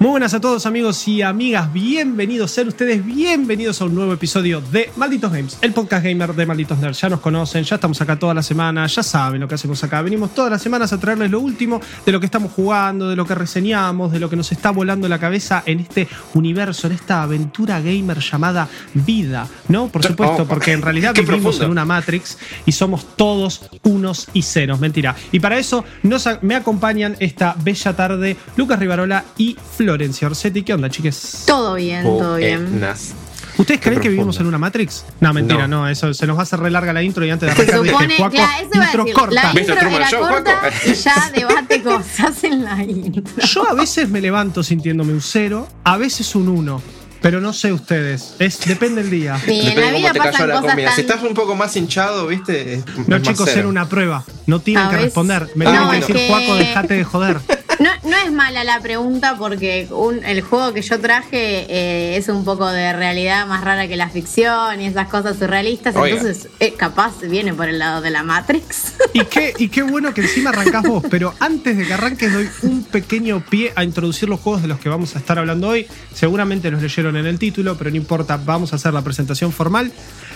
Muy buenas a todos amigos y amigas, bienvenidos sean ustedes, bienvenidos a un nuevo episodio de Malditos Games, el podcast gamer de Malditos Nerds. Ya nos conocen, ya estamos acá toda la semana, ya saben lo que hacemos acá. Venimos todas las semanas a traerles lo último de lo que estamos jugando, de lo que reseñamos, de lo que nos está volando la cabeza en este universo, en esta aventura gamer llamada vida, ¿no? Por supuesto, porque en realidad qué vivimos profundo. en una Matrix y somos todos unos y ceros, mentira. Y para eso nos, me acompañan esta bella tarde Lucas Rivarola y Florencia Orsetti. ¿Qué onda, chiques? Todo bien, todo bien. Buenas. ¿Ustedes creen que vivimos en una Matrix? No, mentira, no. No. eso se nos va a hacer re larga la intro y antes de Se arrancar dije, supone, Juaco, claro, eso intro decir, corta. la ¿Viste intro era Show, corta Juaco? y ya debate cosas en la intro. Yo a veces me levanto sintiéndome un cero, a veces un uno, pero no sé ustedes, es, depende del día. Sí, en Depende la cómo vida te cayó pasan la cosas comida. Si tan... estás un poco más hinchado, ¿viste? Es- No, es chicos, era una prueba. No tienen A que responder. Me No, tienen que decir, que- Juaco, dejate de joder. No, no es mala la pregunta porque un- el juego que yo traje eh, es un poco de realidad más rara que la ficción y esas cosas surrealistas. Oiga. Entonces, eh, capaz viene por el lado de la Matrix. Y qué, y qué bueno que encima arrancás vos, pero antes de que arranques doy un pequeño pie a introducir los juegos de los que vamos a estar hablando hoy. Seguramente los leyeron en el título, pero no importa, vamos a hacer la presentación formal.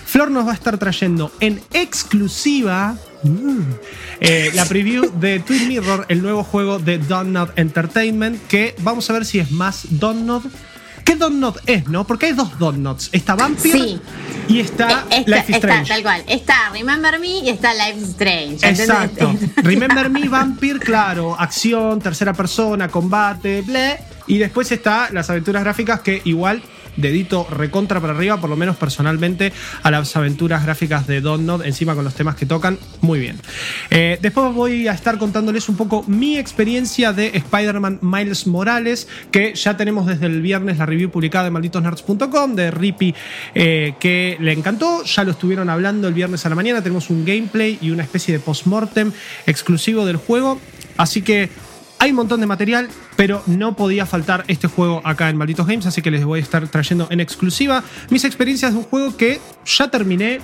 Flor nos va a estar trayendo en exclusiva eh, la preview de Twin Mirror, el nuevo juego de Donut Entertainment, que vamos a ver si es más Donut. ¿Qué Donut es, no? Porque hay dos Donuts. Está Vampire Sí. y está Eh, Life está, is está Strange. tal cual. Está Remember Me y está Life is Strange. ¿entendés? Exacto. Remember Me, Vampire, claro, acción, tercera persona, combate, ble. Y después está las aventuras gráficas que igual dedito recontra para arriba, por lo menos personalmente, a las aventuras gráficas de Donut, encima con los temas que tocan, muy bien. Eh, después voy a estar contándoles un poco mi experiencia de Spider-Man Miles Morales, que ya tenemos desde el viernes la review publicada en malditosnerds.com de Rippy, eh, que le encantó, ya lo estuvieron hablando el viernes a la mañana, tenemos un gameplay y una especie de post-mortem exclusivo del juego, así que hay un montón de material, pero no podía faltar este juego acá en Malditos Games, así que les voy a estar trayendo en exclusiva mis experiencias de un juego que ya terminé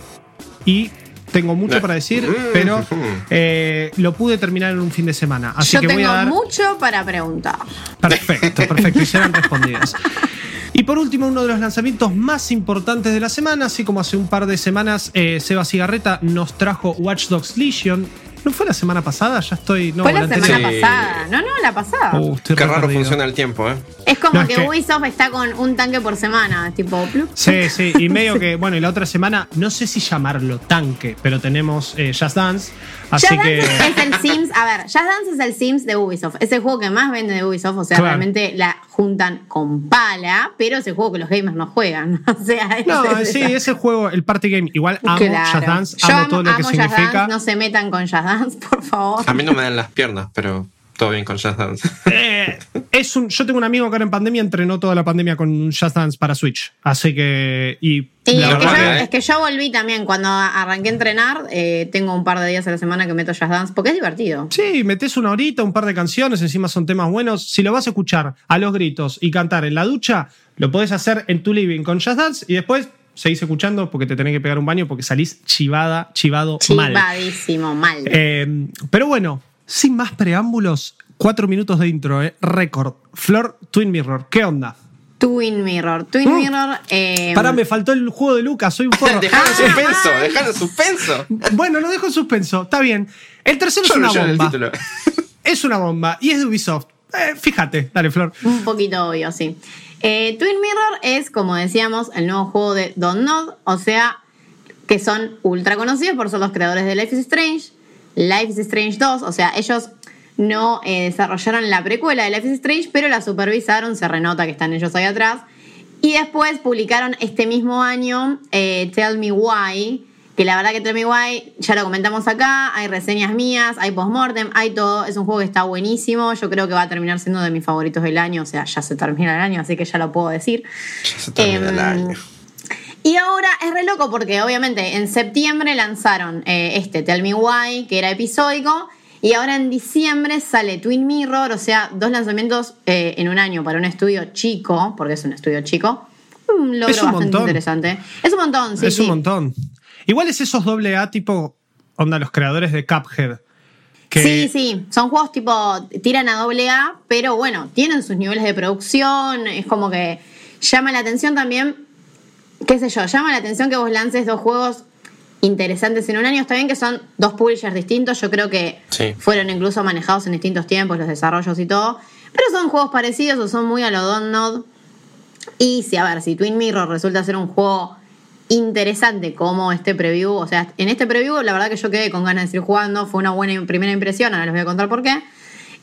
y tengo mucho Eh. para decir, Mm. pero eh, lo pude terminar en un fin de semana. Así Yo que voy tengo a dar. mucho para preguntar. Perfecto, perfecto, y serán respondidas. Y por último, uno de los lanzamientos más importantes de la semana, así como hace un par de semanas, eh, Seba Cigarreta nos trajo Watch Dogs Legion. ¿No fue la semana pasada? Ya estoy. No, Fue la anterior. semana Sí. pasada. No, no, la pasada. Uh, estoy Qué raro perdido. funciona el tiempo, ¿eh? Es como No, es que, que- Ubisoft está con un tanque por semana, tipo plup. Sí, sí, y medio que, bueno, y la otra semana, no sé si llamarlo tanque, pero tenemos eh, Just Dance, así Just que... Dance es el Sims, a ver, Just Dance es el Sims de Ubisoft. Es el juego que más vende de Ubisoft, o sea, Claro. realmente la juntan con pala, pero es el juego que los gamers no juegan. O sea, No, es, sí, es el juego, el party game. Igual amo Claro. Just Dance, Yo amo todo lo que amo Just significa. Dance, no se metan con Just Dance, por favor. A mí no me dan las piernas, pero todo bien con Just Dance. Eh, es un, yo tengo un amigo que ahora en pandemia entrenó toda la pandemia con Just Dance para Switch. Así que. Y Sí, la es que, yo, verdad ¿eh? es que yo volví también cuando arranqué a entrenar. eh, tengo un par de días a la semana que meto Just Dance porque es divertido. Sí, metes una horita, un par de canciones, encima son temas buenos. Si lo vas a escuchar a los gritos y cantar en la ducha, lo podés hacer en tu living con Just Dance y después seguís escuchando porque te tenés que pegar un baño porque salís chivada, chivado mal. Chivadísimo, mal. Eh, pero bueno, sin más preámbulos, cuatro minutos de intro, eh, récord. Flor Twin Mirror, ¿qué onda? Twin Mirror. Twin Mm. Mirror. Eh, Pará, me faltó el juego de Lucas, soy un forro. Dejalo en Ah, suspenso, dejalo en suspenso. bueno, lo dejo en suspenso, está bien. El tercero es Yo una no en el bomba. Es una bomba y es de Ubisoft. Eh, fíjate, dale, Flor. Un poquito obvio, sí. Eh, Twin Mirror es, como decíamos, el nuevo juego de Don't Nod, o sea, que son ultra conocidos por ser los creadores de Life is Strange, Life is Strange 2, o sea, ellos no eh, desarrollaron la precuela de Life is Strange, pero la supervisaron, se renota que están ellos ahí atrás. Y después publicaron este mismo año eh, Tell Me Why, que la verdad que Tell Me Why ya lo comentamos acá, hay reseñas mías, hay postmortem, hay todo, es un juego que está buenísimo, yo creo que va a terminar siendo de mis favoritos del año, o sea, ya se termina el año, así que ya lo puedo decir. Ya se termina el Em, año. Y ahora es re loco porque obviamente en septiembre lanzaron eh, este Tell Me Why, que era episódico, y ahora en diciembre sale Twin Mirror, o sea, dos lanzamientos eh, en un año para un estudio chico, porque es un estudio chico, un logro Es un bastante montón. interesante. Es un montón, sí. es sí. un montón. Igual es esos doble A tipo, onda, los creadores de Cuphead. Que, Sí, sí, son juegos tipo, tiran a doble A, pero bueno, tienen sus niveles de producción, es como que llama la atención también, qué sé yo, llama la atención que vos lances dos juegos interesantes en un año, está bien que son dos publishers distintos, yo creo que Sí. fueron incluso manejados en distintos tiempos, los desarrollos y todo, pero son juegos parecidos o son muy a lo y si, a ver, si Twin Mirror resulta ser un juego interesante como este preview, o sea, en este preview la verdad que yo quedé con ganas de seguir jugando, fue una buena primera impresión, ahora les voy a contar por qué.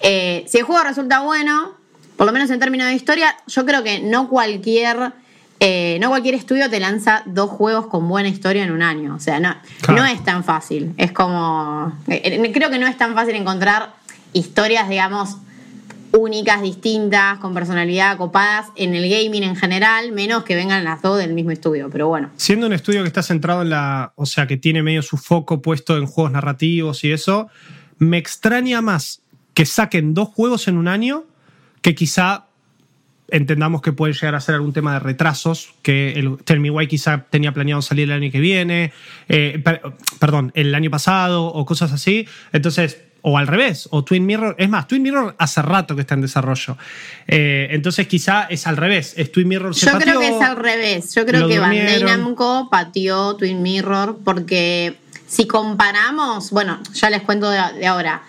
Eh, si el juego resulta bueno, por lo menos en términos de historia, yo creo que no cualquier, eh, no cualquier estudio te lanza dos juegos con buena historia en un año, o sea, no, Claro. no es tan fácil, es como, eh, eh, creo que no es tan fácil encontrar historias, digamos, únicas, distintas, con personalidad copadas en el gaming en general, menos que vengan las dos del mismo estudio. Pero bueno, Siendo un estudio que está centrado en la. O sea, que tiene medio su foco puesto en juegos narrativos y eso, me extraña más que saquen dos juegos en un año que quizá entendamos que puede llegar a ser algún tema de retrasos, que el Tell Me Why quizá tenía planeado salir el año que viene, eh, per- perdón, el año pasado o cosas así. Entonces, o al revés, o Twin Mirror, es más, Twin Mirror hace rato que está en desarrollo. Eh, entonces quizá es al revés, es Twin Mirror se yo creo que es al revés. Yo creo que Bandai. Namco pateó Twin Mirror porque si comparamos, bueno, ya les cuento de, de ahora.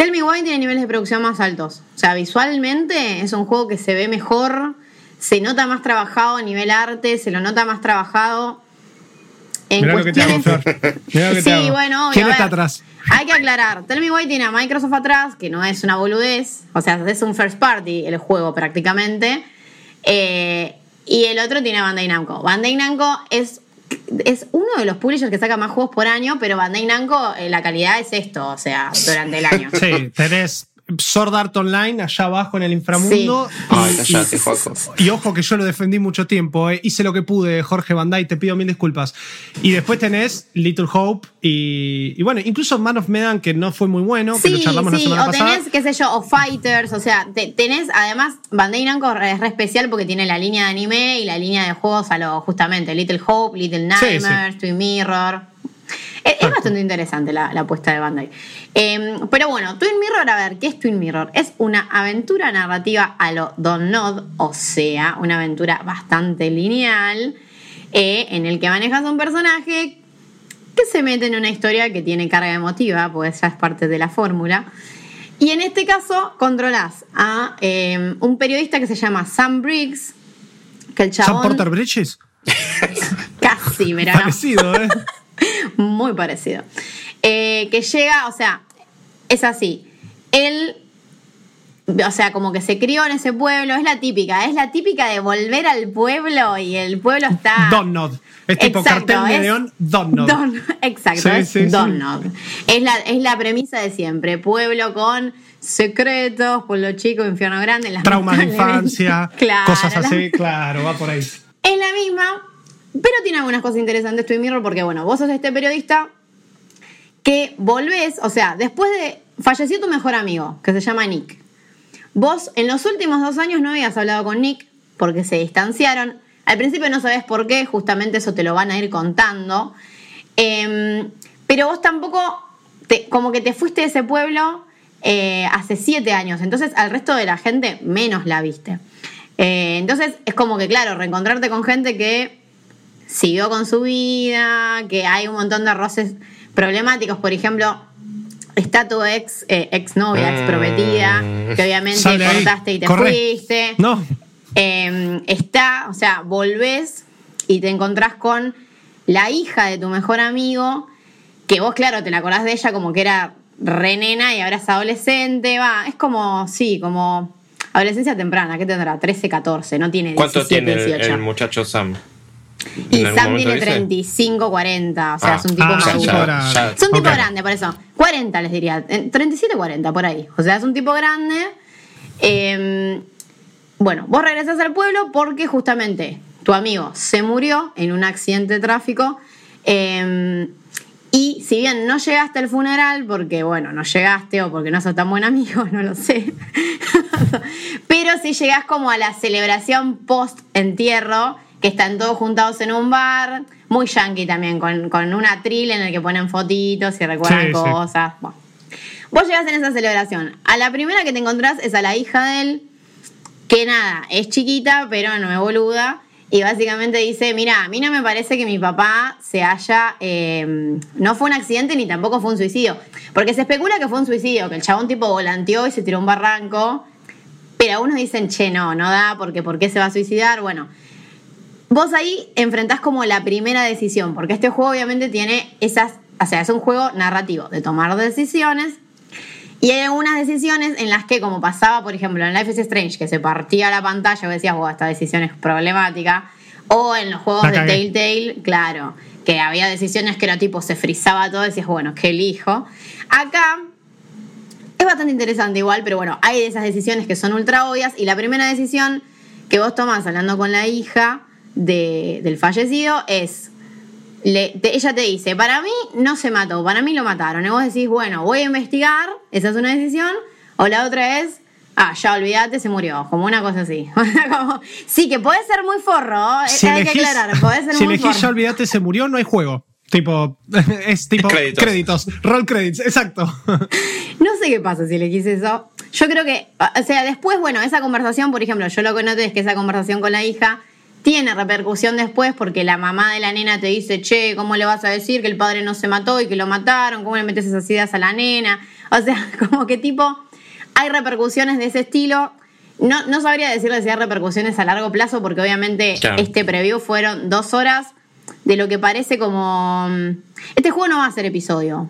Tell Me Why tiene niveles de producción más altos. O sea, visualmente es un juego que se ve mejor, se nota más trabajado a nivel arte, se lo nota más trabajado. En Mirá lo que te hago, cuestiones- Flor. Mirá lo que te sí, hago. bueno, obvio, ¿Quién está atrás? Hay que aclarar, Tell Me Why tiene a Microsoft atrás, que no es una boludez, o sea, es un first party el juego prácticamente. Eh, y el otro tiene a Bandai Namco. Bandai Namco es, es uno de los publishers que saca más juegos por año, pero Bandai Namco, eh, la calidad es esto, o sea, durante el año. Sí, tenés Sword Art Online allá abajo en el inframundo. Sí. Ay, y- callate, y- Joaco. Y ojo que yo lo defendí mucho tiempo, eh. hice lo que pude, Jorge Bandai, te pido mil disculpas. Y después tenés Little Hope y, y bueno, incluso Man of Medan, que no fue muy bueno, que lo Sí, charlamos la sí, semana o pasada. tenés, qué sé yo, o Fighters, o sea, te- tenés, además, Bandai Namco es re especial porque tiene la línea de anime y la línea de juegos a lo, justamente, Little Hope, Little Sí, Nightmares, Twin Mirror. Es, bastante interesante la, la apuesta de Bandai. Eh, pero bueno, Twin Mirror, a ver, ¿qué es Twin Mirror? Es una aventura narrativa a lo Don Nod, o sea, una aventura bastante lineal, eh, en el que manejas un personaje que se mete en una historia que tiene carga emotiva, pues ya es parte de la fórmula. Y en este caso controlás a eh, un periodista que se llama Sam Briggs, que el ¿Sam chabón Porter Bridges? casi, no, Parecido, ¿eh? muy parecido. Eh, que llega, o sea, es así. Él, o sea, como que se crió en ese pueblo, es la típica, es la típica de volver al pueblo y el pueblo está... Don Nod. Es tipo Exacto, cartel de es neón, Don exacto, Sí, es sí, sí. Es la, es la premisa de siempre. Pueblo con secretos, pueblo chico, infierno grande. las Traumas de infancia, Claro, cosas la- así, claro, va por ahí. es la misma, pero tiene algunas cosas interesantes Twin Mirror porque, bueno, vos sos este periodista que volvés, o sea, después de... Falleció tu mejor amigo, que se llama Nick. Vos en los últimos dos años no habías hablado con Nick porque se distanciaron. Al principio no sabés por qué, justamente eso te lo van a ir contando. Em, pero vos tampoco, te- como que te fuiste de ese pueblo eh, hace siete años, entonces al resto de la gente menos la viste. Eh, entonces es como que, claro, reencontrarte con gente que siguió con su vida, que hay un montón de roces problemáticos, por ejemplo, está tu ex, eh, ex novia, ex prometida, que obviamente Sale ahí, cortaste y te corre. fuiste. No, Eh, está, o sea, volvés y te encontrás con la hija de tu mejor amigo, que vos, claro, te la acordás de ella como que era re nena y ahora es adolescente, va, es como, sí, como adolescencia temprana, ¿qué tendrá? 13, 14, no tiene 17, ¿Cuánto tiene el, 18. el muchacho Sam? Y ¿En algún Sam tiene dice? 35, 40, o sea, Ah, es un tipo ah, maduro. ya, ya, ya. Es un tipo grande, por eso. 40 les diría. Eh, 37, 40, por ahí. O sea, es un tipo grande. Eh, bueno, vos regresás al pueblo porque justamente tu amigo se murió en un accidente de tráfico. eh, y si bien no llegaste al funeral, porque bueno, no llegaste o porque no sos tan buen amigo, no lo sé. Pero si llegás como a la celebración post entierro, que están todos juntados en un bar, muy yankee también, con, con un atril en el que ponen fotitos y recuerdan Sí, sí. cosas. Bueno. Vos llegás en esa celebración. A la primera que te encontrás es a la hija de él, que nada, es chiquita, pero no es boluda. Y básicamente dice, mira, a mí no me parece que mi papá se haya... eh, no fue un accidente ni tampoco fue un suicidio. Porque se especula que fue un suicidio, que el chabón tipo volanteó y se tiró un barranco. Pero algunos dicen, che, no, no da, porque ¿por qué se va a suicidar? Bueno, vos ahí enfrentás como la primera decisión, porque este juego obviamente tiene esas... O sea, es un juego narrativo, de tomar decisiones y hay algunas decisiones en las que, como pasaba, por ejemplo, en Life is Strange, que se partía la pantalla y decías, wow, esta decisión es problemática. O en los juegos de. Telltale, claro, que había decisiones que era tipo, se frizaba todo y decías, bueno, ¿qué elijo? Acá es bastante interesante igual, pero bueno, hay de esas decisiones que son ultra obvias. Y la primera decisión que vos tomás hablando con la hija de- del fallecido es le- te- ella te dice, para mí no se mató, para mí lo mataron. Y vos decís, bueno, voy a investigar, esa es una decisión. O la otra es, ah, ya olvídate, se murió. Como una cosa así. Como- sí, que puede ser muy forro, eh, Si hay elegís- que aclarar, puede ser si muy elegís ya olvídate, se murió, no hay juego. Tipo, es tipo Créditos. créditos. Roll credits, exacto. No sé qué pasa si le quise eso. Yo creo que, o sea, después, bueno, esa conversación, por ejemplo, yo lo que noté es que esa conversación con la hija tiene repercusión después porque la mamá de la nena te dice, che, ¿cómo le vas a decir que el padre no se mató y que lo mataron? ¿Cómo le metes esas ideas a la nena? O sea, como que tipo, hay repercusiones de ese estilo. No, no sabría decirle si hay repercusiones a largo plazo porque obviamente Claro. este preview fueron dos horas de lo que parece como... mm, Este juego no va a ser episodio,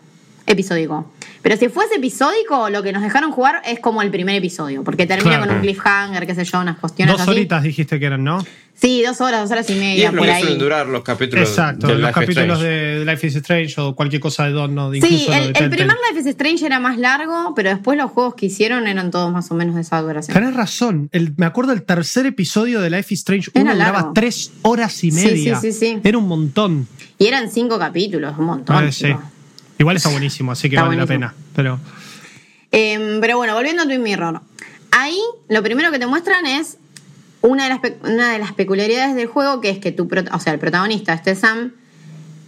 episódico. Pero si fuese episódico, lo que nos dejaron jugar es como el primer episodio, porque termina Claro. con un cliffhanger, qué sé yo, unas cuestiones Dos así. horitas dijiste que eran, ¿no? Sí, dos horas, dos horas y Y media, es lo por que ahí. suelen durar los capítulos Exacto, de los Life capítulos Strange. de Life is Strange o cualquier cosa de Donald, incluso Sí, el, primer Life is Strange era más largo, pero después los juegos que hicieron eran todos más o menos de esa duración. Tenés razón. El- me acuerdo el tercer episodio de Life is Strange 1 Era duraba tres horas y Sí, media. sí, sí, sí. Era un montón. Y eran cinco capítulos, un montón. Sí. tipo. Igual está buenísimo, así que Está vale la pena. Pero Em, pero bueno, volviendo a Twin Mirror. Ahí lo primero que te muestran es una de las, una de las peculiaridades del juego, que es que tu o sea, el protagonista, este Sam,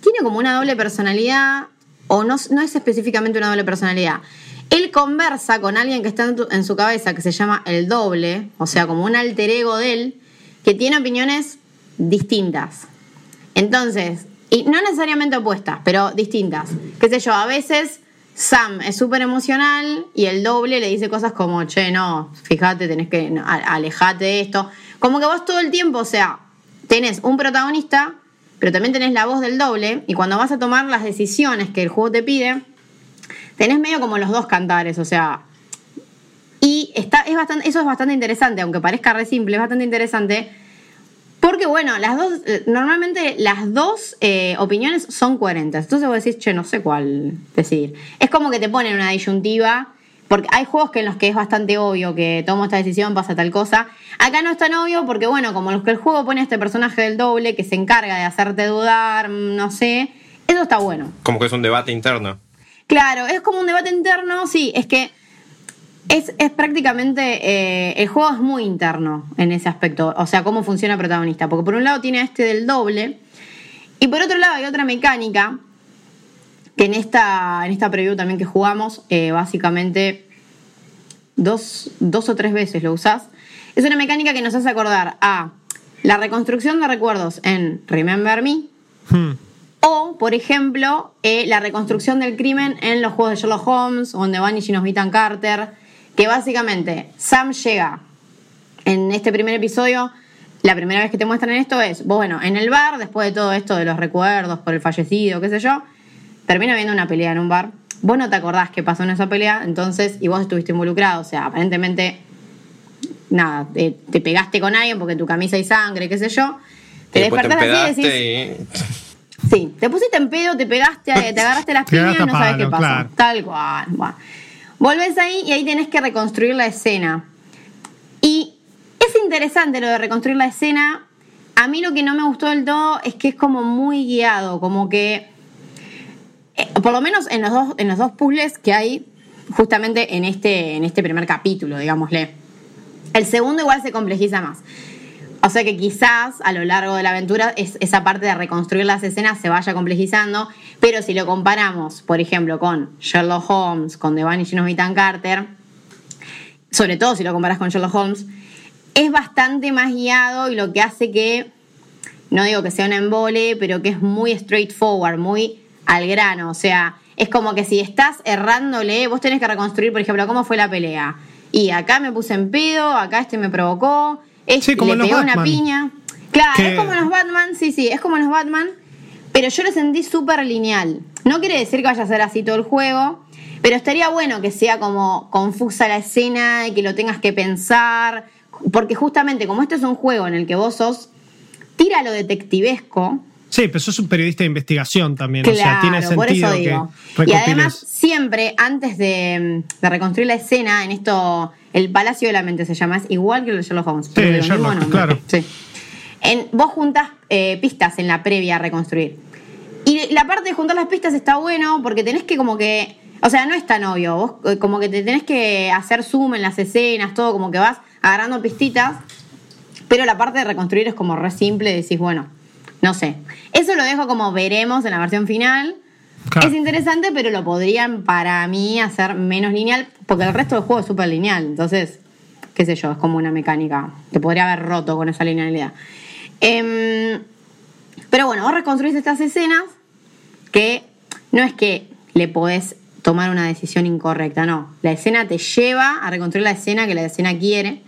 tiene como una doble personalidad, o no, no es específicamente una doble personalidad. Él conversa con alguien que está en, tu- en su cabeza, que se llama el doble, o sea, como un alter ego de él, que tiene opiniones distintas. Entonces, y no necesariamente opuestas, pero distintas. Qué sé yo, a veces Sam es súper emocional y el doble le dice cosas como, che, no, fíjate, tenés que, no, alejate de esto. Como que vos todo el tiempo, o sea, tenés un protagonista, pero también tenés la voz del doble, y cuando vas a tomar las decisiones que el juego te pide, tenés medio como los dos cantares, o sea, y está, es bastante, eso es bastante interesante, aunque parezca re simple, es bastante interesante. Porque bueno, las dos, eh, normalmente las dos eh, opiniones son coherentes. Entonces vos decís, che, no sé cuál decidir. Es como que te ponen una disyuntiva, porque hay juegos que en los que es bastante obvio que tomo esta decisión, pasa tal cosa. Acá no es tan obvio porque bueno, como los que el juego pone a este personaje del doble que se encarga de hacerte dudar, mm, no sé, eso está bueno. Como que es un debate interno. Claro, es como un debate interno, sí, es que es, es prácticamente, eh, el juego es muy interno en ese aspecto, o sea, cómo funciona el protagonista, porque por un lado tiene a este del doble, y por otro lado hay otra mecánica, que en esta, en esta preview también que jugamos, eh, básicamente dos, dos o tres veces lo usás, es una mecánica que nos hace acordar a la reconstrucción de recuerdos en Remember Me, hmm, o, por ejemplo, eh, la reconstrucción del crimen en los juegos de Sherlock Holmes, donde van y nos Ethan Carter, que básicamente Sam llega en este primer episodio, la primera vez que te muestran esto es, vos, bueno, en el bar, después de todo esto de los recuerdos por el fallecido, qué sé yo, termina viendo una pelea en un bar. Vos no te acordás qué pasó en esa pelea, entonces, y vos estuviste involucrado, o sea, aparentemente, nada, te, te pegaste con alguien porque tu camisa hay sangre, qué sé yo. Te y después te despertás así y decís, y... Sí, te pusiste en pedo, te pegaste, te agarraste las Te piñas y no sabes qué pasó. claro. Tal cual. Bueno. Volvés ahí y ahí tenés que reconstruir la escena. Y es interesante lo de reconstruir la escena. A mí lo que no me gustó del todo es que es como muy guiado, como que. eh, por lo menos en los dos, en los dos puzzles que hay justamente en este, en este primer capítulo, digámosle. El segundo igual se complejiza más. O sea que quizás a lo largo de la aventura es- esa parte de reconstruir las escenas se vaya complejizando, pero si lo comparamos, por ejemplo, con Sherlock Holmes, con of Ethan Carter, sobre todo si lo comparas con Sherlock Holmes, es bastante más guiado y lo que hace que, no digo que sea un embole, pero que es muy straightforward, muy al grano. O sea, es como que si estás errándole, vos tenés que reconstruir, por ejemplo, cómo fue la pelea. Y acá me puse en pedo, acá este me provocó, este Sí, como le los pegó una Batman. piña. Claro, Que- es como los Batman, sí, sí, es como los Batman, pero yo lo sentí súper lineal. No quiere decir que vaya a ser así todo el juego, pero estaría bueno que sea como confusa la escena y que lo tengas que pensar, porque justamente como esto es un juego en el que vos sos, tira lo detectivesco, Sí, pero sos un periodista de investigación también. o sea, Claro, tiene por sentido eso que digo. Y recopiles. además, siempre antes de, de reconstruir la escena, en esto, el Palacio de la Mente se llama, es igual que el de Sherlock Holmes. pero del mismo Sherlock, nombre. claro. Sí. En, vos juntas eh, pistas en la previa a reconstruir. Y la parte de juntar las pistas está bueno porque tenés que como que... O sea, no es tan obvio. Vos eh, como que te tenés que hacer zoom en las escenas, todo como que vas agarrando pistitas. Pero la parte de reconstruir es como re simple, decís, bueno, no sé. Eso lo dejo como veremos en la versión final. Es interesante, pero lo podrían para mí hacer menos lineal, porque el resto del juego es súper lineal. Entonces, qué sé yo, es como una mecánica que podría haber roto con esa linealidad. Em, pero bueno, vos reconstruís estas escenas que no es que le podés tomar una decisión incorrecta, no. La escena te lleva a reconstruir la escena que la escena quiere.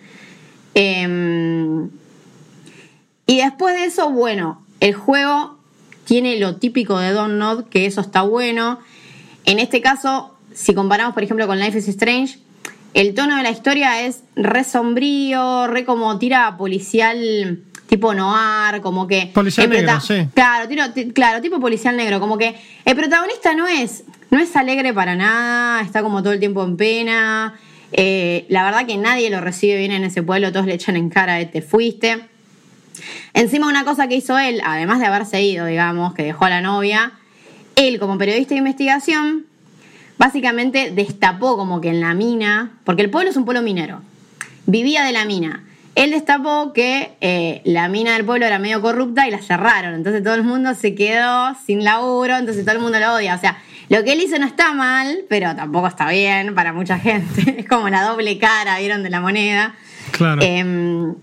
Em, y después de eso, bueno, el juego tiene lo típico de Don't Nod, que eso está bueno. En este caso, si comparamos, por ejemplo, con Life is Strange, el tono de la historia es re sombrío, re como tira policial tipo noir, como que... Policial negro, sí. Claro, tiro- ti- claro, tipo policial negro, como que el protagonista no es, no es alegre para nada, está como todo el tiempo en pena. eh, la verdad que nadie lo recibe bien en ese pueblo, todos le echan en cara de te fuiste. Encima una cosa que hizo él, además de haberse ido, digamos, que dejó a la novia, él como periodista de investigación, básicamente destapó como que en la mina, porque el pueblo es un pueblo minero, vivía de la mina. Él destapó que eh, la mina del pueblo era medio corrupta y la cerraron, entonces todo el mundo se quedó sin laburo, entonces todo el mundo lo odia. O sea, lo que él hizo no está mal, pero tampoco está bien para mucha gente. Es como la doble cara, ¿vieron? De la moneda. Claro. Em,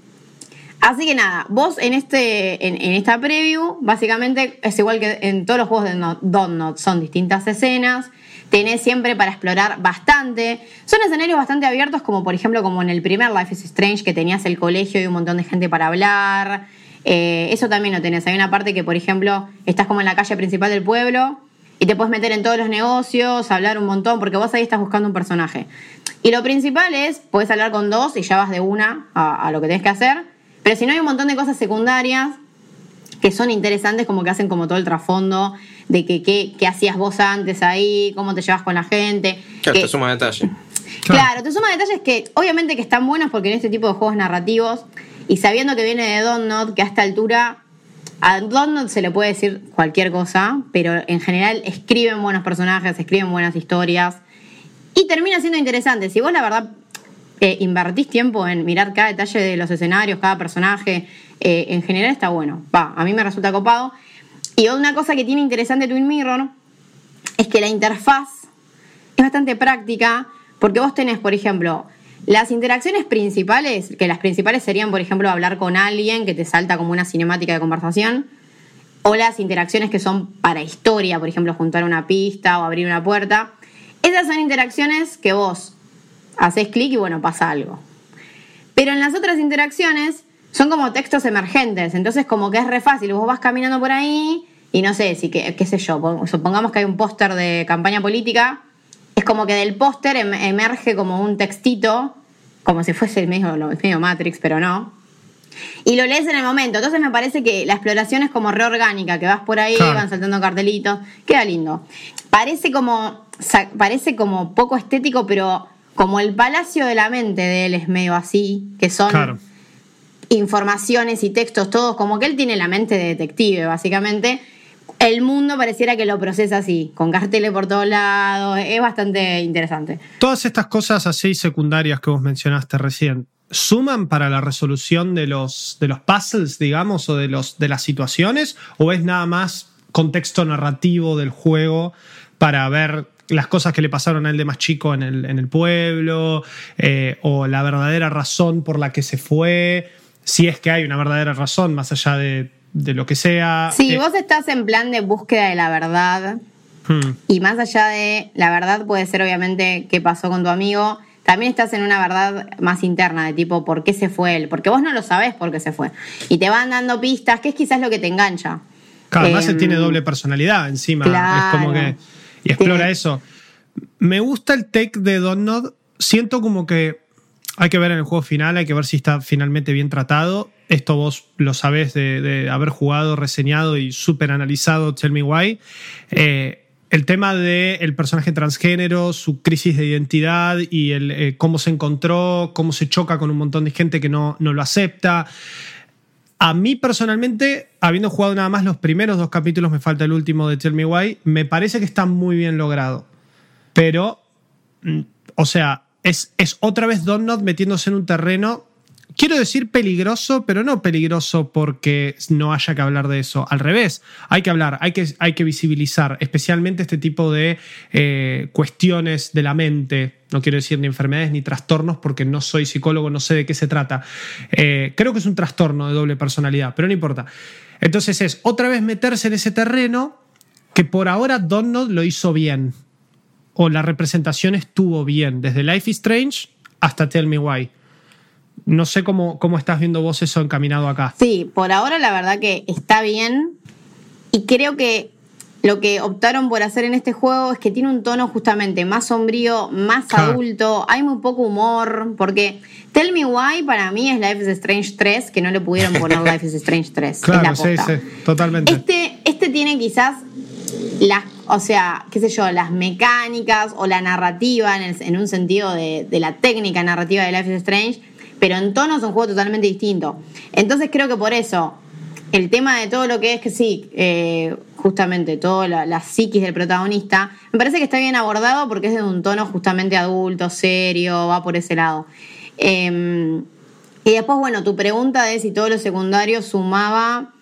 así que nada, vos en, este, en, esta preview, básicamente es igual que en todos los juegos de No- Don't Not, son distintas escenas. Tenés siempre para explorar bastante. Son escenarios bastante abiertos, como por ejemplo, como en el primer Life is Strange, que tenías el colegio y un montón de gente para hablar. Eh, eso también lo tenés. Hay una parte que, por ejemplo, estás como en la calle principal del pueblo y te puedes meter en todos los negocios, hablar un montón, porque vos ahí estás buscando un personaje. Y lo principal es, puedes hablar con dos y ya vas de una a, a lo que tenés que hacer. Pero si no hay un montón de cosas secundarias que son interesantes, como que hacen como todo el trasfondo de que qué qué hacías vos antes ahí, cómo te llevas con la gente. Claro, que- te suma detalle. Claro. te suma detalles que obviamente que están buenos porque en este tipo de juegos narrativos y sabiendo que viene de Donut, que a esta altura a Donut se le puede decir cualquier cosa, pero en general escriben buenos personajes, escriben buenas historias y termina siendo interesante. Si vos la verdad invertís tiempo en mirar cada detalle de los escenarios, cada personaje, eh, en general está bueno. Va, a mí me resulta copado. Y una cosa que tiene interesante Twin Mirror es que la interfaz es bastante práctica porque vos tenés, por ejemplo, las interacciones principales, que las principales serían, por ejemplo, hablar con alguien que te salta como una cinemática de conversación, o las interacciones que son para historia, por ejemplo, juntar una pista o abrir una puerta. Esas son interacciones que vos haces clic y bueno, pasa algo. Pero en las otras interacciones son como textos emergentes, entonces como que es re fácil, vos vas caminando por ahí y no sé, si que, qué sé yo, pon- supongamos que hay un póster de campaña política, es como que del póster em- emerge como un textito, como si fuese medio, medio Matrix, pero no. Y lo lees en el momento. Entonces me parece que la exploración es como reorgánica, que vas por ahí, Claro. van saltando cartelitos. Queda lindo. Parece como, parece como poco estético, pero como el palacio de la mente de él es medio así, que son Claro. informaciones y textos, todos, como que él tiene la mente de detective, básicamente. El mundo pareciera que lo procesa así, con carteles por todos lados, es bastante interesante. Todas estas cosas así secundarias que vos mencionaste recién, suman para la resolución de los, de los puzzles, digamos, o de, los, de las situaciones? ¿O es nada más contexto narrativo del juego para ver las cosas que le pasaron a él de más chico en el, en el pueblo? eh, ¿O la verdadera razón por la que se fue? Si es que hay una verdadera razón, más allá de, de lo que sea. Si Eh, vos estás en plan de búsqueda de la verdad, hmm, y más allá de la verdad puede ser obviamente qué pasó con tu amigo, también estás en una verdad más interna de tipo por qué se fue él, porque vos no lo sabés por qué se fue. Y te van dando pistas, que es quizás lo que te engancha. Claro, además él Em, tiene doble personalidad encima. claro. Es como que. Y explora eso. Me gusta el take de Donut. Siento como que hay que ver en el juego final, hay que ver si está finalmente bien tratado. Esto vos lo sabés de, de haber jugado, reseñado y súper analizado Tell Me Why. Eh, el tema del personaje transgénero, su crisis de identidad y el, eh, cómo se encontró, cómo se choca con un montón de gente que no, no lo acepta. A mí personalmente, habiendo jugado nada más los primeros dos capítulos, me falta el último de Tell Me Why, me parece que está muy bien logrado. Pero, mm, o sea, es, es otra vez Donut metiéndose en un terreno, quiero decir peligroso, pero no peligroso porque no haya que hablar de eso. Al revés, hay que hablar, hay que, visibilizar, especialmente este tipo de eh, cuestiones de la mente. No quiero decir ni enfermedades ni trastornos porque no soy psicólogo, no sé de qué se trata. Eh, creo que es un trastorno de doble personalidad, pero no importa. Entonces es otra vez meterse en ese terreno que por ahora Donut lo hizo bien. O la representación estuvo bien, desde Life is Strange hasta Tell Me Why. No sé cómo, cómo estás viendo vos eso encaminado acá. Sí, por ahora la verdad que está bien. Y creo que lo que optaron por hacer en este juego es que tiene un tono justamente más sombrío, más Claro. adulto, hay muy poco humor, porque Tell Me Why para mí es Life is Strange 3, que no le pudieron poner Life is Strange 3. Claro, es sí, la sí, totalmente. Este, este tiene quizás las, o sea, qué sé yo, las mecánicas o la narrativa en, el- en un sentido de, de la técnica narrativa de Life is Strange, pero en tono es un juego totalmente distinto. Entonces creo que por eso el tema de todo lo que es que sí, eh, justamente toda la, la psiquis del protagonista, me parece que está bien abordado porque es de un tono justamente adulto, serio, va por ese lado. Eh, y después, bueno, tu pregunta de si todo lo secundario sumaba.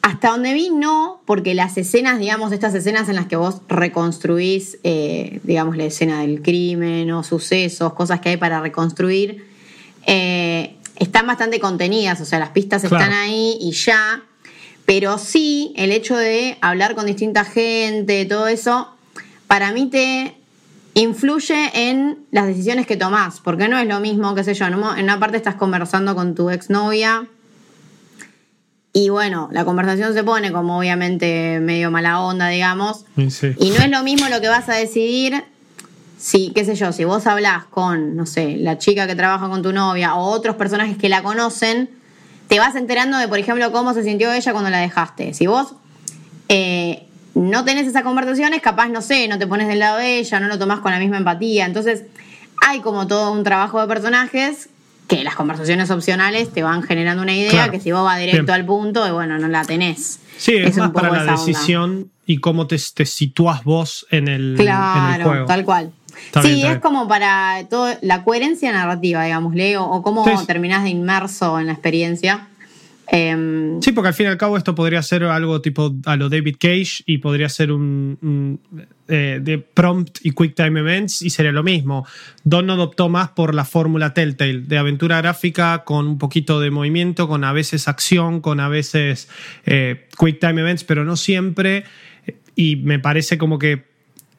Hasta donde vi, no, porque las escenas, digamos, estas escenas en las que vos reconstruís, eh, digamos, la escena del crimen o sucesos, cosas que hay para reconstruir, eh, están bastante contenidas, o sea, las pistas Claro. están ahí y ya. Pero sí, el hecho de hablar con distinta gente, todo eso, para mí te influye en las decisiones que tomás, porque no es lo mismo, qué sé yo, en una parte estás conversando con tu exnovia y bueno, la conversación se pone como obviamente medio mala onda, digamos, sí. y no es lo mismo lo que vas a decidir si, qué sé yo, si vos hablás con, no sé, la chica que trabaja con tu novia o otros personajes que la conocen, te vas enterando de, por ejemplo, cómo se sintió ella cuando la dejaste. Si vos eh, no tenés esas conversaciones, capaz, no sé, no te pones del lado de ella, no lo tomás con la misma empatía. Entonces, hay como todo un trabajo de personajes que las conversaciones opcionales te van generando una idea Claro. que si vos vas directo Bien. al punto, y bueno, no la tenés. Sí, es, más para poco la onda. decisión y cómo te, te sitúas vos en el, en el Claro, juego. tal cual. Está sí, bien, es como para todo, la coherencia narrativa, digámosle, o, o cómo Sí, terminás de inmerso en la experiencia. Em, Sí, porque al fin y al cabo esto podría ser algo tipo a lo David Cage y podría ser un, un, eh, de prompt y quick time events y sería lo mismo. Donut optó más por la fórmula Telltale de aventura gráfica con un poquito de movimiento, con a veces acción, con a veces eh, quick time events, pero no siempre. Y me parece como que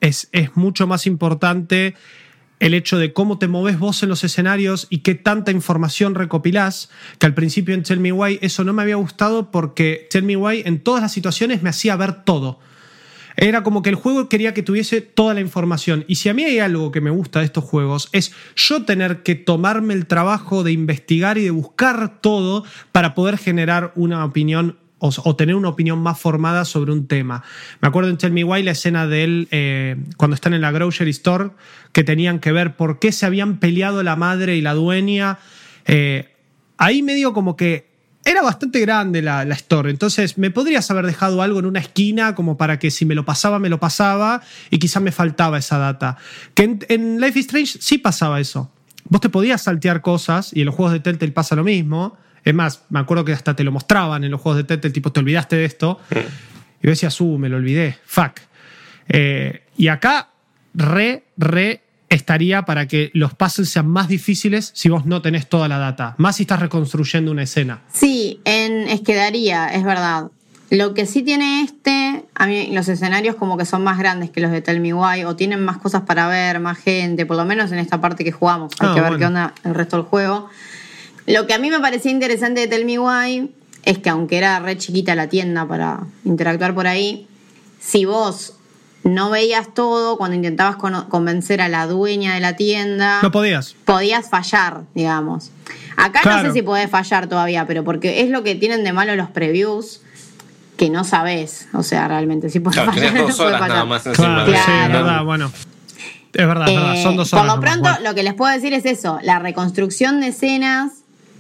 es, es mucho más importante el hecho de cómo te moves vos en los escenarios y qué tanta información recopilás, que al principio en Tell Me Why eso no me había gustado porque Tell Me Why en todas las situaciones me hacía ver todo. Era como que el juego quería que tuviese toda la información. Y si a mí hay algo que me gusta de estos juegos, es yo tener que tomarme el trabajo de investigar y de buscar todo para poder generar una opinión o, tener una opinión más formada sobre un tema. Me acuerdo en Tell Me Why la escena de él eh, cuando están en la grocery store, que tenían que ver por qué se habían peleado la madre y la dueña. Eh, ahí medio como que era bastante grande la, la store, entonces me podrías haber dejado algo en una esquina como para que si me lo pasaba, me lo pasaba y quizás me faltaba esa data. Que en, en Life is Strange sí pasaba eso. vos te podías saltear cosas y en los juegos de Telltale pasa lo mismo. Es más, me acuerdo que hasta te lo mostraban en los juegos de Telltale, tipo, te olvidaste de esto. Y yo decía, uh, me lo olvidé, fuck. Eh, y acá, re, re estaría para que los puzzles sean más difíciles si vos no tenés toda la data. Más si estás reconstruyendo una escena. Sí, en, es que daría, es verdad. Lo que sí tiene este, a mí los escenarios como que son más grandes que los de Tell Me Why o tienen más cosas para ver, más gente, por lo menos en esta parte que jugamos. Hay Ah, que ver bueno. qué onda el resto del juego. Lo que a mí me parecía interesante de Tell Me Why es que aunque era re chiquita la tienda para interactuar por ahí, si vos no veías todo, cuando intentabas convencer a la dueña de la tienda No podías. podías fallar, digamos. Acá no sé si podés fallar todavía, pero porque es lo que tienen de malo los previews que no sabés. O sea, realmente, si podés Claro, fallar, tenés no dos podés horas fallar. nada más encima Claro, de sí, es verdad, bueno. Es verdad, es verdad, Eh, son dos Por horas. lo nomás, pronto, bueno. lo que les puedo decir es eso: la reconstrucción de escenas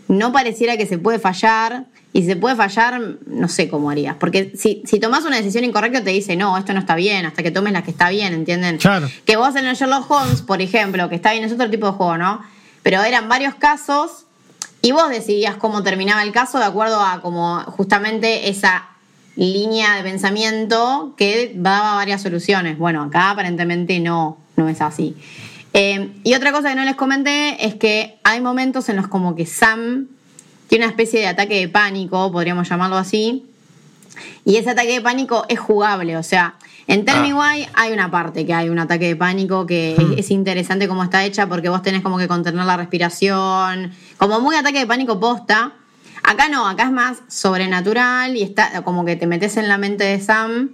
no pareciera que se puede fallar. Y si se puede fallar, no sé cómo harías. Porque si, si tomás una decisión incorrecta, te dice, no, esto no está bien, hasta que tomes la que está bien, ¿entienden? Claro. Que vos en el Sherlock Holmes, por ejemplo, que está bien, es otro tipo de juego, ¿no? Pero eran varios casos y vos decidías cómo terminaba el caso de acuerdo a como justamente esa línea de pensamiento que daba varias soluciones. Bueno, acá aparentemente no, no es así. Eh, y otra cosa que no les comenté es que hay momentos en los como que Sam tiene una especie de ataque de pánico, podríamos llamarlo así, y ese ataque de pánico es jugable, o sea, en Tell Me Ah. Why hay una parte que hay un ataque de pánico que Hmm. es, es interesante cómo está hecha porque vos tenés como que contener la respiración, como muy ataque de pánico posta. Acá no, acá es más sobrenatural y está como que te metes en la mente de Sam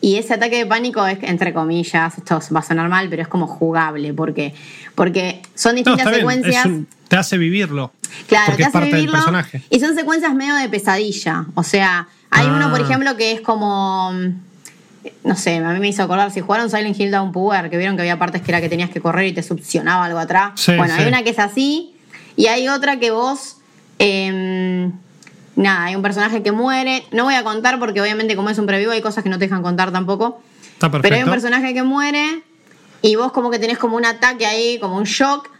y ese ataque de pánico es, entre comillas, esto va a sonar mal, pero es como jugable porque, porque son distintas secuencias. un- te hace vivirlo. Claro, te hace parte vivirlo. del personaje. Y son secuencias medio de pesadilla. O sea, hay Ah. uno, por ejemplo, que es como. No sé, a mí me hizo acordar, si jugaron Silent Hill Downpour, que vieron que había partes que era que tenías que correr y te succionaba algo atrás. Sí, bueno, sí. hay una que es así, y hay otra que vos. em, nada, hay un personaje que muere. No voy a contar porque, obviamente, como es un preview, hay cosas que no te dejan contar tampoco. Está Pero hay perfecto. un personaje que muere y vos como que tenés como un ataque ahí, como un shock,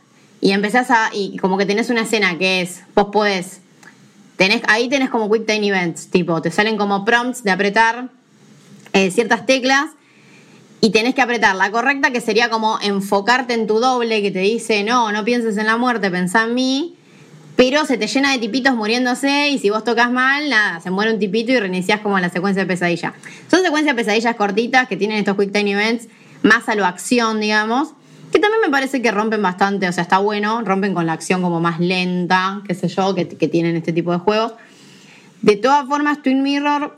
y empezás a. y como que tenés una escena que es. Vos podés. Tenés, ahí tenés como quick time events, tipo, te salen como prompts de apretar eh, ciertas teclas y tenés que apretar la correcta, que sería como enfocarte en tu doble, que te dice, no, no pienses en la muerte, pensá en mí. Pero se te llena de tipitos muriéndose y si vos tocas mal, nada, se muere un tipito y reiniciás como la secuencia de pesadilla. Son secuencias de pesadillas cortitas que tienen estos quick time events, más a lo acción, digamos, que también me parece que rompen bastante, o sea, está bueno, rompen con la acción como más lenta, qué sé yo, que, tienen este tipo de juegos. De todas formas, Twin Mirror,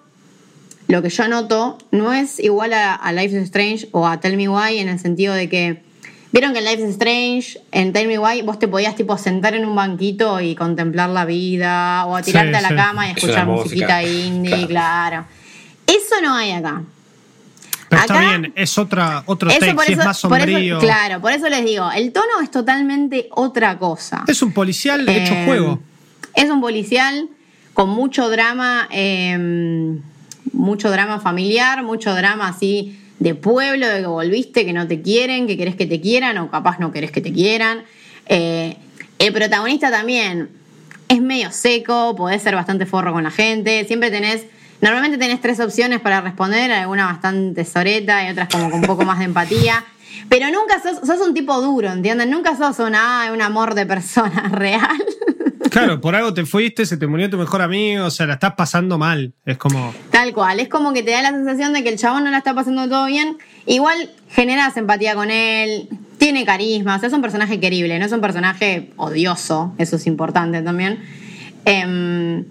lo que yo noto, no es igual a Life is Strange o a Tell Me Why en el sentido de que, vieron que en Life is Strange, en Tell Me Why, vos te podías tipo sentar en un banquito y contemplar la vida, o a Sí, tirarte a la sí. cama y Es escuchar una musiquita música. indie, claro. Eso no hay acá. Pero está bien, es otra, otro Eso take, por sí, eso, es más por eso- sombrío. claro, por eso les digo, el tono es totalmente otra cosa. Es un policial hecho Eh, juego. Es un policial con mucho drama, eh, mucho drama familiar, mucho drama así de pueblo, de que volviste, que no te quieren, que querés que te quieran o capaz no querés que te quieran. Eh, el protagonista también es medio seco, podés ser bastante forro con la gente, siempre tenés... Normalmente tenés tres opciones para responder, alguna bastante soreta y otras como con un poco más de empatía. Pero nunca sos, un tipo duro, ¿entienden? Nunca sos una, "Ah, un amor de persona real. Claro, por algo te fuiste, se te murió tu mejor amigo, o sea, la estás pasando mal. Es como. Tal cual, es como que te da la sensación de que el chabón no la está pasando todo bien. Igual generas empatía con él, tiene carisma, o sea, es un personaje querible, no es un personaje odioso, eso es importante también. Em,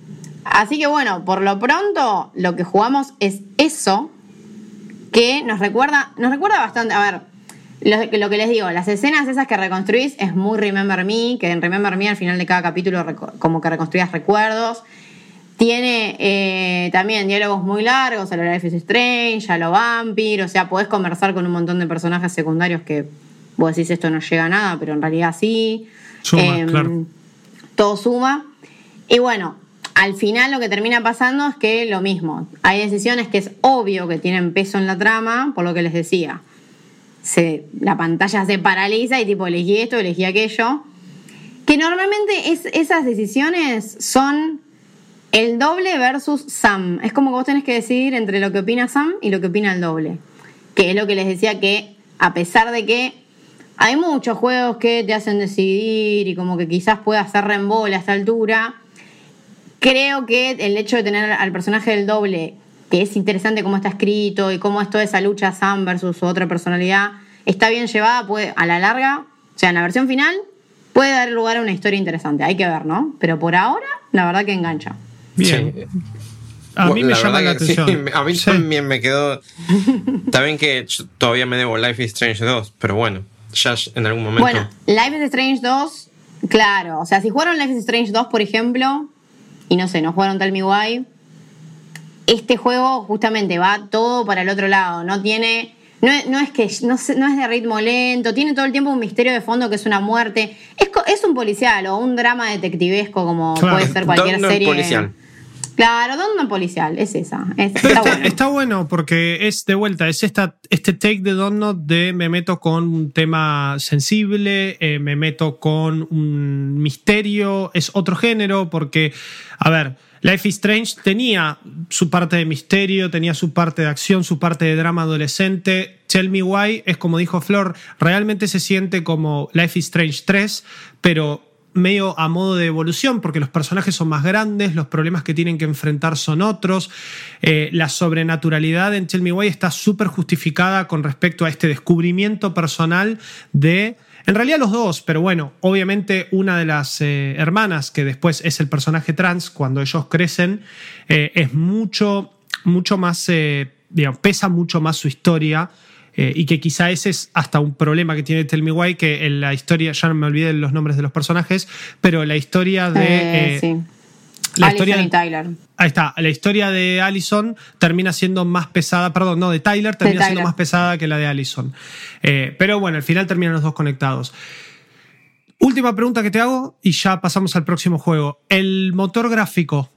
así que bueno, por lo pronto lo que jugamos es eso que nos recuerda, nos recuerda bastante, a ver, lo, lo que les digo, las escenas esas que reconstruís es muy Remember Me, que en Remember Me al final de cada capítulo como que reconstruías recuerdos. Tiene eh, también diálogos muy largos, a lo Life is Strange, a lo Vampire, o sea, podés conversar con un montón de personajes secundarios que vos decís esto no llega a nada, pero en realidad sí. Suma, Em, claro. Todo suma. Y bueno, al final lo que termina pasando es que lo mismo. Hay decisiones que es obvio que tienen peso en la trama, por lo que les decía. La pantalla se paraliza y tipo elegí esto, elegí aquello. que normalmente es, esas decisiones son el doble versus Sam. Es como que vos tenés que decidir entre lo que opina Sam y lo que opina el doble. Que es lo que les decía que, a pesar de que hay muchos juegos que te hacen decidir y como que quizás pueda hacer reembola a esta altura, creo que el hecho de tener al personaje del doble, que es interesante cómo está escrito y cómo es toda esa lucha Sam versus otra personalidad, está bien llevada, puede, a la larga, o sea, en la versión final, puede dar lugar a una historia interesante. Hay que ver, ¿no? Pero por ahora, la verdad que engancha. Bien. Sí. A mí me La llama la sí, atención. a mí Sí. también me quedó. También que todavía me debo Life is Strange 2, pero bueno, ya en algún momento. Bueno, Life is Strange 2, claro. O sea, si jugaron Life is Strange 2, por ejemplo, y no sé, no jugaron Tell Me Why, este juego justamente va todo para el otro lado. No tiene. No es, no es que no, es de ritmo lento, tiene todo el tiempo un misterio de fondo que es una muerte. Es, un policial o un drama detectivesco como Claro. puede ser cualquier serie. policial. Claro, ¿dónde policial? Es esa. Es- está está, bueno. está bueno porque es de vuelta, es esta, este take de Donut de me meto con un tema sensible, eh, me meto con un misterio, es otro género porque, a ver, Life is Strange tenía su parte de misterio, tenía su parte de acción, su parte de drama adolescente. Tell Me Why es como dijo Flor, realmente se siente como Life is Strange 3, pero medio a modo de evolución, porque los personajes son más grandes, los problemas que tienen que enfrentar son otros. Eh, la sobrenaturalidad en Tell Me Why está súper justificada con respecto a este descubrimiento personal de. En realidad los dos, pero bueno, obviamente una de las eh, hermanas, que después es el personaje trans, cuando ellos crecen, eh, es mucho, mucho más, eh, digamos, pesa mucho más su historia. Eh, y que quizá ese es hasta un problema que tiene Tell Me Why, que en la historia, ya no me olvidé los nombres de los personajes, pero la historia de... Sí. La Allison historia y Tyler. Ahí está, la historia de Allison termina siendo más pesada, perdón, no, de Tyler termina siendo Tyler. más pesada que la de Allison. Eh, pero bueno, al final terminan los dos conectados. Última pregunta que te hago y ya pasamos al próximo juego. ¿El motor gráfico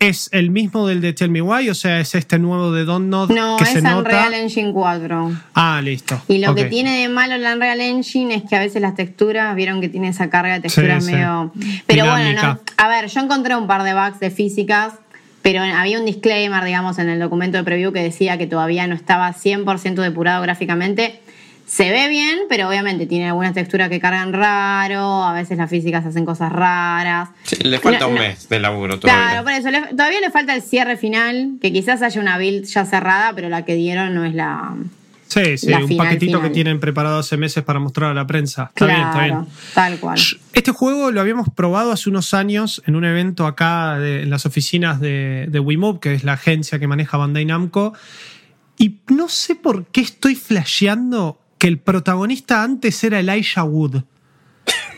es el mismo del de Tell Me Why? O sea, es este nuevo de Don't Nod No, que es se nota. Unreal Engine 4. Ah, listo. Y lo que tiene de malo la Unreal Engine es que a veces las texturas, vieron que tiene esa carga de texturas sí. medio. Pero bueno, no. A ver, yo encontré un par de bugs de físicas, pero había un disclaimer, digamos, en el documento de preview que decía que todavía no estaba 100% depurado gráficamente. Se ve bien, pero obviamente tiene algunas texturas que cargan raro, a veces las físicas hacen cosas raras. Sí, le falta No, un no. mes de laburo todavía. Claro, por eso le- todavía le falta el cierre final, que quizás haya una build ya cerrada, pero la que dieron no es la, Sí, sí, la un final, paquetito final. que tienen preparado hace meses para mostrar a la prensa. Está bien, está bien. Claro, tal cual. Este juego lo habíamos probado hace unos años en un evento acá de- en las oficinas de, de que es la agencia que maneja Bandai Namco. Y no sé por qué estoy flasheando que el protagonista antes era Elijah Wood.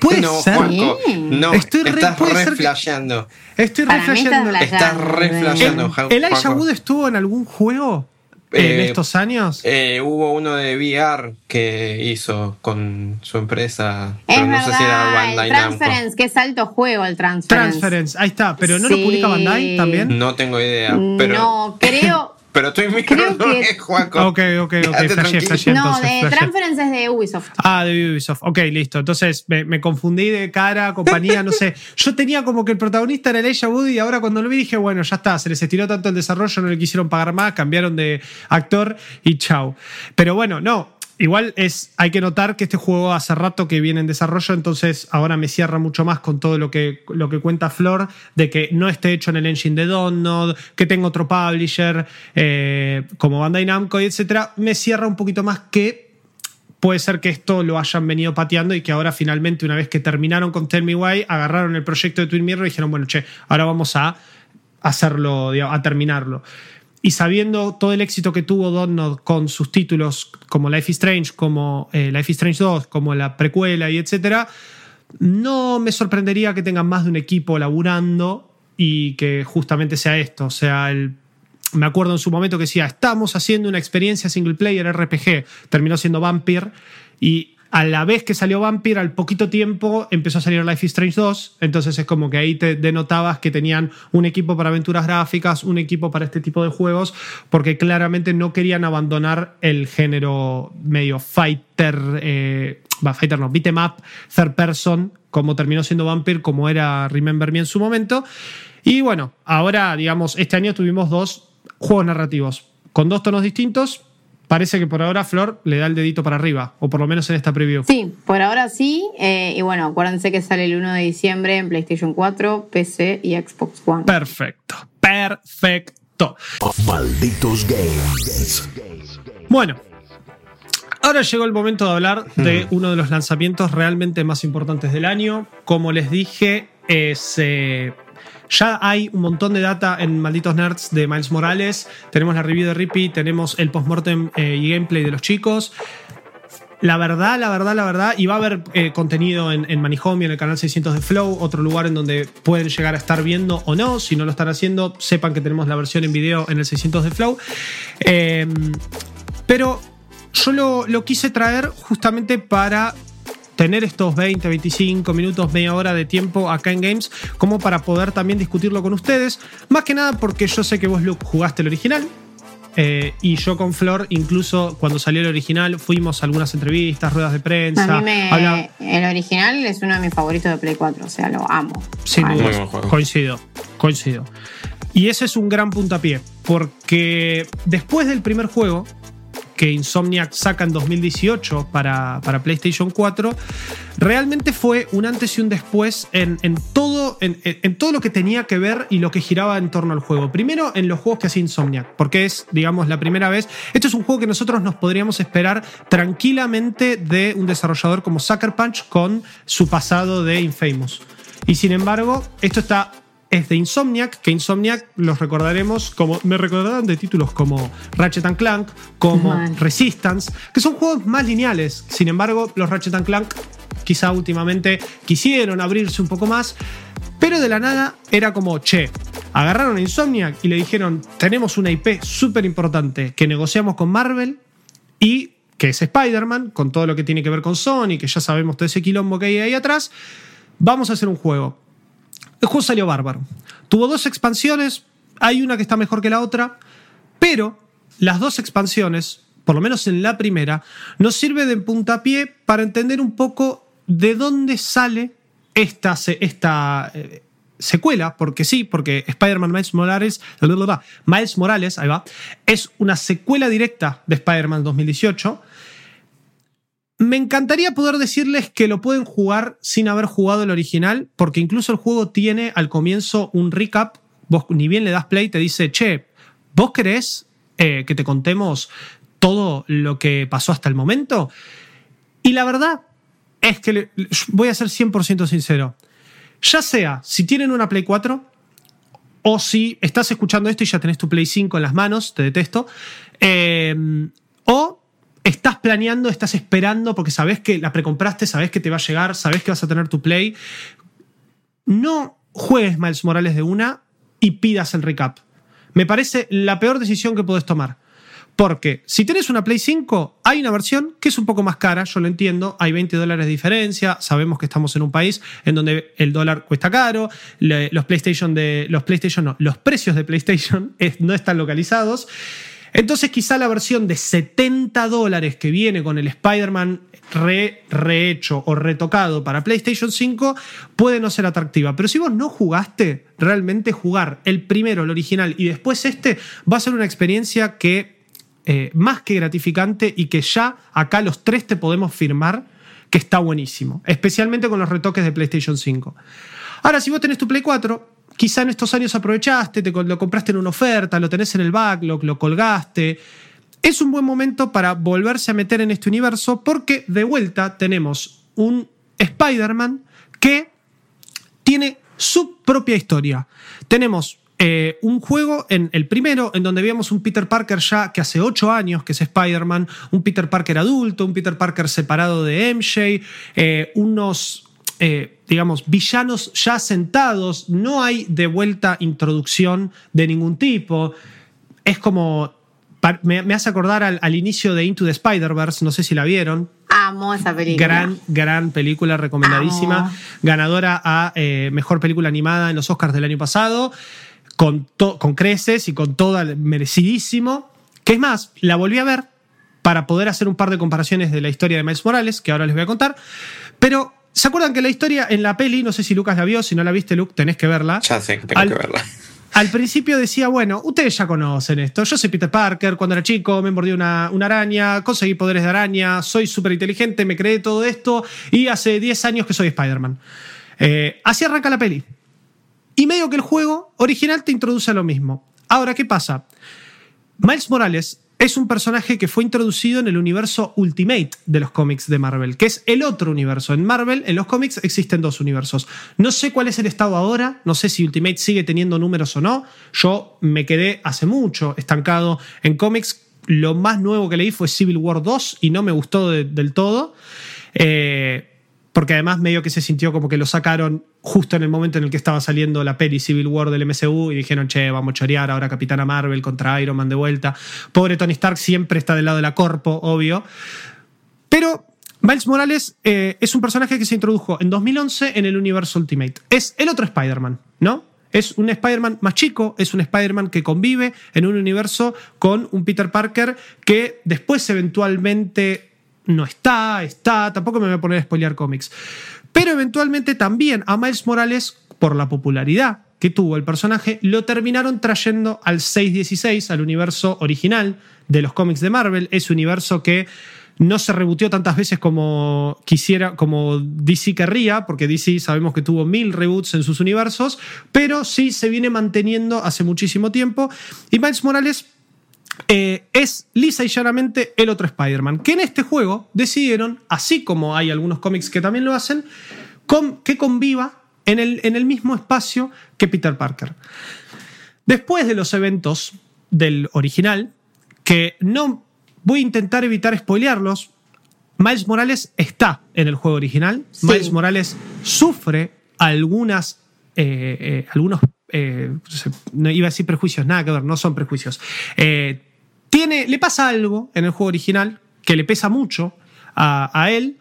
¿Puede no, ser? Juanco, no, Estoy re- estás puede re ser que- flasheando. Estoy re flasheando. Estás re Flasheando. ¿El- ¿Elijah. Wood estuvo en algún juego en Eh, estos años? Eh, hubo uno de VR que hizo con su empresa, Es pero no verdad, sé si era el Bandai Namco. Transference, que es alto juego el Transference. Transference, ahí está. ¿Pero no lo publica Bandai también? No tengo idea, pero, No, creo... pero mismo creo no que- es, Juanco. Ok, ok, ok. Flashé, flashé no, entonces. de. Transference es de Ubisoft. Ah, de Ubisoft. Ok, listo. Entonces me, me confundí de cara, compañía, no sé. Yo tenía como que el protagonista era Elijah Wood y ahora cuando lo vi dije, bueno, ya está, se les estiró tanto el desarrollo, no le quisieron pagar más, cambiaron de actor y chau. Pero bueno, no. Igual es, hay que notar que este juego hace rato que viene en desarrollo, entonces ahora me cierra mucho más con todo lo que, lo que cuenta Flor, de que no esté hecho en el engine de Donut, que tenga otro publisher, eh, como Bandai Namco etcétera. Me cierra un poquito más que puede ser que esto lo hayan venido pateando y que ahora finalmente, una vez que terminaron con Tell Me Why, agarraron el proyecto de Twin Mirror y dijeron, bueno, che, ahora vamos a hacerlo, digamos, a terminarlo. Y sabiendo todo el éxito que tuvo Donut con sus títulos como Life is Strange, como eh, Life is Strange 2, como la precuela y etcétera, no me sorprendería que tengan más de un equipo laburando y que justamente sea esto. O sea, el me acuerdo en su momento que decía, estamos haciendo una experiencia single player RPG. Terminó siendo Vampire y a la vez que salió Vampire, al poquito tiempo empezó a salir Life is Strange 2. Entonces es como que ahí te denotabas que tenían un equipo para aventuras gráficas, un equipo para este tipo de juegos, porque claramente no querían abandonar el género medio fighter, eh, fighter no, beat 'em up, third person, como terminó siendo Vampire, como era Remember Me en su momento. Y bueno, ahora, digamos, este año tuvimos dos juegos narrativos con dos tonos distintos. Parece que por ahora Flor le da el dedito para arriba, o por lo menos en esta preview. Sí, por ahora sí. eh, y bueno, acuérdense que sale el 1 de diciembre en PlayStation 4, PC y Xbox One. Perfecto, perfecto. Malditos Games. Bueno, ahora llegó el momento de hablar de uno de los lanzamientos realmente más importantes del año. Como les dije, es, eh, ya hay un montón de data en Malditos Nerds de Miles Morales. Tenemos la review de Rippy, tenemos el postmortem eh, y gameplay de los chicos. La verdad, la verdad, la verdad, y va a haber eh, contenido en, en en el canal 600 de Flow, otro lugar en donde pueden llegar a estar viendo o no. Si no lo están haciendo, sepan que tenemos la versión en video en el 600 de Flow. Eh, pero yo lo, lo quise traer justamente para tener estos 20, 25 minutos, media hora de tiempo acá en Games, como para poder también discutirlo con ustedes. Más que nada porque yo sé que vos, Luke, jugaste el original. eh, y yo con Flor, incluso cuando salió el original, fuimos a algunas entrevistas, ruedas de prensa. A mí me, habla- el original es uno de mis favoritos de Play 4, o sea, lo amo. Sin duda. Coincido, coincido. Y ese es un gran puntapié, porque después del primer juego, que Insomniac saca en 2018 para, para PlayStation 4, realmente fue un antes y un después en, en todo, en, en- todo lo que tenía que ver y lo que giraba en torno al juego. Primero en los juegos que hacía Insomniac, porque es, digamos, la primera vez. Esto es un juego que nosotros nos podríamos esperar tranquilamente de un desarrollador como Sucker Punch con su pasado de Infamous. Y sin embargo, esto está es de Insomniac, que Insomniac los recordaremos como. Me recordarán de títulos como Ratchet and Clank, como. Resistance, que son juegos más lineales. Sin embargo, los Ratchet and Clank quizá últimamente quisieron abrirse un poco más, pero de la nada era como, che, agarraron a Insomniac y le dijeron, tenemos una IP súper importante que negociamos con Marvel y que es Spider-Man, con todo lo que tiene que ver con Sony, que ya sabemos todo ese quilombo que hay ahí atrás, vamos a hacer un juego. El juego salió bárbaro. Tuvo dos expansiones, hay una que está mejor que la otra, pero las dos expansiones, por lo menos en la primera, nos sirve de puntapié para entender un poco de dónde sale esta, eh, secuela, porque sí, porque Spider-Man Miles Morales, Miles Morales, ahí va, es una secuela directa de Spider-Man 2018. Me encantaría poder decirles que lo pueden jugar sin haber jugado el original, porque incluso el juego tiene al comienzo un recap. Vos ni bien le das play, te dice, che, ¿vos querés eh, que te contemos todo lo que pasó hasta el momento? Y la verdad es que voy a ser 100% sincero. Ya sea si tienen una Play 4 o si estás escuchando esto y ya tenés tu Play 5 en las manos, te detesto, eh, o estás planeando, estás esperando porque sabes que la precompraste, sabes que te va a llegar, sabes que vas a tener tu Play, no juegues Miles Morales de una y pidas el recap. Me parece la peor decisión que puedes tomar. Porque si tienes una Play 5, hay una versión que es un poco más cara, yo lo entiendo, hay 20 dólares de diferencia, sabemos que estamos en un país en donde el dólar cuesta caro, los PlayStation de los PlayStation no, los precios de PlayStation no están localizados. Entonces quizá la versión de 70 dólares que viene con el Spider-Man re, rehecho o retocado para PlayStation 5 puede no ser atractiva. Pero si vos no jugaste, realmente jugar el primero, el original, y después este, va a ser una experiencia que eh, más que gratificante y que ya acá los tres te podemos firmar que está buenísimo, especialmente con los retoques de PlayStation 5. Ahora, si vos tenés tu Play 4, quizá en estos años aprovechaste, te, lo compraste en una oferta, lo tenés en el backlog, lo colgaste. Es un buen momento para volverse a meter en este universo porque de vuelta tenemos un Spider-Man que tiene su propia historia. Tenemos eh, un juego en el primero, en donde veíamos un Peter Parker ya que hace ocho años que es Spider-Man, un Peter Parker adulto, un Peter Parker separado de MJ, eh, unos, eh, digamos, villanos ya sentados, no hay de vuelta introducción de ningún tipo. Es como. Me, me hace acordar al, al inicio de Into the Spider-Verse, no sé si la vieron, Amo esa película. Gran, gran película, recomendadísima. Amo. Ganadora a eh, Mejor Película Animada en los Oscars del año pasado, con, con creces y con toda, merecidísimo. Que es más, la volví a ver para poder hacer un par de comparaciones de la historia de Miles Morales, que ahora les voy a contar. Pero ¿se acuerdan que la historia en la peli, no sé si Lucas la vio, si no la viste, Luke, tenés que verla? Ya sé que tengo Al- que verla. Al principio decía, bueno, ustedes ya conocen esto. Yo soy Peter Parker, cuando era chico me mordió una, una araña, conseguí poderes de araña, soy súper inteligente, me creé todo esto y hace 10 años que soy Spider-Man. Eh, así arranca la peli. Y medio que el juego original te introduce a lo mismo. Ahora, ¿qué pasa? Miles Morales es un personaje que fue introducido en el universo Ultimate de los cómics de Marvel, que es el otro universo. En Marvel, en los cómics, existen dos universos. No sé cuál es el estado ahora, no sé si Ultimate sigue teniendo números o no. Yo me quedé hace mucho estancado en cómics. Lo más nuevo que leí fue Civil War 2 y no me gustó de- del todo. Eh, porque además medio que se sintió como que lo sacaron justo en el momento en el que estaba saliendo la peli Civil War del MCU y dijeron, che, vamos a chorear ahora Capitana Marvel contra Iron Man de vuelta. Pobre Tony Stark siempre está del lado de la corpo, obvio. Pero Miles Morales eh, es un personaje que se introdujo en 2011 en el universo Ultimate. Es el otro Spider-Man, ¿no? Es un Spider-Man más chico, es un Spider-Man que convive en un universo con un Peter Parker que después eventualmente no está, está, tampoco me voy a poner a spoilear cómics. Pero eventualmente también a Miles Morales, por la popularidad que tuvo el personaje, lo terminaron trayendo al 616, al universo original de los cómics de Marvel, ese universo que no se rebutió tantas veces como quisiera, como DC querría, porque DC sabemos que tuvo mil reboots en sus universos, pero sí se viene manteniendo hace muchísimo tiempo. Y Miles Morales eh, es lisa y llanamente el otro Spider-Man. Que en este juego decidieron, así como hay algunos cómics que también lo hacen, con- que conviva en el, en el mismo espacio que Peter Parker. Después de los eventos del original, que no voy a intentar evitar spoilearlos, Miles Morales está en el juego original. Sí. Miles Morales sufre algunas, eh, eh, algunos, eh, no iba a decir prejuicios, nada que ver, no son prejuicios. Eh, tiene, le pasa algo en el juego original que le pesa mucho a, él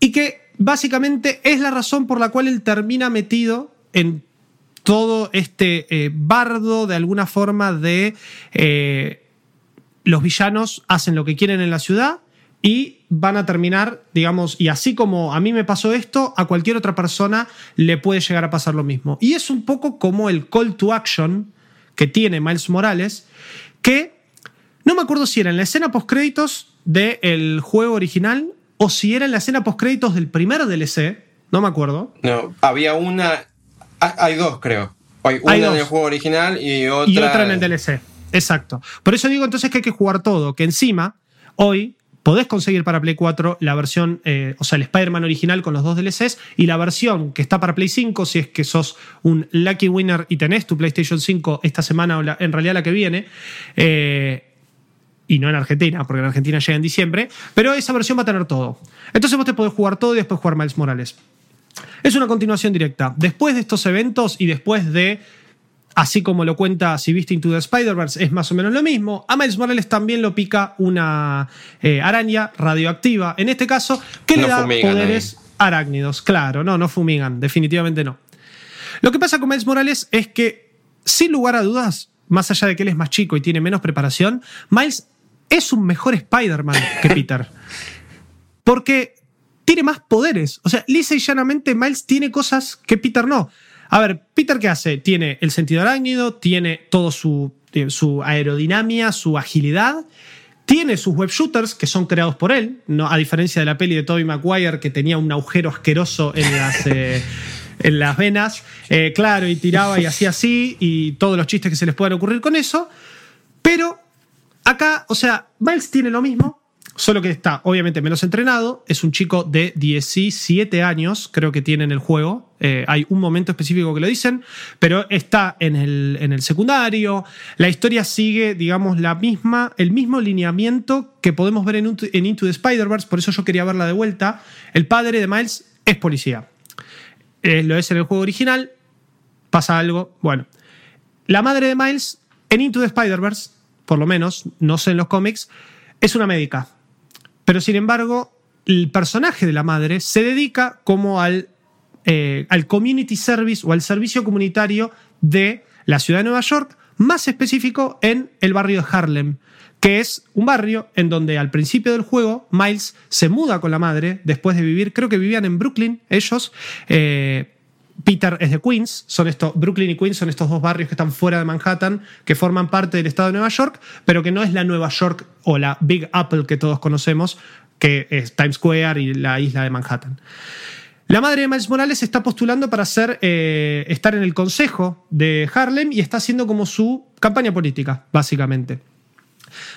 y que básicamente es la razón por la cual él termina metido en todo este eh, bardo de alguna forma de los villanos hacen lo que quieren en la ciudad y van a terminar, digamos, y así como a mí me pasó esto, a cualquier otra persona le puede llegar a pasar lo mismo. Y es un poco como el call to action que tiene Miles Morales, que no me acuerdo si era en la escena post-créditos del juego original o si era en la escena post-créditos del primer DLC, no me acuerdo. No, había una. ha- Hay dos, creo. Hay una Hay en el juego original y otra. y otra en el DLC. Exacto. Por eso digo entonces que hay que jugar todo, que encima, hoy podés conseguir para Play 4 la versión, eh, o sea, el Spider-Man original con los dos DLCs y la versión que está para Play 5, si es que sos un lucky winner y tenés tu PlayStation 5 esta semana o en realidad la que viene. eh, y no en Argentina, porque en Argentina llega en diciembre, pero esa versión va a tener todo. Entonces vos te podés jugar todo y después jugar Miles Morales. Es una continuación directa. Después de estos eventos y después de, así como lo cuenta si viste Into the Spider-Verse, es más o menos lo mismo. A Miles Morales también lo pica una eh, araña radioactiva, en este caso, que No le da fumigan poderes arácnidos. Claro, no, no fumigan, definitivamente no. Lo que pasa con Miles Morales es que, sin lugar a dudas, más allá de que él es más chico y tiene menos preparación, Miles es un mejor Spider-Man que Peter. Porque tiene más poderes. O sea, lisa y llanamente Miles tiene cosas que Peter no. A ver, Peter ¿qué hace? Tiene el sentido arácnido, tiene todo su, eh, su aerodinámica, su agilidad. Tiene sus web shooters que son creados por él, no, a diferencia de la peli de Tobey Maguire que tenía un agujero asqueroso en las, eh, en las venas. Eh, claro, y tiraba y hacía así, y todos los chistes que se les puedan ocurrir con eso. Pero acá, o sea, Miles tiene lo mismo, solo que está obviamente menos entrenado. Es un chico de 17 años, creo que tiene en el juego. Eh, hay un momento específico que lo dicen, pero está en el, en el secundario. La historia sigue, digamos, la misma, el mismo lineamiento que podemos ver en, en Into the Spider-Verse, por eso yo quería verla de vuelta. El padre de Miles es policía. Eh, lo es en el juego original. Pasa algo. Bueno, la madre de Miles en Into the Spider-Verse, por lo menos, no sé en los cómics, es una médica. Pero sin embargo, el personaje de la madre se dedica como al, eh, al community service o al servicio comunitario de la ciudad de Nueva York más específico en el barrio de Harlem, que es un barrio en donde al principio del juego Miles se muda con la madre después de vivir, creo que vivían en Brooklyn ellos. eh, Peter es de Queens, son estos, Brooklyn y Queens son estos dos barrios que están fuera de Manhattan, que forman parte del estado de Nueva York, pero que no es la Nueva York o la Big Apple que todos conocemos, que es Times Square y la isla de Manhattan. La madre de Miles Morales está postulando para ser, eh, estar en el consejo de Harlem y está haciendo como su campaña política, básicamente.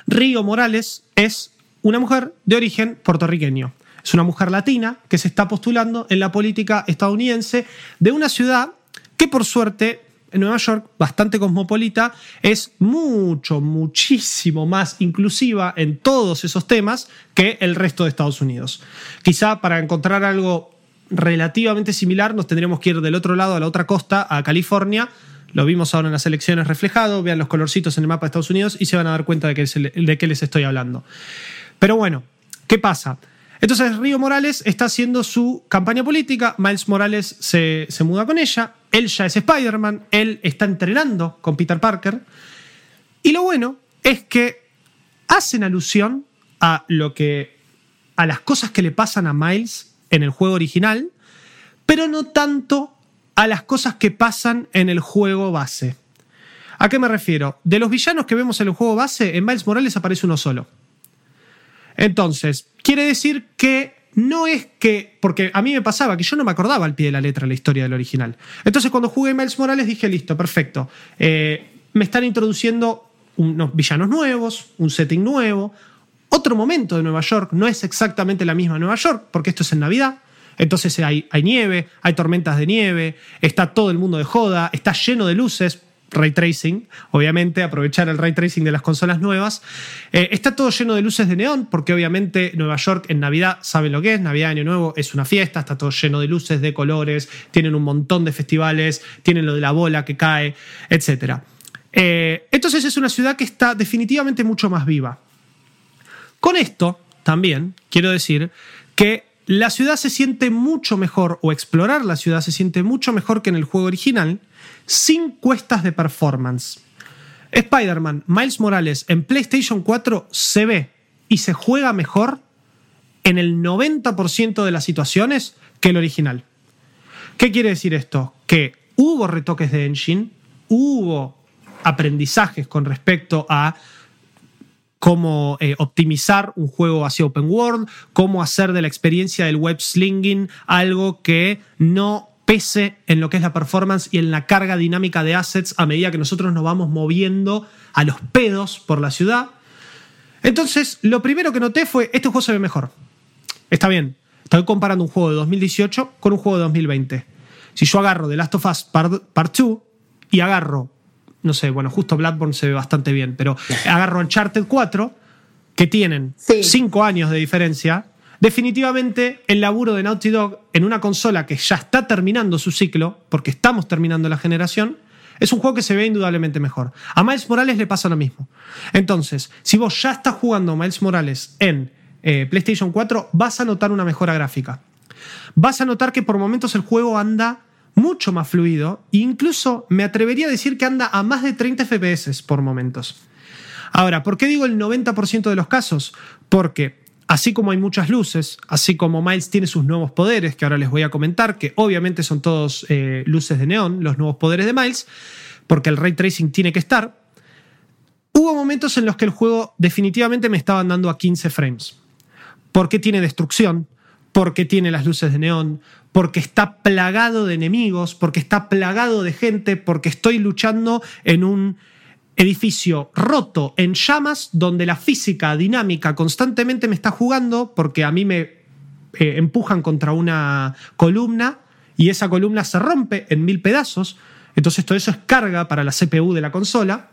Río Morales es una mujer de origen puertorriqueño. Es una mujer latina que se está postulando en la política estadounidense de una ciudad que por suerte en Nueva York, bastante cosmopolita, es mucho, muchísimo más inclusiva en todos esos temas que el resto de Estados Unidos. Quizá para encontrar algo relativamente similar nos tendríamos que ir del otro lado, a la otra costa, a California. Lo vimos ahora en las elecciones reflejado, vean los colorcitos en el mapa de Estados Unidos y se van a dar cuenta de, que de qué les estoy hablando. Pero bueno, ¿qué pasa? Entonces Río Morales está haciendo su campaña política, Miles Morales se, se muda con ella, él ya es Spider-Man, él está entrenando con Peter Parker. Y lo bueno es que hacen alusión a lo que. a las cosas que le pasan a Miles en el juego original, pero no tanto a las cosas que pasan en el juego base. ¿A qué me refiero? De los villanos que vemos en el juego base, en Miles Morales aparece uno solo. Entonces, quiere decir que no es que. Porque a mí me pasaba que yo no me acordaba al pie de la letra la historia del original. Entonces, cuando jugué Miles Morales, dije: listo, perfecto. Eh, me están introduciendo unos villanos nuevos, un setting nuevo, otro momento de Nueva York. No es exactamente la misma Nueva York, porque esto es en Navidad. Entonces hay, hay nieve, hay tormentas de nieve, está todo el mundo de joda, está lleno de luces, ray tracing, obviamente, aprovechar el ray tracing de las consolas nuevas. Eh, está todo lleno de luces de neón, porque obviamente Nueva York en Navidad saben lo que es, Navidad, Año Nuevo, es una fiesta, está todo lleno de luces, de colores, tienen un montón de festivales, tienen lo de la bola que cae, etc. Eh, entonces es una ciudad que está definitivamente mucho más viva. Con esto, también quiero decir que la ciudad se siente mucho mejor, o explorar la ciudad se siente mucho mejor que en el juego original, sin cuestas de performance. Spider-Man, Miles Morales en PlayStation 4 se ve y se juega mejor en el 90% de las situaciones que el original. ¿Qué quiere decir esto? Que hubo retoques de engine, hubo aprendizajes con respecto a cómo eh, optimizar un juego así open world, cómo hacer de la experiencia del web slinging algo que no pese en lo que es la performance y en la carga dinámica de assets a medida que nosotros nos vamos moviendo a los pedos por la ciudad. Entonces, lo primero que noté fue, este juego se ve mejor. Está bien, estoy comparando un juego de 2018 con un juego de 2020. Si yo agarro The Last of Us Part, Part 2 y agarro no sé, bueno, justo Bloodborne se ve bastante bien, pero agarro Uncharted 4, que tienen Sí. 5 años de diferencia, definitivamente el laburo de Naughty Dog en una consola que ya está terminando su ciclo, porque estamos terminando la generación, es un juego que se ve indudablemente mejor. A Miles Morales le pasa lo mismo. Entonces, si vos ya estás jugando Miles Morales en eh, PlayStation 4, vas a notar una mejora gráfica. Vas a notar que por momentos el juego anda mucho más fluido e incluso me atrevería a decir que anda a más de 30 FPS por momentos. Ahora, ¿por qué digo el 90% de los casos? Porque así como hay muchas luces, así como Miles tiene sus nuevos poderes, que ahora les voy a comentar, que obviamente son todos eh, luces de neón, los nuevos poderes de Miles, porque el ray tracing tiene que estar, hubo momentos en los que el juego definitivamente me estaba andando a 15 frames. Porque tiene destrucción, porque tiene las luces de neón, porque está plagado de enemigos, porque está plagado de gente, porque estoy luchando en un edificio roto, en llamas, donde la física dinámica constantemente me está jugando, porque a mí me eh, empujan contra una columna y esa columna se rompe en mil pedazos. Entonces todo eso es carga para la CPU de la consola.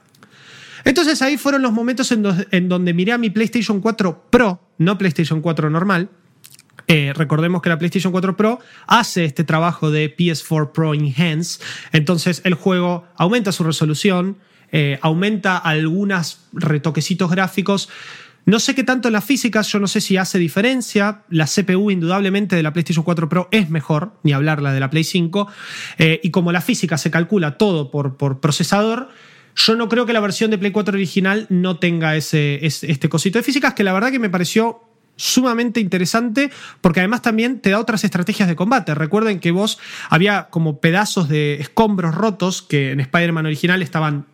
Entonces ahí fueron los momentos en, do- en donde miré a mi PlayStation 4 Pro, no PlayStation 4 normal. Eh, recordemos que la PlayStation 4 Pro hace este trabajo de PS4 Pro Enhance. Entonces el juego aumenta su resolución, eh, aumenta algunos retoquecitos gráficos. No sé qué tanto en las físicas, yo no sé si hace diferencia. La CPU indudablemente de la PlayStation 4 Pro es mejor, ni hablar la de la Play 5. Eh, y como la física se calcula todo por, por procesador, yo no creo que la versión de Play 4 original no tenga ese, este cosito de físicas que la verdad que me pareció sumamente interesante porque además también te da otras estrategias de combate. Recuerden que vos había como pedazos de escombros rotos que en Spider-Man original estaban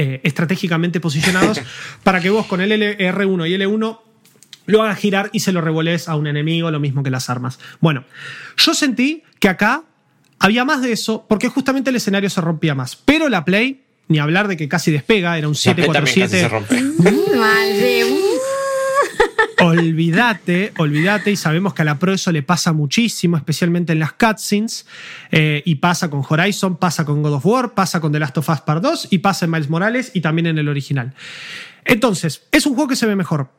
eh, estratégicamente posicionados para que vos con el R1 y L1 lo hagas girar y se lo revolees a un enemigo, lo mismo que las armas. Bueno, yo sentí que acá había más de eso porque justamente el escenario se rompía más. Pero la Play, ni hablar de que casi despega, era un La Play también casi se 747. rompe. Mal, sí. Olvídate, olvídate, y sabemos que a la Pro eso le pasa muchísimo, especialmente en las cutscenes, eh, y pasa con Horizon, pasa con God of War, pasa con The Last of Us Part 2, y pasa en Miles Morales y también en el original. Entonces, es un juego que se ve mejor.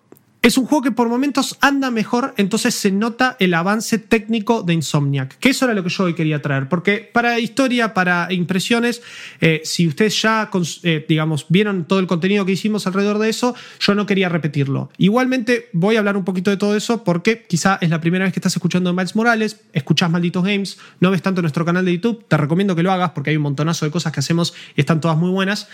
Es un juego que por momentos anda mejor, entonces se nota el avance técnico de Insomniac, que eso era lo que yo hoy quería traer, porque para historia, para impresiones, eh, si ustedes ya, eh, digamos, vieron todo el contenido que hicimos alrededor de eso, yo no quería repetirlo. Igualmente voy a hablar un poquito de todo eso porque quizá es la primera vez que estás escuchando Miles Morales, escuchás Malditos Games, no ves tanto nuestro canal de YouTube, te recomiendo que lo hagas porque hay un montonazo de cosas que hacemos y están todas muy buenas.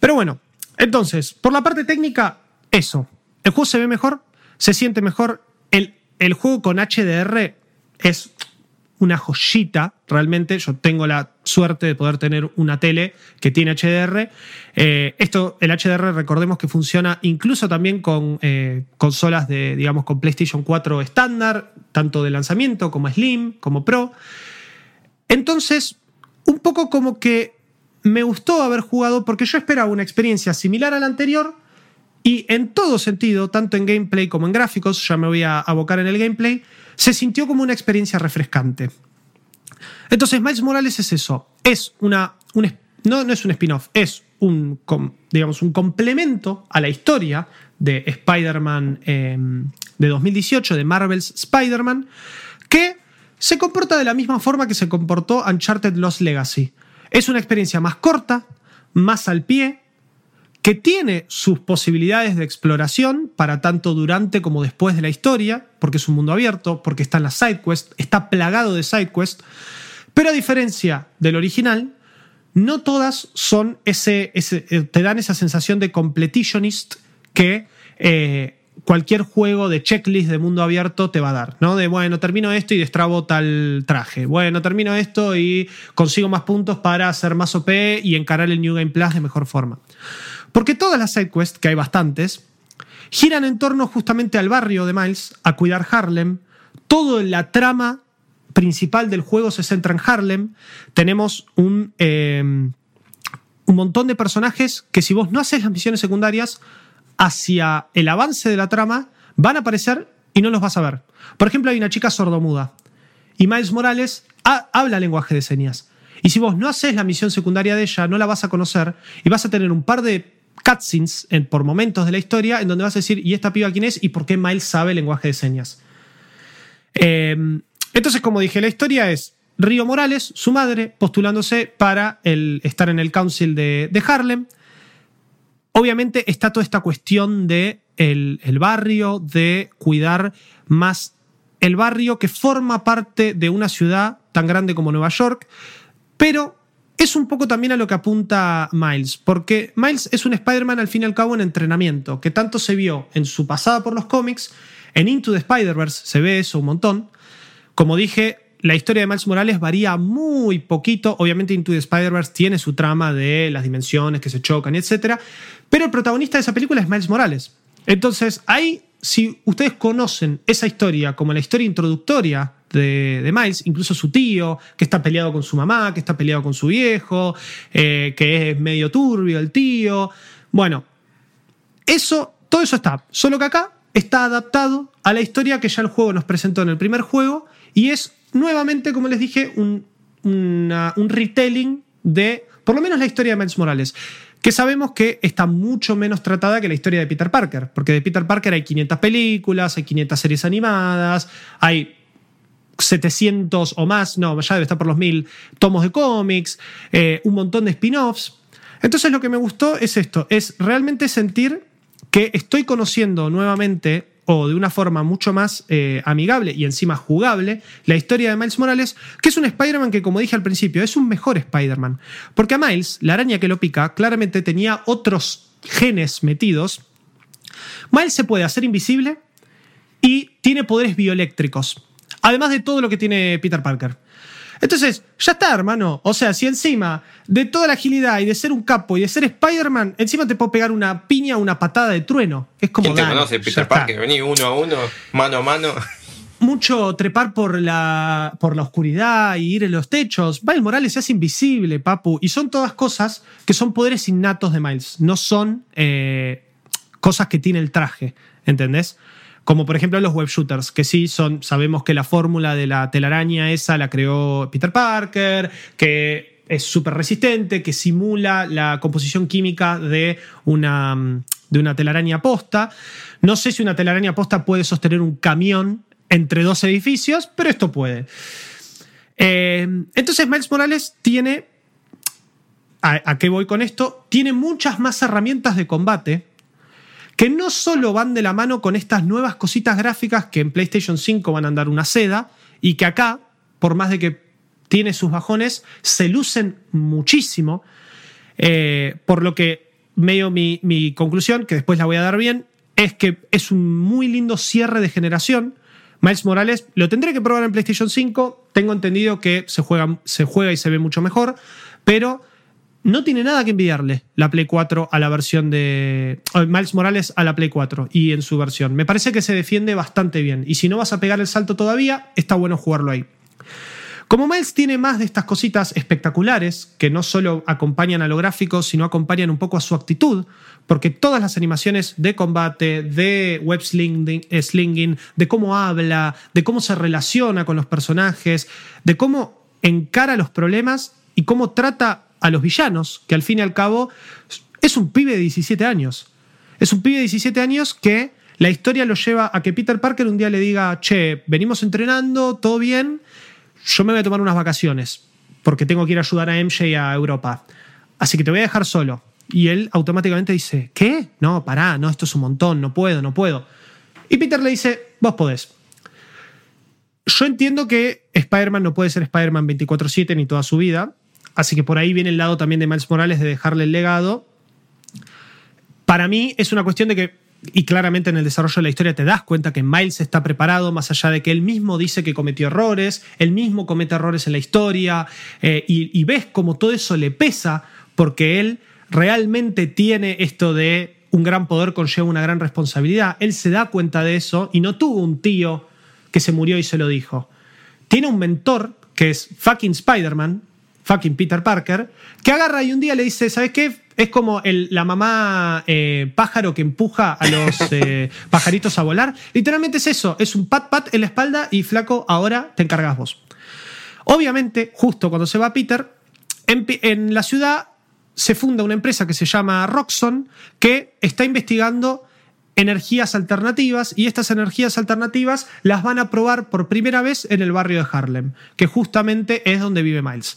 Pero bueno, entonces, por la parte técnica, eso. El juego se ve mejor, se siente mejor. El, el juego con HDR es una joyita, realmente. Yo tengo la suerte de poder tener una tele que tiene HDR. Eh, esto, el HDR, recordemos que funciona incluso también con eh, consolas de, digamos, con PlayStation 4 estándar, tanto de lanzamiento como Slim, como Pro. Entonces, un poco como que me gustó haber jugado porque yo esperaba una experiencia similar a la anterior y en todo sentido, tanto en gameplay como en gráficos, ya me voy a abocar en el gameplay, se sintió como una experiencia refrescante. Entonces, Miles Morales es eso, es una, no, no es un spin-off, es un, digamos, un complemento a la historia de Spider-Man eh, de 2018, de Marvel's Spider-Man, que se comporta de la misma forma que se comportó Uncharted Lost Legacy. Es una experiencia más corta, más al pie, que tiene sus posibilidades de exploración para tanto durante como después de la historia, porque es un mundo abierto, porque están las sidequests, está plagado de sidequests, pero a diferencia del original, no todas son ese, ese- eh, te dan esa sensación de completionist que eh, cualquier juego de checklist de mundo abierto te va a dar, ¿no? De bueno, termino esto y destrabo tal traje. Bueno, termino esto y consigo más puntos para hacer más OP y encarar el New Game Plus de mejor forma. Porque todas las sidequests, que hay bastantes, giran en torno justamente al barrio de Miles, a cuidar Harlem. Toda la trama principal del juego se centra en Harlem. Tenemos un, eh, un montón de personajes que si vos no haces las misiones secundarias, hacia el avance de la trama, van a aparecer y no los vas a ver. Por ejemplo, hay una chica sordomuda y Miles Morales ha- habla lenguaje de señas. Y si vos no haces la misión secundaria de ella, no la vas a conocer y vas a tener un par de cutscenes en- por momentos de la historia en donde vas a decir, ¿y esta piba quién es? ¿Y por qué Miles sabe lenguaje de señas? Eh, entonces, como dije, la historia es Río Morales, su madre, postulándose para el, estar en el council de, de Harlem. Obviamente está toda esta cuestión de el, el barrio, de cuidar más el barrio que forma parte de una ciudad tan grande como Nueva York, pero es un poco también a lo que apunta Miles, porque Miles es un Spider-Man al fin y al cabo en entrenamiento, que tanto se vio en su pasada por los cómics, en Into the Spider-Verse se ve eso un montón. Como dije, la historia de Miles Morales varía muy poquito. Obviamente, Into the Spider-Verse tiene su trama de las dimensiones que se chocan, etc. Pero el protagonista de esa película es Miles Morales. Entonces, ahí, si ustedes conocen esa historia como la historia introductoria de, Miles, incluso su tío, que está peleado con su mamá, que está peleado con su viejo, eh, que es medio turbio el tío. Bueno, eso, todo eso está. Solo que acá está adaptado a la historia que ya el juego nos presentó en el primer juego y es nuevamente, como les dije, un, un retelling de por lo menos la historia de Miles Morales, que sabemos que está mucho menos tratada que la historia de Peter Parker, porque de Peter Parker hay 500 películas, hay 500 series animadas, hay 700 o más, no, ya debe estar por los 1000 tomos de cómics, eh, un montón de spin-offs. Entonces lo que me gustó es esto, es realmente sentir que estoy conociendo nuevamente o de una forma mucho más eh, amigable y encima jugable la historia de Miles Morales, que es un Spider-Man que, como dije al principio, es un mejor Spider-Man. Porque a Miles, la araña que lo pica, claramente tenía otros genes metidos. Miles se puede hacer invisible y tiene poderes bioeléctricos, además de todo lo que tiene Peter Parker. Entonces, ya está, hermano. O sea, si encima de toda la agilidad y de ser un capo y de ser Spider-Man, encima te puedo pegar una piña o una patada de trueno. Es como. ¿Quién te dale, conoce, Peter. Parker? Vení uno a uno, mano a mano. Mucho trepar por la, por la oscuridad y ir en los techos. Miles Morales se hace invisible, papu. Y son todas cosas que son poderes innatos de Miles. No son eh, cosas que tiene el traje. ¿Entendés? Como por ejemplo los web shooters, que sí son, sabemos que la fórmula de la telaraña esa la creó Peter Parker, que es súper resistente, que simula la composición química de una, de una telaraña posta. No sé si una telaraña posta puede sostener un camión entre dos edificios, pero esto puede. Eh, entonces Miles Morales tiene, ¿a, ¿a qué voy con esto? Tiene muchas más herramientas de combate que no solo van de la mano con estas nuevas cositas gráficas que en PlayStation 5 van a andar una seda y que acá, por más de que tiene sus bajones, se lucen muchísimo. Eh, por lo que medio mi, mi conclusión, que después la voy a dar bien, es que es un muy lindo cierre de generación. Miles Morales lo tendré que probar en PlayStation 5. Tengo entendido que se juega, se juega y se ve mucho mejor, pero no tiene nada que envidiarle la Play 4 a la versión de. eh, Miles Morales a la Play 4 y en su versión. Me parece que se defiende bastante bien. Y si no vas a pegar el salto todavía, está bueno jugarlo ahí. Como Miles tiene más de estas cositas espectaculares, que no solo acompañan a lo gráfico, sino acompañan un poco a su actitud, porque todas las animaciones de combate, de web slinging, eh, slinging, de cómo habla, de cómo se relaciona con los personajes, de cómo encara los problemas y cómo trata a los villanos, que al fin y al cabo es un pibe de 17 años. Es un pibe de 17 años que la historia lo lleva a que Peter Parker un día le diga, che, venimos entrenando, todo bien, yo me voy a tomar unas vacaciones, porque tengo que ir a ayudar a MJ a Europa. Así que te voy a dejar solo. Y él automáticamente dice, ¿qué? No, pará, no, esto es un montón, no puedo, no puedo. Y Peter le dice, vos podés. Yo entiendo que Spider-Man no puede ser Spider-Man 24/7 ni toda su vida, así que por ahí viene el lado también de Miles Morales de dejarle el legado. Para mí es una cuestión de que, y claramente en el desarrollo de la historia te das cuenta que Miles está preparado, más allá de que él mismo dice que cometió errores, él mismo comete errores en la historia, eh, y, ves como todo eso le pesa, porque él realmente tiene esto de un gran poder conlleva una gran responsabilidad. Él se da cuenta de eso y no tuvo un tío que se murió y se lo dijo. Tiene un mentor que es fucking Spider-Man, fucking Peter Parker, que agarra y un día le dice, ¿sabes qué? Es como el- la mamá eh, pájaro que empuja a los eh, pajaritos a volar. Literalmente es eso, es un pat pat en la espalda y flaco, ahora te encargas vos. Obviamente, justo cuando se va Peter, en, en la ciudad se funda una empresa que se llama Roxxon que está investigando energías alternativas y estas energías alternativas las van a probar por primera vez en el barrio de Harlem, que justamente es donde vive Miles.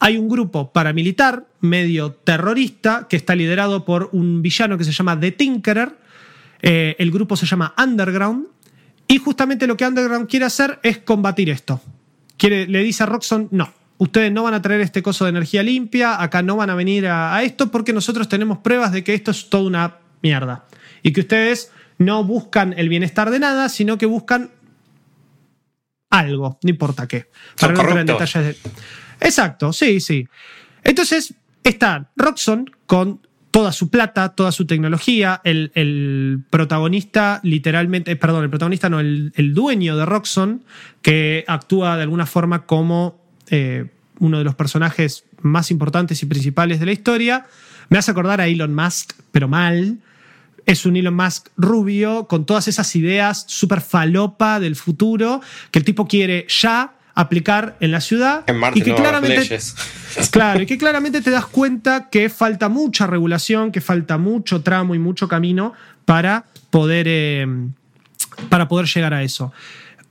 Hay un grupo paramilitar medio terrorista que está liderado por un villano que se llama The Tinkerer. Eh, el grupo se llama Underground y justamente lo que Underground quiere hacer es combatir esto. Quiere, le dice a Roxxon, no, ustedes no van a traer este coso de energía limpia, acá no van a venir a, a esto porque nosotros tenemos pruebas de que esto es toda una mierda. Y que ustedes no buscan el bienestar de nada, sino que buscan algo, no importa qué. Son no entrar en detalles de- Exacto, sí, sí. Entonces está Roxxon con toda su plata, toda su tecnología, el, el protagonista literalmente, eh, perdón, el protagonista no, el, el dueño de Roxxon, que actúa de alguna forma como eh, uno de los personajes más importantes y principales de la historia. Me hace acordar a Elon Musk, pero mal. Es un Elon Musk rubio, con todas esas ideas súper falopa del futuro, que el tipo quiere ya aplicar en la ciudad. En Marte y que no claramente leyes. Claro, y que claramente te das cuenta que falta mucha regulación, que falta mucho tramo y mucho camino para poder, eh, para poder llegar a eso.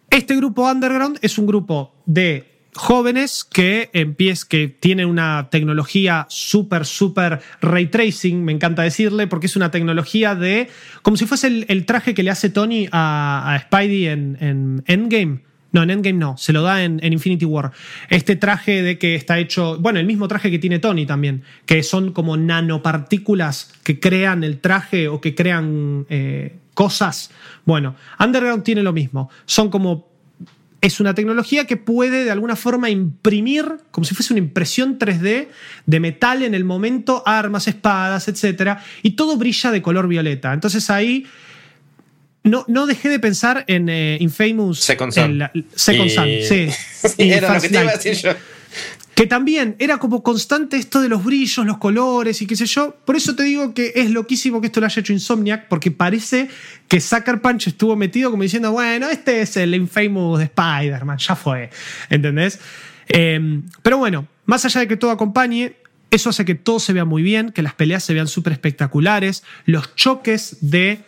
Este grupo underground es un grupo de jóvenes que, empiez, que tienen una tecnología súper, súper ray tracing, me encanta decirle, porque es una tecnología de. como si fuese el, traje que le hace Tony a, Spidey en, en Endgame. No, en Endgame no, se lo da en, Infinity War. Este traje de que está hecho, bueno, el mismo traje que tiene Tony también, que son como nanopartículas que crean el traje o que crean eh, cosas. Bueno, Underground tiene lo mismo, son como es una tecnología que puede de alguna forma imprimir, como si fuese una impresión 3D de metal en el momento, armas, espadas, etc. Y todo brilla de color violeta. Entonces ahí no, no dejé de pensar en eh, Infamous. Second Sun. Second Sun, sí. era lo que te iba a decir yo. Que también era como constante esto de los brillos, los colores y qué sé yo. Por eso te digo que es loquísimo que esto lo haya hecho Insomniac, porque parece que Sucker Punch estuvo metido como diciendo, bueno, este es el Infamous de Spider-Man, ya fue. ¿Entendés? Em, pero bueno, más allá de que todo acompañe, eso hace que todo se vea muy bien, que las peleas se vean súper espectaculares, los choques de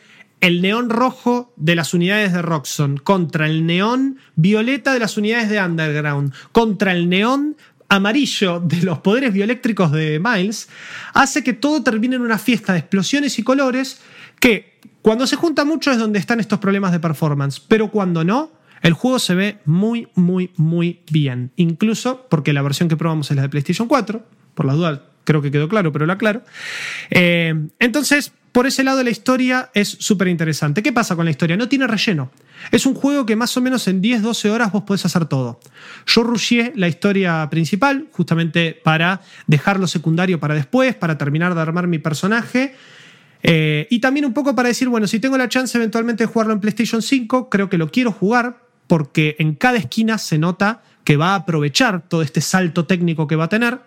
el neón rojo de las unidades de Roxxon contra el neón violeta de las unidades de Underground, contra el neón amarillo de los poderes bioeléctricos de Miles, hace que todo termine en una fiesta de explosiones y colores que cuando se junta mucho es donde están estos problemas de performance, pero cuando no, el juego se ve muy, muy, muy bien. Incluso porque la versión que probamos es la de PlayStation 4, por las dudas creo que quedó claro, pero lo aclaro. Eh, entonces, por ese lado la historia es súper interesante. ¿Qué pasa con la historia? No tiene relleno. Es un juego que más o menos en 10-12 horas vos podés hacer todo. Yo rusheé la historia principal, justamente para dejar lo secundario para después, para terminar de armar mi personaje. Eh, y también un poco para decir, bueno, si tengo la chance eventualmente de jugarlo en PlayStation 5, creo que lo quiero jugar, porque en cada esquina se nota que va a aprovechar todo este salto técnico que va a tener.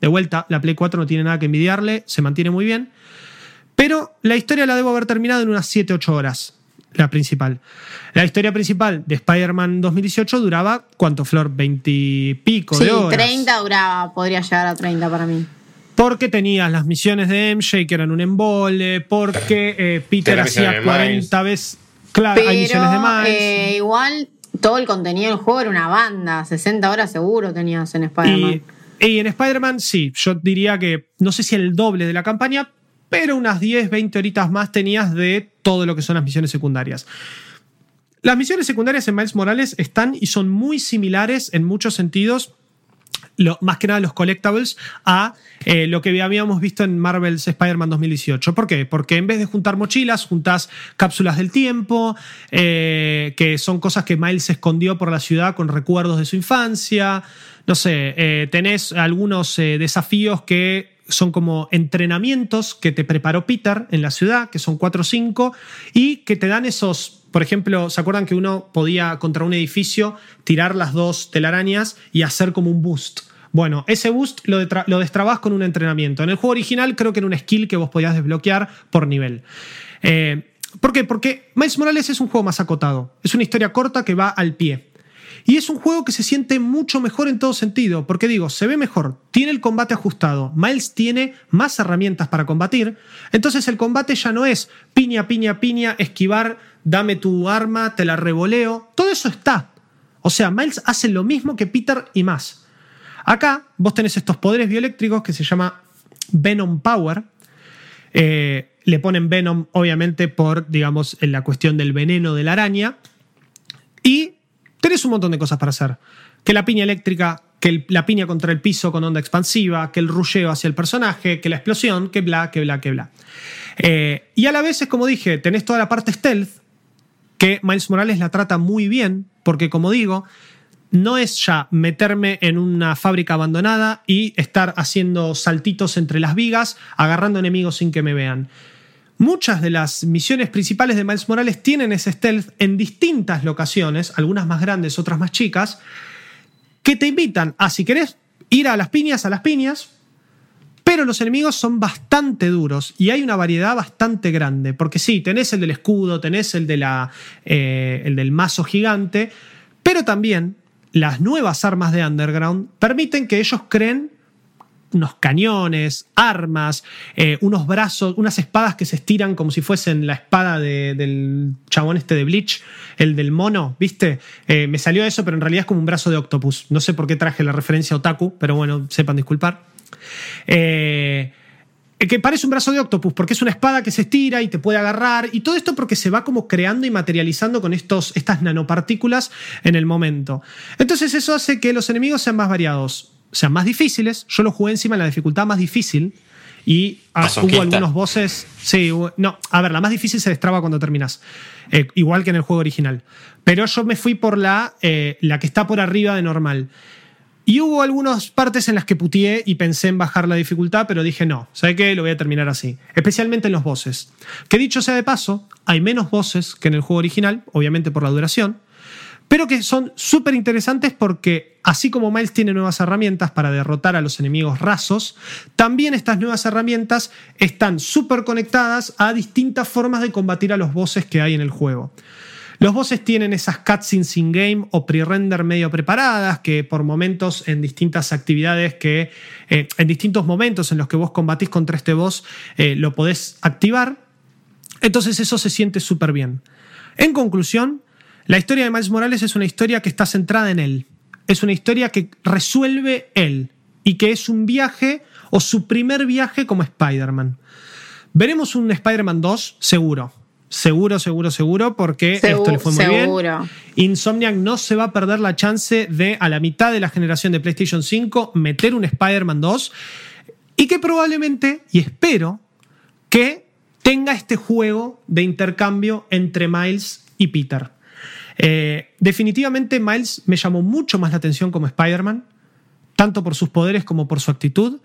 De vuelta, la Play 4 no tiene nada que envidiarle, se mantiene muy bien. Pero la historia la debo haber terminado en unas 7-8 horas, la principal. La historia principal de Spider-Man 2018 duraba, ¿cuánto, Flor? 20 y pico de horas. 30 duraba, podría llegar a 30 para mí. Porque tenías las misiones de MJ que eran un embole, porque eh, Peter hacía 40 veces. Claro, hay misiones de Miles. Eh, igual todo el contenido del juego era una banda, 60 horas seguro tenías en Spider-Man. Y, y en Spider-Man sí, yo diría que no sé si el doble de la campaña, pero unas 10, 20 horitas más tenías de todo lo que son las misiones secundarias. Las misiones secundarias en Miles Morales están y son muy similares en muchos sentidos más que nada los collectibles, a eh, lo que habíamos visto en Marvel's Spider-Man 2018. ¿Por qué? Porque en vez de juntar mochilas, juntas cápsulas del tiempo, eh, que son cosas que Miles escondió por la ciudad con recuerdos de su infancia. No sé, eh, tenés algunos desafíos que son como entrenamientos que te preparó Peter en la ciudad, que son 4 o 5, y que te dan esos, por ejemplo, ¿se acuerdan que uno podía contra un edificio tirar las dos telarañas y hacer como un boost? Bueno, ese boost lo, lo destrabás con un entrenamiento. En el juego original creo que era un skill que vos podías desbloquear por nivel. Eh, ¿Por qué? Porque Miles Morales es un juego más acotado. Es una historia corta que va al pie. Y es un juego que se siente mucho mejor en todo sentido, porque digo, se ve mejor, tiene el combate ajustado, Miles tiene más herramientas para combatir, entonces el combate ya no es piña, piña, piña, esquivar, dame tu arma, te la revoleo, todo eso está. O sea, Miles hace lo mismo que Peter y más. Acá vos tenés estos poderes bioeléctricos que se llama Venom Power. Eh, le ponen Venom, obviamente, por, digamos, en la cuestión del veneno de la araña. Y Tenés un montón de cosas para hacer. Que la piña eléctrica, que la piña contra el piso con onda expansiva, que el rulleo hacia el personaje, que la explosión, que bla, que bla, que bla. Eh, y a la vez es como dije, tenés toda la parte stealth, que Miles Morales la trata muy bien, porque como digo, no es ya meterme en una fábrica abandonada y estar haciendo saltitos entre las vigas, agarrando enemigos sin que me vean. Muchas de las misiones principales de Miles Morales tienen ese stealth en distintas locaciones, algunas más grandes, otras más chicas, que te invitan a, si querés, ir a las piñas, a las piñas, pero los enemigos son bastante duros y hay una variedad bastante grande. Porque sí, tenés el del escudo, tenés el, de la, eh, el del mazo gigante, pero también las nuevas armas de Underground permiten que ellos creen unos cañones, armas, eh, unos brazos, unas espadas que se estiran como si fuesen la espada de- del chabón este de Bleach, el del mono, ¿viste? Eh, me salió eso, pero en realidad es como un brazo de octopus. No sé por qué traje la referencia a otaku, pero bueno, sepan disculpar. Eh, que parece un brazo de octopus, porque es una espada que se estira y te puede agarrar, y todo esto porque se va como creando y materializando con estos, estas nanopartículas en el momento. Entonces eso hace que los enemigos sean más variados, sean más difíciles. Yo lo jugué encima en la dificultad más difícil, y ah, hubo algunos bosses. Sí, hubo- no, a ver, la más difícil se destraba cuando terminas, eh, igual que en el juego original. Pero yo me fui por la, eh, la que está por arriba de normal. Y hubo algunas partes en las que putié y pensé en bajar la dificultad, pero dije no, ¿sabe qué? Lo voy a terminar así. Especialmente en los bosses. Que dicho sea de paso, hay menos bosses que en el juego original, obviamente por la duración, pero que son súper interesantes porque así como Miles tiene nuevas herramientas para derrotar a los enemigos rasos, también estas nuevas herramientas están súper conectadas a distintas formas de combatir a los bosses que hay en el juego. Los bosses tienen esas cutscenes in-game o pre-render medio preparadas que por momentos en distintas actividades que eh, en distintos momentos en los que vos combatís contra este boss eh, lo podés activar. Entonces eso se siente súper bien. En conclusión, la historia de Miles Morales es una historia que está centrada en él. Es una historia que resuelve él y que es un viaje o su primer viaje como Spider-Man. Veremos un Spider-Man 2, seguro. Seguro, seguro, seguro, porque Segu- esto le fue muy seguro. bien. Insomniac no se va a perder la chance de, a la mitad de la generación de PlayStation 5, meter un Spider-Man 2 y que probablemente, y espero, que tenga este juego de intercambio entre Miles y Peter. Eh, definitivamente Miles me llamó mucho más la atención como Spider-Man, tanto por sus poderes como por su actitud.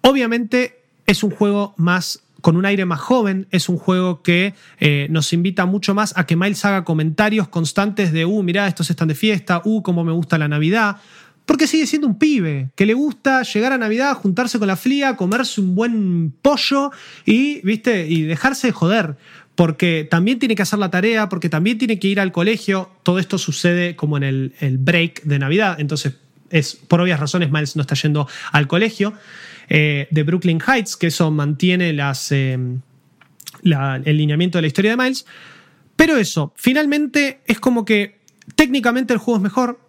Obviamente es un juego más con un aire más joven, es un juego que eh, nos invita mucho más a que Miles haga comentarios constantes de, uh, mirá, estos están de fiesta, uh, cómo me gusta la Navidad, porque sigue siendo un pibe, que le gusta llegar a Navidad, juntarse con la flia, comerse un buen pollo y, ¿viste? y dejarse de joder. Porque también tiene que hacer la tarea, porque también tiene que ir al colegio. Todo esto sucede como en el, el break de Navidad. Entonces, es, por obvias razones, Miles no está yendo al colegio eh, de Brooklyn Heights, que eso mantiene las, la- el lineamiento de la historia de Miles. Pero eso, finalmente es como que técnicamente el juego es mejor,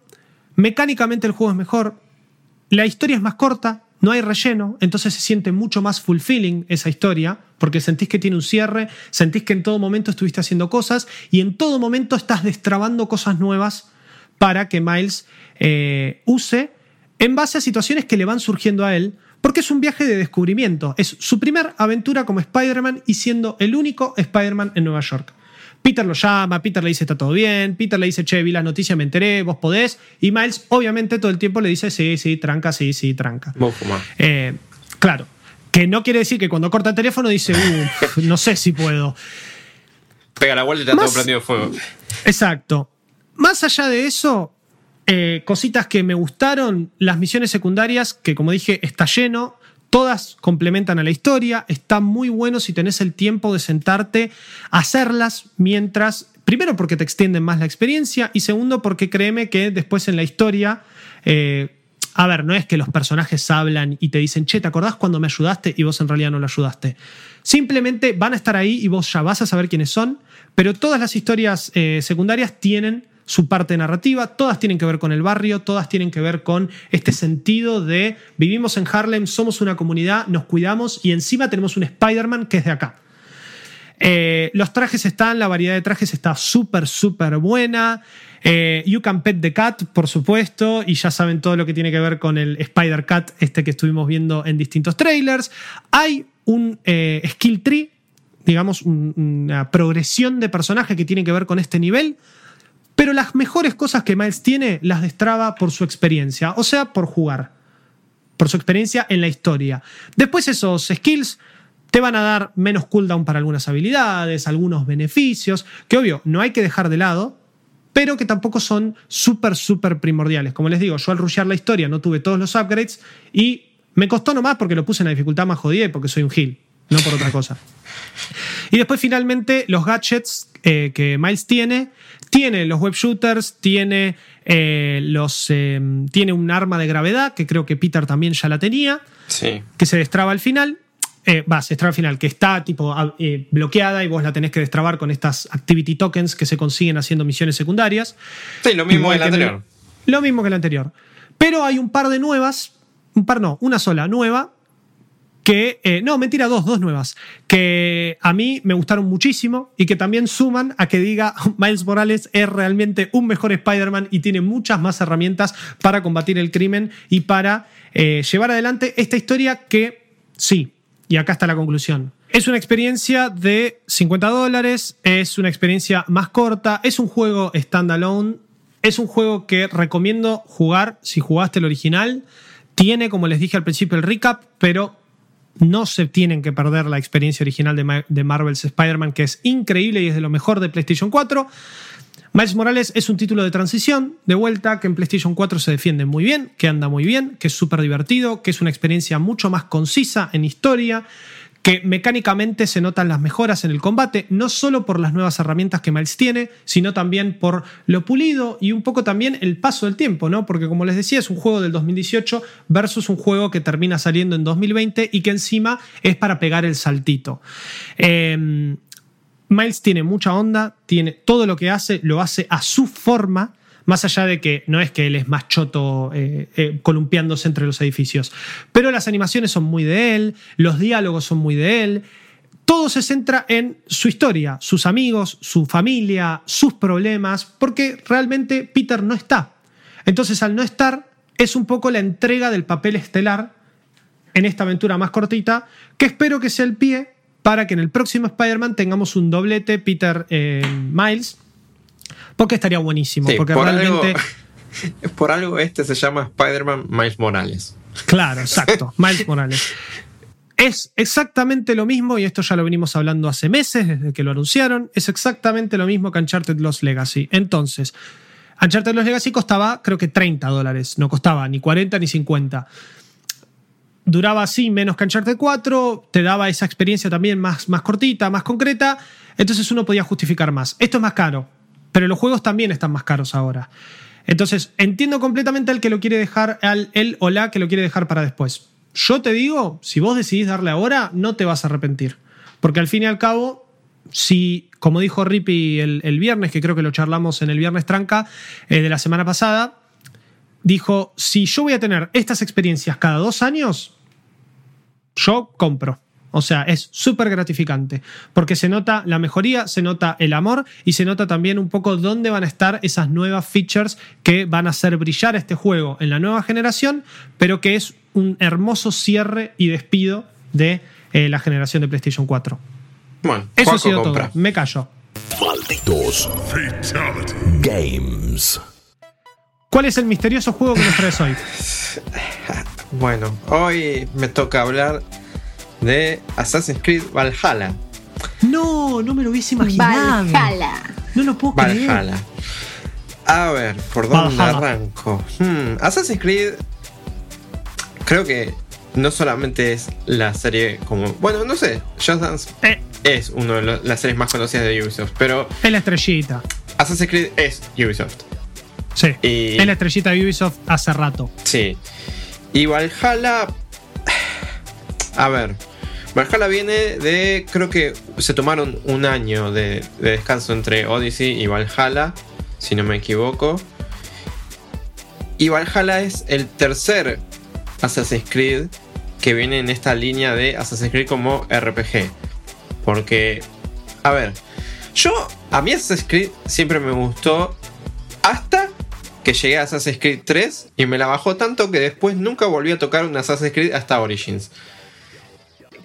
mecánicamente el juego es mejor, la historia es más corta, no hay relleno, entonces se siente mucho más fulfilling esa historia, porque sentís que tiene un cierre, sentís que en todo momento estuviste haciendo cosas y en todo momento estás destrabando cosas nuevas para que Miles eh, use en base a situaciones que le van surgiendo a él, porque es un viaje de descubrimiento, es su primer aventura como Spider-Man y siendo el único Spider-Man en Nueva York. Peter lo llama, Peter le dice está todo bien, Peter le dice, che, vi las noticias, me enteré, vos podés, y Miles obviamente todo el tiempo le dice, sí, sí, tranca, sí, sí, tranca. Eh, claro, que no quiere decir que cuando corta el teléfono dice, "Uh, no sé si puedo. Pega la vuelta y está todo prendido fuego. Exacto. Más allá de eso, eh, cositas que me gustaron, las misiones secundarias, que como dije, está lleno, todas complementan a la historia, está muy bueno si tenés el tiempo de sentarte a hacerlas mientras, primero porque te extienden más la experiencia y segundo porque créeme que después en la historia... eh, a ver, no es que los personajes hablan y te dicen, che, ¿te acordás cuando me ayudaste? Y vos en realidad no lo ayudaste. Simplemente van a estar ahí y vos ya vas a saber quiénes son, pero todas las historias eh, secundarias tienen su parte narrativa, todas tienen que ver con el barrio, todas tienen que ver con este sentido de vivimos en Harlem, somos una comunidad, nos cuidamos y encima tenemos un Spider-Man que es de acá. Eh, los trajes están, la variedad de trajes está súper, súper buena. Eh, you can pet the cat, por supuesto, y ya saben todo lo que tiene que ver con el Spider Cat, este que estuvimos viendo en distintos trailers. Hay un eh, skill tree, digamos, un- una progresión de personaje que tiene que ver con este nivel. Pero las mejores cosas que Miles tiene las destraba por su experiencia, o sea, por jugar por su experiencia en la historia. Después esos skills te van a dar menos cooldown para algunas habilidades, algunos beneficios, que obvio no hay que dejar de lado, pero que tampoco son súper, súper primordiales. Como les digo, yo al rushear la historia no tuve todos los upgrades y me costó nomás porque lo puse en la dificultad más jodida y porque soy un heal, no por otra cosa. Y después finalmente los gadgets eh, que Miles tiene. Tiene los web shooters, tiene, eh, los, eh, tiene un arma de gravedad, que creo que Peter también ya la tenía, Sí. que se destraba al final. Va, se destraba al final, que está tipo bloqueada y vos la tenés que destrabar con estas activity tokens que se consiguen haciendo misiones secundarias. Sí, lo mismo Igual que el- anterior. lo mismo que el anterior. Pero hay un par de nuevas, un par no, una sola nueva, que, eh, no, mentira, dos, dos nuevas, que a mí me gustaron muchísimo y que también suman a que diga Miles Morales es realmente un mejor Spider-Man y tiene muchas más herramientas para combatir el crimen y para eh, llevar adelante esta historia que, sí, y acá está la conclusión. Es una experiencia de 50 dólares, es una experiencia más corta, es un juego standalone, es un juego que recomiendo jugar si jugaste el original. Tiene, como les dije al principio, el recap, pero no se tienen que perder la experiencia original de, Ma- de Marvel's Spider-Man, que es increíble y es de lo mejor de PlayStation 4. Miles Morales es un título de transición, de vuelta, que en PlayStation 4 se defiende muy bien, que anda muy bien, que es súper divertido, que es una experiencia mucho más concisa en historia, que mecánicamente se notan las mejoras en el combate, no solo por las nuevas herramientas que Miles tiene, sino también por lo pulido y un poco también el paso del tiempo, ¿no? Porque como les decía, es un juego del 2018 versus un juego que termina saliendo en 2020 y que encima es para pegar el saltito. Eh, Miles tiene mucha onda, tiene todo lo que hace, lo hace a su forma, más allá de que no es que él es más choto eh, eh, columpiándose entre los edificios. Pero las animaciones son muy de él, los diálogos son muy de él. Todo se centra en su historia, sus amigos, su familia, sus problemas, porque realmente Peter no está. Entonces, al no estar, es un poco la entrega del papel estelar en esta aventura más cortita, que espero que sea el pie para que en el próximo Spider-Man tengamos un doblete Peter eh, Miles, porque estaría buenísimo, Sí, porque por, realmente... algo, por algo este se llama Spider-Man Miles Morales. Claro, exacto, Miles Morales. Es exactamente lo mismo, y esto ya lo venimos hablando hace meses, desde que lo anunciaron, es exactamente lo mismo que Uncharted Lost Legacy. Entonces, Uncharted Lost Legacy costaba creo que 30 dólares, no costaba ni 40 ni 50. Duraba así menos que Uncharted 4, te daba esa experiencia también más, más cortita, más concreta, entonces uno podía justificar más. Esto es más caro, pero los juegos también están más caros ahora. Entonces, entiendo completamente al que lo quiere dejar, al él o la que lo quiere dejar para después. Yo te digo, si vos decidís darle ahora, no te vas a arrepentir. Porque al fin y al cabo, si, como dijo Rippy el, el viernes, que creo que lo charlamos en el viernes tranca eh, de la semana pasada, dijo, si yo voy a tener estas experiencias cada dos años, yo compro. O sea, es súper gratificante, porque se nota la mejoría, se nota el amor y se nota también un poco dónde van a estar esas nuevas features que van a hacer brillar este juego en la nueva generación, pero que es un hermoso cierre y despido de eh, la generación de PlayStation 4. Bueno, Eso ha sido compra. todo. Me callo. Malditos Games. ¿Cuál es el misterioso juego que nos traes hoy? Bueno, hoy me toca hablar de Assassin's Creed Valhalla. No, no me lo hubiese imaginado. Valhalla. No lo puedo creer. Valhalla. A ver, ¿por dónde Valhalla. arranco? Hmm, Assassin's Creed creo que no solamente es la serie como... Bueno, no sé, Just Dance Eh, es una de las series más conocidas de Ubisoft, pero es la estrellita. Assassin's Creed es Ubisoft. Sí. Y- Es la estrellita de Ubisoft hace rato. Sí. Y Valhalla... A ver. Valhalla viene de... Creo que se tomaron un año de, de descanso entre Odyssey y Valhalla, si no me equivoco. Y Valhalla es el tercer Assassin's Creed que viene en esta línea de Assassin's Creed como RPG. Porque, a ver, yo, a mí Assassin's Creed siempre me gustó hasta que llegué a Assassin's Creed 3 y me la bajó tanto que después nunca volví a tocar un Assassin's Creed hasta Origins.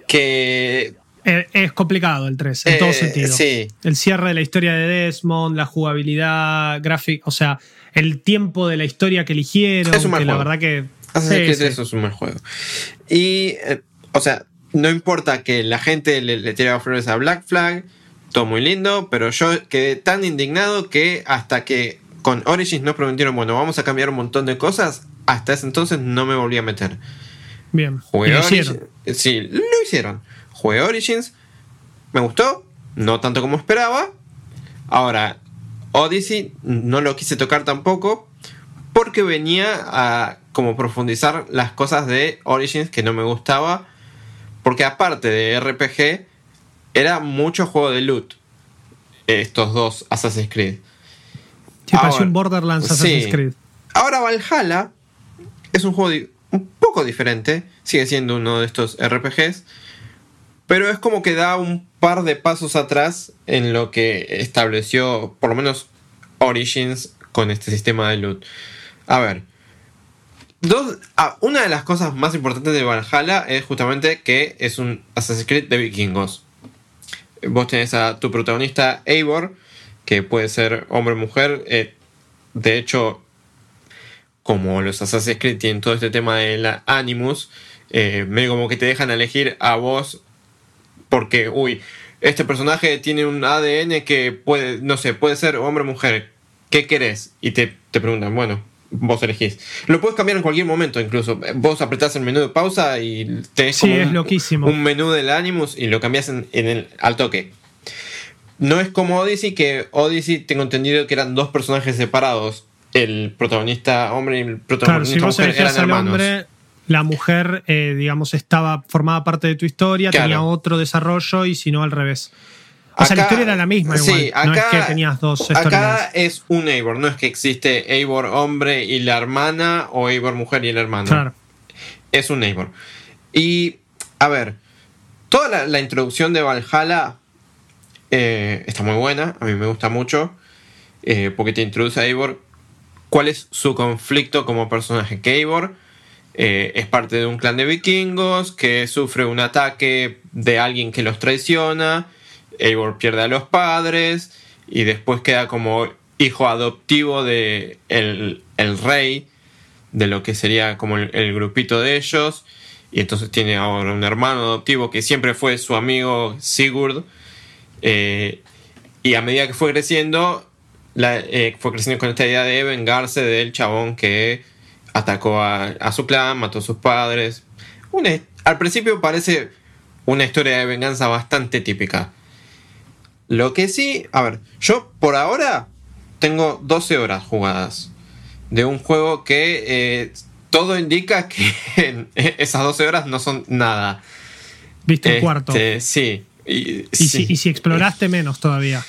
Que Eh, Es complicado el 3, en Eh, todo sentido. sí. El cierre de la historia de Desmond, la jugabilidad gráfica, o sea, el tiempo de la historia que eligieron, Es un mal que la juego. verdad que... Sí, sí. 3 es un mal juego. Y, eh, o sea, no importa que la gente le, le tiraba flores a Black Flag, todo muy lindo, pero yo quedé tan indignado que hasta que con Origins nos prometieron, bueno, vamos a cambiar un montón de cosas, hasta ese entonces no me volví a meter. Bien. Jugué lo hicieron. Sí, lo hicieron. Jugué Origins. Me gustó. No tanto como esperaba. Ahora, Odyssey no lo quise tocar tampoco porque venía a como profundizar las cosas de Origins que no me gustaba. Porque aparte de RPG, era mucho juego de loot. Estos dos Assassin's Creed. Sí, pareció Ahora- un Borderlands Assassin's sí. Creed. Ahora Valhalla es un juego un poco diferente. Sigue siendo uno de estos RPGs. Pero es como que da un par de pasos atrás en lo que estableció, por lo menos, Origins con este sistema de loot. A ver. Dos, ah, una de las cosas más importantes de Valhalla es justamente que es un Assassin's Creed de vikingos. Vos tenés a tu protagonista Eivor, que puede ser hombre o mujer. eh, de hecho, como los Assassin's Creed tienen todo este tema de la Animus, eh, medio como que te dejan elegir a vos porque, uy, este personaje tiene un ADN que puede, no sé, puede ser hombre o mujer. ¿Qué querés? Y te, te preguntan, bueno, vos elegís. Lo puedes cambiar en cualquier momento, incluso. Vos apretás el menú de pausa y tenés Sí, como es un, loquísimo. un menú del Animus y lo cambias en, en el, al toque. No es como Odyssey, que Odyssey tengo entendido que eran dos personajes separados. El protagonista hombre y el Claro, protagonista si vos mujer eran hermanos. hombre, la mujer, eh, digamos, estaba formaba parte de tu historia, Claro. tenía otro desarrollo y si no al revés. O sea, la Acá- historia era la misma igual. sí, no es acá- que tenías dos Acá es un Eivor, no es que existe Eivor hombre y la hermana o Eivor mujer y el hermano. Claro. Es un Eivor. Y, a ver, toda la, la introducción de Valhalla eh, está muy buena, a mí me gusta mucho, eh, porque te introduce a Eivor cuál es su conflicto como personaje. Que Eivor eh, es parte de un clan de vikingos que sufre un ataque de alguien que los traiciona. Eivor pierde a los padres y después queda como hijo adoptivo de el, el rey de lo que sería como el, el grupito de ellos y entonces tiene ahora un hermano adoptivo que siempre fue su amigo Sigurd eh, y a medida que fue creciendo la- eh, fue creciendo con esta idea de vengarse del chabón que atacó a, a su clan, mató a sus padres. Una- al principio parece una historia de venganza bastante típica. Lo que sí, a ver, yo por ahora tengo 12 horas jugadas de un juego que eh, todo indica que esas 12 horas no son nada. Viste un Este, cuarto. Sí. Y, Y, sí. si, y si exploraste menos todavía.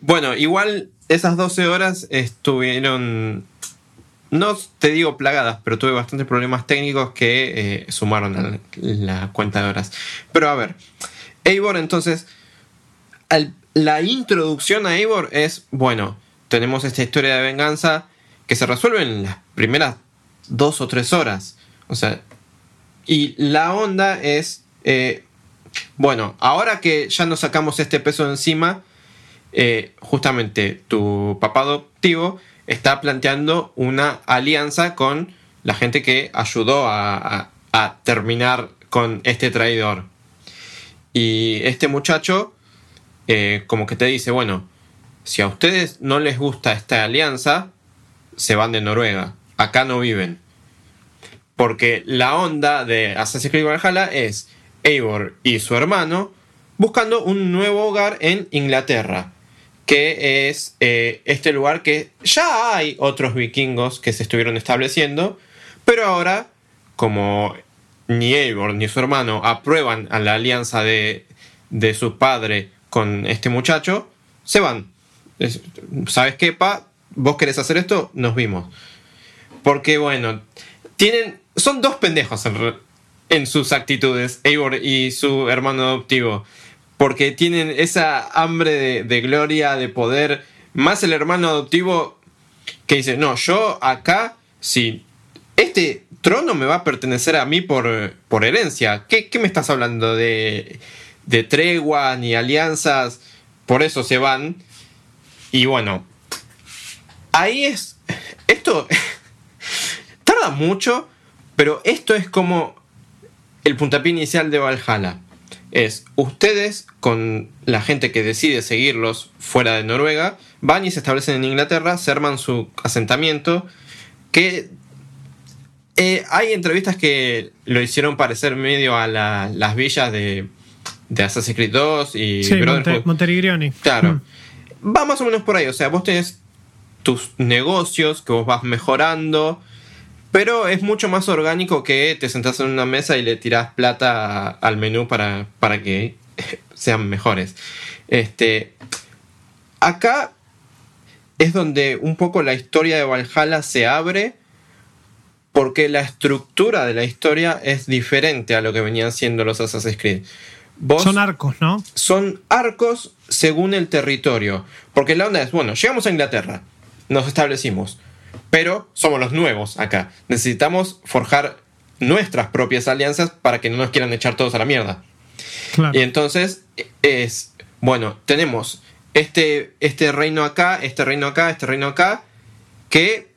Bueno, igual esas 12 horas estuvieron, no te digo plagadas, pero tuve bastantes problemas técnicos que eh, sumaron a la, cuenta de horas. Pero a ver, Eivor entonces, al- la introducción a Eivor es, bueno, tenemos esta historia de venganza que se resuelve en las primeras dos o tres horas. O sea, y la onda es, eh, bueno, ahora que ya nos sacamos este peso encima, eh, justamente tu papá adoptivo está planteando una alianza con la gente que ayudó a, terminar con este traidor. Y este muchacho eh, como que te dice, bueno, si a ustedes no les gusta esta alianza, se van de Noruega. Acá no viven. Porque la onda de Assassin's Creed Valhalla es Eivor y su hermano buscando un nuevo hogar en Inglaterra. Que es eh, este lugar que ya hay otros vikingos que se estuvieron estableciendo. Pero ahora, como ni Eivor ni su hermano aprueban a la alianza de, de su padre con este muchacho, se van. Es- ¿Sabes qué, pa? ¿Vos querés hacer esto? Nos vimos. Porque, bueno, tienen. Son dos pendejos en, en sus actitudes, Eivor y su hermano adoptivo. Porque tienen esa hambre de, de gloria, de poder. Más el hermano adoptivo que dice: No, yo acá, si este trono me va a pertenecer a mí por, por herencia. ¿Qué, qué me estás hablando de, de tregua ni alianzas? Por eso se van. Y bueno, ahí es. Esto tarda mucho, pero esto es como el puntapié inicial de Valhalla. Es ustedes con la gente que decide seguirlos fuera de Noruega, van y se establecen en Inglaterra, se arman su asentamiento, que eh, hay entrevistas que lo hicieron parecer medio a la- las villas de, de Assassin's Creed 2 y Sí. Monte- Monterigrioni. Claro. Mm. va más o menos por ahí. O sea, vos tenés tus negocios que vos vas mejorando. Pero es mucho más orgánico que te sentás en una mesa y le tirás plata al menú para, para que sean mejores. Este, acá es donde un poco la historia de Valhalla se abre porque la estructura de la historia es diferente a lo que venían siendo los Assassin's Creed. son arcos, ¿no? Son arcos según el territorio. Porque la onda es, bueno, llegamos a Inglaterra, nos establecimos, pero somos los nuevos acá. Necesitamos forjar nuestras propias alianzas para que no nos quieran echar todos a la mierda. Y entonces es, bueno, tenemos este, este reino acá, este reino acá, este reino acá, que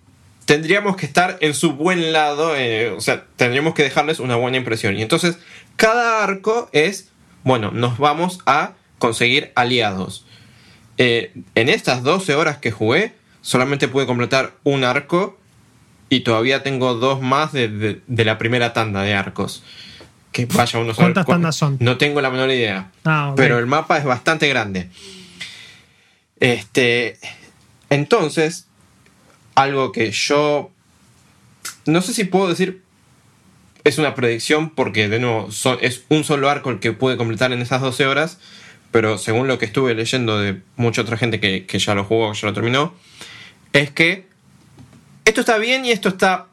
tendríamos que estar en su buen lado, eh, o sea, tendríamos que dejarles una buena impresión. Y entonces, cada arco es, bueno, nos vamos a conseguir aliados. Eh, en estas 12 horas que jugué, solamente pude completar un arco y todavía tengo dos más de, la primera tanda de arcos. Que vaya uno ¿Cuántas tandas son? No tengo la menor idea. Ah, pero el mapa es bastante grande. Este. Entonces, algo que yo no sé si puedo decir es una predicción porque de nuevo es un solo arco el que pude completar en esas 12 horas, pero según lo que estuve leyendo de mucha otra gente que, ya lo jugó, ya lo terminó, es que esto está bien y esto está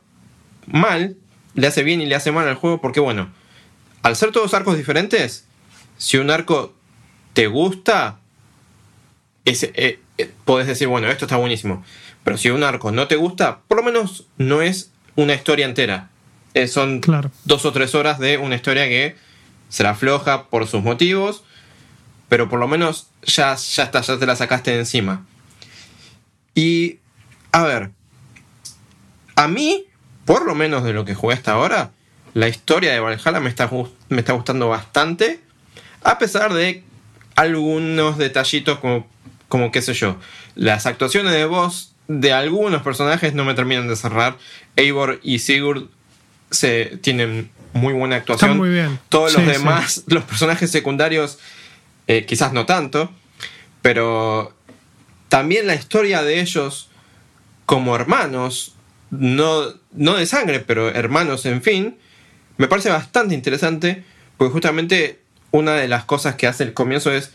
mal, le hace bien y le hace mal al juego porque bueno, al ser todos arcos diferentes, si un arco te gusta, es, eh, eh, podés decir, bueno, esto está buenísimo. Pero si un arco no te gusta, por lo menos no es una historia entera. Eh, son dos o tres horas de una historia que será floja por sus motivos, pero por lo menos ya, ya está, ya te la sacaste de encima. Y, a ver, a mí, por lo menos de lo que jugué hasta ahora, la historia de Valhalla me está, me está gustando bastante, a pesar de algunos detallitos como, como qué sé yo, las actuaciones de voz de algunos personajes no me terminan de cerrar. Eivor y Sigurd se, tienen muy buena actuación. muy bien. Todos los demás, los personajes secundarios, eh, quizás no tanto, pero también la historia de ellos como hermanos, no, no de sangre, pero hermanos en fin, me parece bastante interesante, porque justamente una de las cosas que hace el comienzo es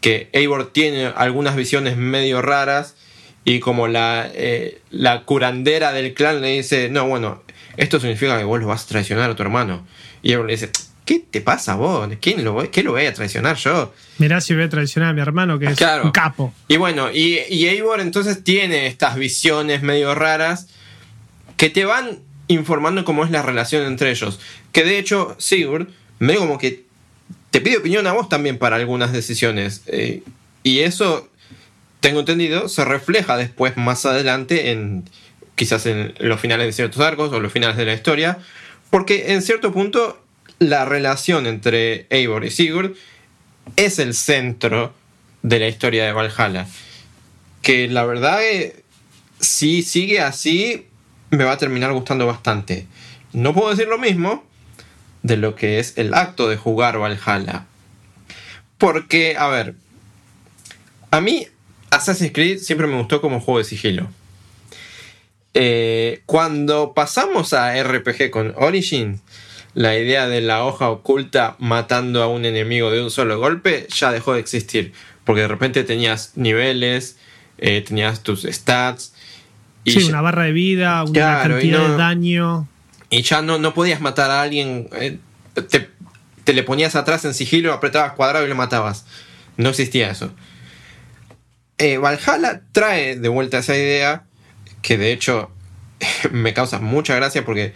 que Eivor tiene algunas visiones medio raras y como la, eh, la curandera del clan le dice, no, bueno, esto significa que vos lo vas a traicionar a tu hermano. Y él le dice, ¿qué te pasa vos? ¿Quién lo, ¿Qué lo voy a traicionar yo? Mirá si voy a traicionar a mi hermano, que es un capo. Y bueno, y, y Eivor entonces tiene estas visiones medio raras que te van informando cómo es la relación entre ellos. Que de hecho, Sigurd, medio como que te pide opinión a vos también para algunas decisiones. Eh, y eso tengo entendido, se refleja después más adelante en quizás en los finales de ciertos arcos o los finales de la historia, porque en cierto punto la relación entre Eivor y Sigurd es el centro de la historia de Valhalla. Que la verdad, si sigue así, me va a terminar gustando bastante. No puedo decir lo mismo de lo que es el acto de jugar Valhalla. Porque, a ver, a mí Assassin's Creed siempre me gustó como juego de sigilo. Eh, cuando pasamos a RPG con Origins, la idea de la hoja oculta matando a un enemigo de un solo golpe ya dejó de existir. Porque de repente tenías niveles, eh, tenías tus stats. Y sí, una barra de vida, una cantidad de daño. Y ya no, no podías matar a alguien. Eh, te, te, le ponías atrás en sigilo, apretabas cuadrado y lo matabas. No existía eso. Eh, Valhalla trae de vuelta esa idea que de hecho me causa mucha gracia porque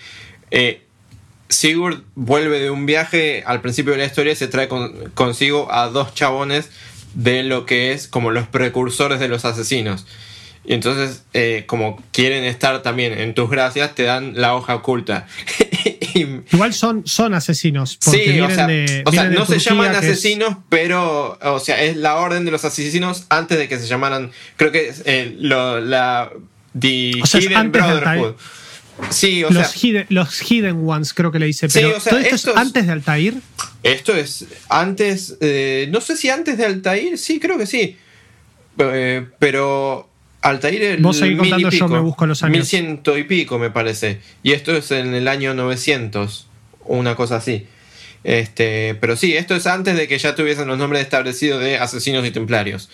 Sigurd vuelve de un viaje al principio de la historia y se trae consigo a dos chabones de lo que es como los precursores de los asesinos. Y entonces, eh, como quieren estar también en tus gracias, te dan la hoja oculta. Igual son, son asesinos. sí, o sea, no se llaman asesinos, pero, o sea, es la orden de los asesinos antes de que se llamaran, creo que es eh, la The Hidden Brotherhood. Sí, o los, sea, hidden, los Hidden Ones creo que le dice, pero ¿todo esto es antes de Altair? Esto es antes, eh, no sé si antes de Altair, sí, creo que sí. Eh, pero Altair el Vos seguí mil y contando, yo me busco los años. 1100 y pico me parece. Y esto es en el año 900, o una cosa así. Este, pero sí, esto es antes de que ya tuviesen los nombres establecidos de asesinos y templarios.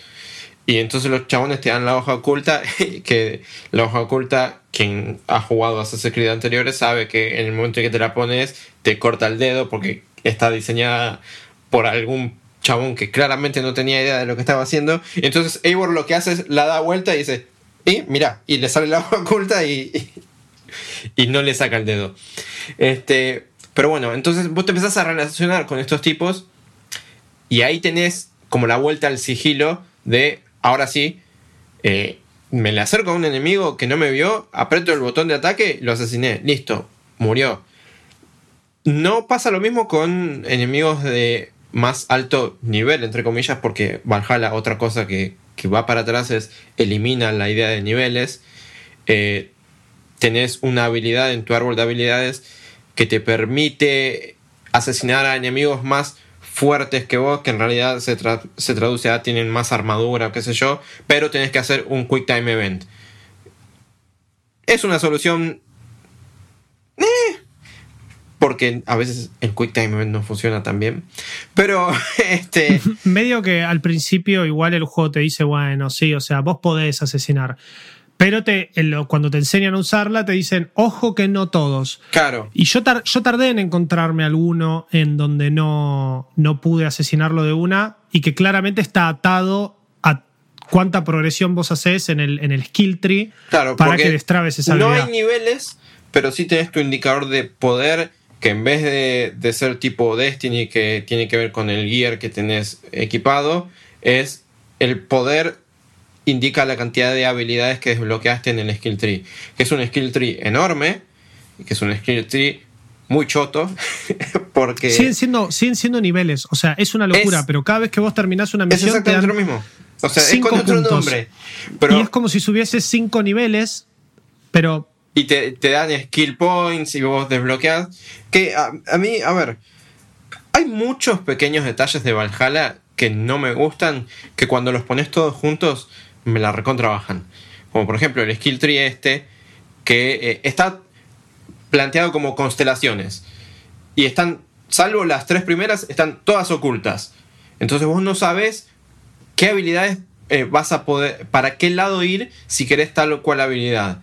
Y entonces los chabones te dan la hoja oculta, que la hoja oculta, quien ha jugado a Assassin's Creed anteriores sabe que en el momento en que te la pones, te corta el dedo porque está diseñada por algún chabón que claramente no tenía idea de lo que estaba haciendo. Y entonces Eivor lo que hace es la da vuelta y dice, y mira, y le sale la hoja oculta y, y no le saca el dedo. Este, pero bueno, entonces vos te empezás a relacionar con estos tipos y ahí tenés como la vuelta al sigilo de, ahora sí, eh, me le acerco a un enemigo que no me vio, aprieto el botón de ataque, lo asesiné, listo, murió. No pasa lo mismo con enemigos de más alto nivel, entre comillas, porque Valhalla, otra cosa que, que va para atrás es elimina la idea de niveles. Eh, tenés una habilidad en tu árbol de habilidades que te permite asesinar a enemigos más fuertes que vos, que en realidad se, tra- se traduce a tienen más armadura, qué sé yo, pero tenés que hacer un Quick Time Event. Es una solución... eh, porque a veces el Quick Time Event no funciona tan bien. Pero, este... Medio que al principio igual el juego te dice, bueno, sí, o sea, vos podés asesinar. Pero te, cuando te enseñan a usarla te dicen, ojo que no todos. Claro. Y yo, tar- yo tardé en encontrarme alguno en donde no, no pude asesinarlo de una y que claramente está atado a cuánta progresión vos haces en el, en el skill tree Claro, para que destrabes esa No habilidad. hay niveles, pero sí tenés tu indicador de poder que en vez de, de ser tipo Destiny que tiene que ver con el gear que tenés equipado, es el poder indica la cantidad de habilidades que desbloqueaste en el skill tree. Que es un skill tree enorme, que es un skill tree muy choto, porque Siguen siendo, siguen siendo niveles, o sea, es una locura, Es- pero cada vez que vos terminás una es misión te exactamente dan lo mismo. O sea, es cinco con otro puntos. nombre. Pero y es como si subieses cinco niveles, pero y te, te dan skill points y vos desbloqueas. Que a, a mí, a ver, hay muchos pequeños detalles de Valhalla que no me gustan, que cuando los pones todos juntos me la recontrabajan. Como por ejemplo el skill tree este, que eh, está planteado como constelaciones. Y están, salvo las tres primeras, están todas ocultas. Entonces vos no sabes qué habilidades eh, vas a poder, para qué lado ir si querés tal o cual habilidad.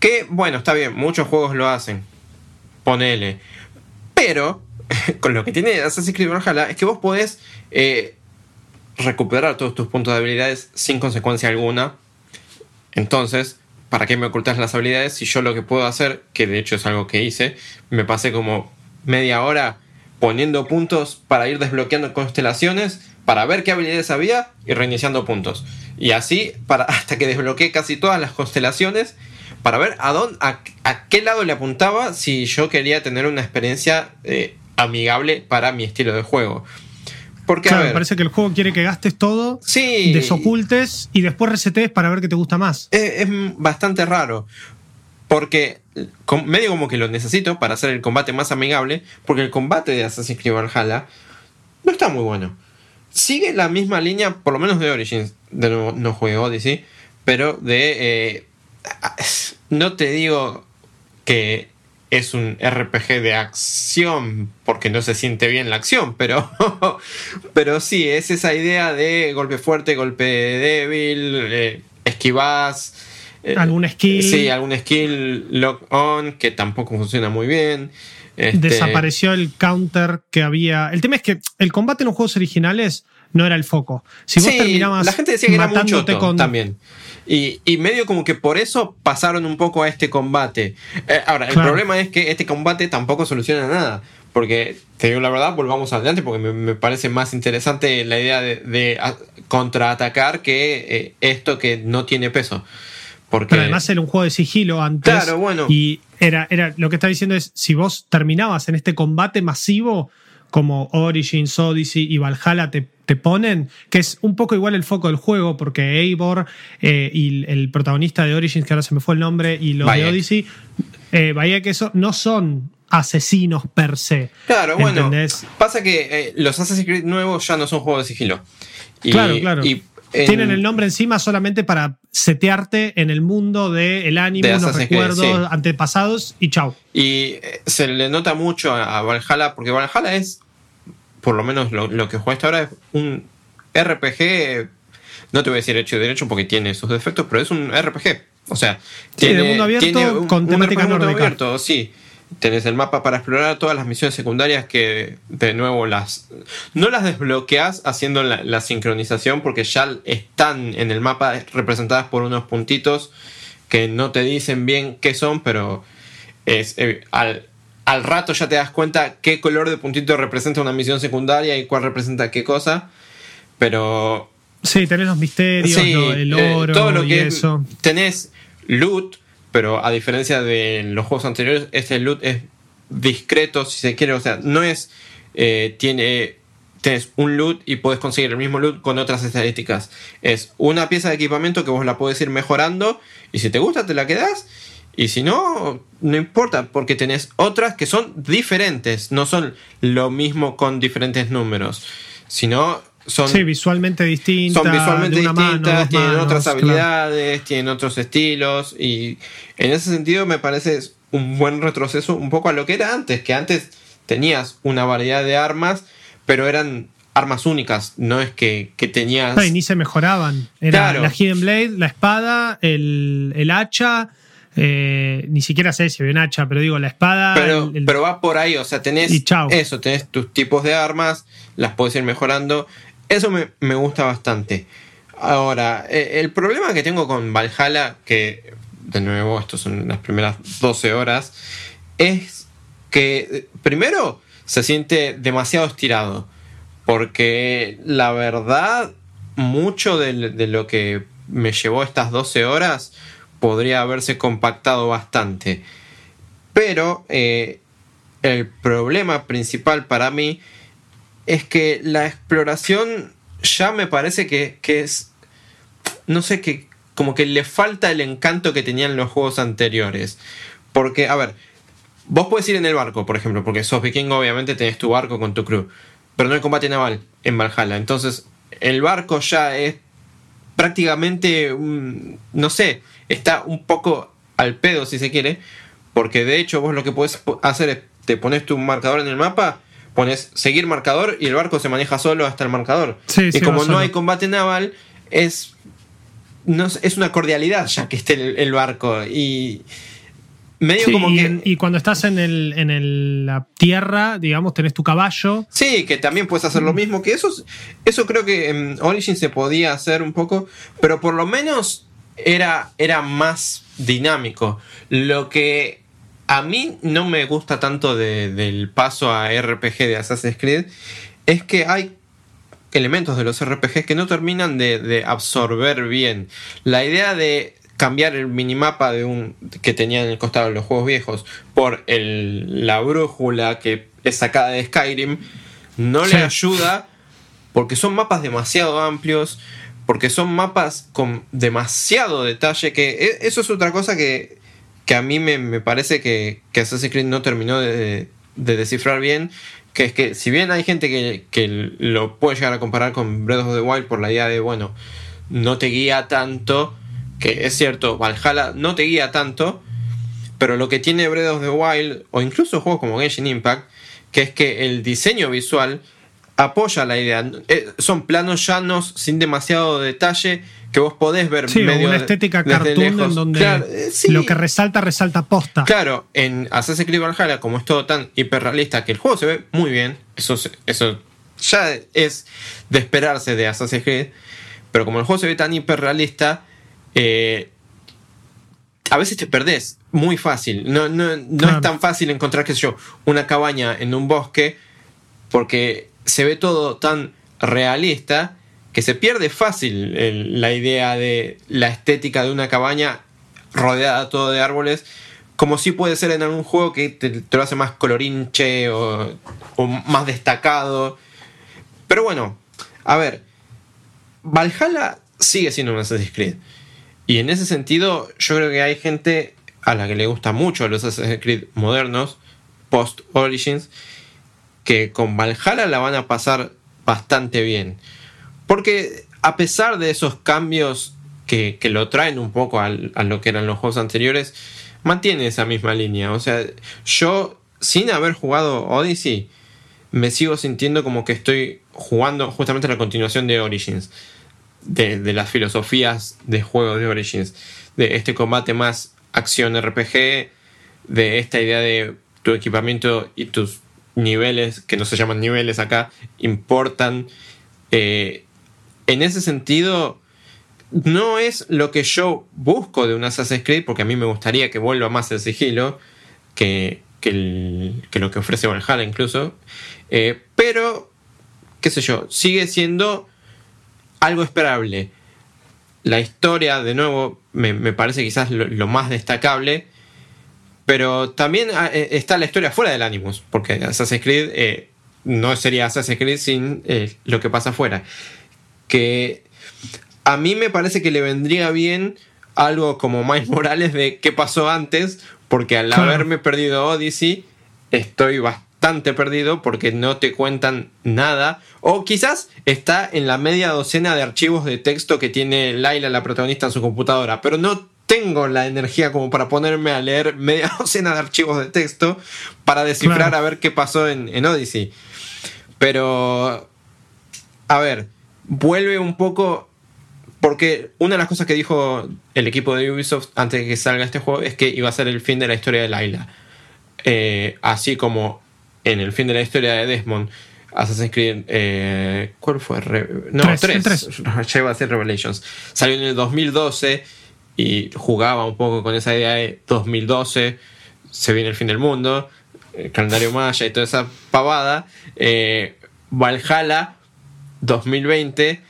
Que, bueno, está bien, muchos juegos lo hacen. Ponele. Pero, con lo que tiene Assassin's Creed Valhalla, es que vos podés eh, recuperar todos tus puntos de habilidades sin consecuencia alguna. Entonces, ¿para qué me ocultas las habilidades si yo lo que puedo hacer, que de hecho es algo que hice, me pasé como media hora poniendo puntos para ir desbloqueando constelaciones, para ver qué habilidades había y reiniciando puntos. Y así para, hasta que desbloqueé casi todas las constelaciones para ver a, dónde, a, qué lado le apuntaba si yo quería tener una experiencia eh, amigable para mi estilo de juego. Porque, claro, a me ver, parece que el juego quiere que gastes todo, sí, desocultes y después resetees para ver qué te gusta más. es, es bastante raro. Porque medio como que lo necesito para hacer el combate más amigable. Porque el combate de Assassin's Creed Valhalla no está muy bueno. Sigue la misma línea, por lo menos de Origins. De nuevo, no juego Odyssey. Pero de. eh, no te digo que es un RPG de acción. Porque no se siente bien la acción. Pero. pero sí, es esa idea de golpe fuerte, golpe débil. Eh, esquivás. eh, Algún skill. Sí, algún skill lock on que tampoco funciona muy bien. Este, Desapareció el counter que había. El tema es que el combate en los juegos originales no era el foco. Si vos sí, terminabas la gente decía que era choto con. también. Y, y medio como que por eso pasaron un poco a este combate. Eh, ahora, el problema es que este combate tampoco soluciona nada. Porque, te digo la verdad, volvamos adelante porque me, me parece más interesante la idea de, de a- contraatacar que eh, esto que no tiene peso. Porque, Pero además era un juego de sigilo antes. Claro, bueno. Y era, era lo que está diciendo es: si vos terminabas en este combate masivo, como Origins, Odyssey y Valhalla te, te ponen, que es un poco igual el foco del juego, porque Eivor eh, y el protagonista de Origins, que ahora se me fue el nombre, y los de Bayek. Odyssey, eh, Bayek, que eso no son asesinos per se. Claro, bueno. Pasa que eh, los Assassin's Creed nuevos ya no son juegos de sigilo. Y, Claro, claro. Y en- Tienen el nombre encima solamente para setearte en el mundo del anime, De los Creed, recuerdos sí. antepasados y chau. Y eh, se le nota mucho a Valhalla, porque Valhalla es, por lo menos lo, lo que juega hasta ahora, es un RPG, no te voy a decir hecho y derecho porque tiene sus defectos, pero es un RPG. O sea, Sí, de tiene, mundo abierto tiene un, con un temática RPG mundo abierto, sí. Tenés el mapa para explorar todas las misiones secundarias que de nuevo las no las desbloqueas haciendo la, la sincronización porque ya están en el mapa representadas por unos puntitos que no te dicen bien qué son, pero es eh, al, al rato ya te das cuenta qué color de puntito representa una misión secundaria y cuál representa qué cosa. Pero Sí, tenés los misterios, sí, lo- el eh, oro todo lo y que es- eso. tenés loot, pero a diferencia de los juegos anteriores, este loot es discreto si se quiere, o sea, no es eh, tiene tenés un loot y puedes conseguir el mismo loot con otras estadísticas. Es una pieza de equipamiento que vos la podés ir mejorando y si te gusta te la quedás y si no, no importa porque tenés otras que son diferentes, no son lo mismo con diferentes números, sino son Sí, visualmente distinta. son visualmente mano, distintas, tienen manos, otras claro. habilidades, tienen otros estilos y en ese sentido me parece un buen retroceso un poco a lo que era antes, que antes tenías una variedad de armas, pero eran armas únicas, no es que, que tenías... No, y ni se mejoraban. Era Claro. la Hidden Blade, la espada, el, el hacha. Eh, ni siquiera sé si había un hacha, pero digo, la espada. Pero, el- el- pero va por ahí, o sea, tenés Y eso, tenés tus tipos de armas, las puedes ir mejorando. Eso me, me gusta bastante. Ahora, eh, el problema que tengo con Valhalla, que de nuevo, estos son las primeras 12 horas, es que eh, primero se siente demasiado estirado. Porque la verdad, mucho de, de lo que me llevó estas 12 horas podría haberse compactado bastante. Pero eh, el problema principal para mí es que la exploración ya me parece que, que es. No sé, que como que le falta el encanto que tenían los juegos anteriores. Porque, a ver, vos puedes ir en el barco, por ejemplo, porque sos vikingo, obviamente tenés tu barco con tu crew. Pero no hay combate naval en Valhalla. Entonces, el barco ya es prácticamente, no sé, está un poco al pedo si se quiere, porque de hecho vos lo que puedes hacer es, te pones tu marcador en el mapa, pones seguir marcador y el barco se maneja solo hasta el marcador. Sí, y sí, como no solo. hay combate naval, es, no es una cordialidad ya que esté el, el barco y medio Sí, como y, que... y cuando estás en, el, en el- la tierra, digamos, tenés tu caballo. Sí, que también puedes hacer lo mismo que eso. es- Eso creo que en Origin se podía hacer un poco, pero por lo menos era, era más dinámico. Lo que a mí no me gusta tanto de- del paso a RPG de Assassin's Creed es que hay elementos de los RPGs que no terminan de, de absorber bien. La idea de cambiar el minimapa de un que tenían en el costado de los juegos viejos por el, la brújula que es sacada de Skyrim no Sí. le ayuda porque son mapas demasiado amplios, porque son mapas con demasiado detalle, que e- eso es otra cosa que, que a mí me, me parece que, que Assassin's Creed no terminó de, de descifrar bien, que es que si bien hay gente que, que lo puede llegar a comparar con Breath of the Wild por la idea de, bueno, no te guía tanto, que es cierto, Valhalla no te guía tanto, pero lo que tiene Breath of the Wild, o incluso juegos como Genshin Impact, que es que el diseño visual apoya la idea. Eh, son planos llanos, sin demasiado detalle, que vos podés ver Sí, medio una estética desde cartoon lejos. en donde Claro, eh, sí. lo que resalta, resalta posta. Claro, en Assassin's Creed Valhalla, como es todo tan hiperrealista, que el juego se ve muy bien, eso, eso ya es de esperarse de Assassin's Creed, pero como el juego se ve tan hiperrealista, eh, a veces te perdés muy fácil. No, no, no Claro. es tan fácil encontrar, qué sé yo, una cabaña en un bosque, porque se ve todo tan realista que se pierde fácil la idea de la estética de una cabaña rodeada todo de árboles, como si puede ser en algún juego que te, lo hace más colorinche o, o más destacado. Pero bueno, a ver, Valhalla sigue siendo un Assassin's Creed. Y en ese sentido, yo creo que hay gente a la que le gusta mucho los Assassin's Creed modernos, post Origins, que con Valhalla la van a pasar bastante bien. Porque a pesar de esos cambios que, que lo traen un poco al- a lo que eran los juegos anteriores, mantiene esa misma línea. O sea, yo, sin haber jugado Odyssey, me sigo sintiendo como que estoy jugando justamente la continuación de Origins. De, de las filosofías de juego de Origins. De este combate más acción RPG. De esta idea de tu equipamiento y tus niveles, que no se llaman niveles acá, importan. Eh, en ese sentido, no es lo que yo busco de un Assassin's Creed, porque a mí me gustaría que vuelva más el sigilo que, que, lo que ofrece Valhalla incluso. Eh, pero, qué sé yo, sigue siendo algo esperable. La historia, de nuevo, me, me parece quizás lo más destacable. Pero también ah, eh, está la historia fuera del Animus, porque Assassin's Creed eh, no sería Assassin's Creed sin eh, lo que pasa afuera. Que a mí me parece que le vendría bien algo como Miles Morales de qué pasó antes, porque al Claro. haberme perdido Odyssey, estoy bastante perdido porque no te cuentan nada. O quizás está en la media docena de archivos de texto que tiene Laila, la protagonista, en su computadora, pero no tengo la energía como para ponerme a leer media docena de archivos de texto para descifrar Claro. a ver qué pasó en, en Odyssey. Pero, a ver, vuelve un poco porque una de las cosas que dijo el equipo de Ubisoft antes de que salga este juego es que iba a ser el fin de la historia de Layla. Eh, así como en el fin de la historia de Desmond, Assassin's Creed. eh, ¿Cuál fue? Re- no, Tres, 3. el tres. Ya iba a ser Revelations. Salió en el 2012 y jugaba un poco con esa idea de 2012, se viene el fin del mundo, el calendario maya y toda esa pavada. Eh, Valhalla 2020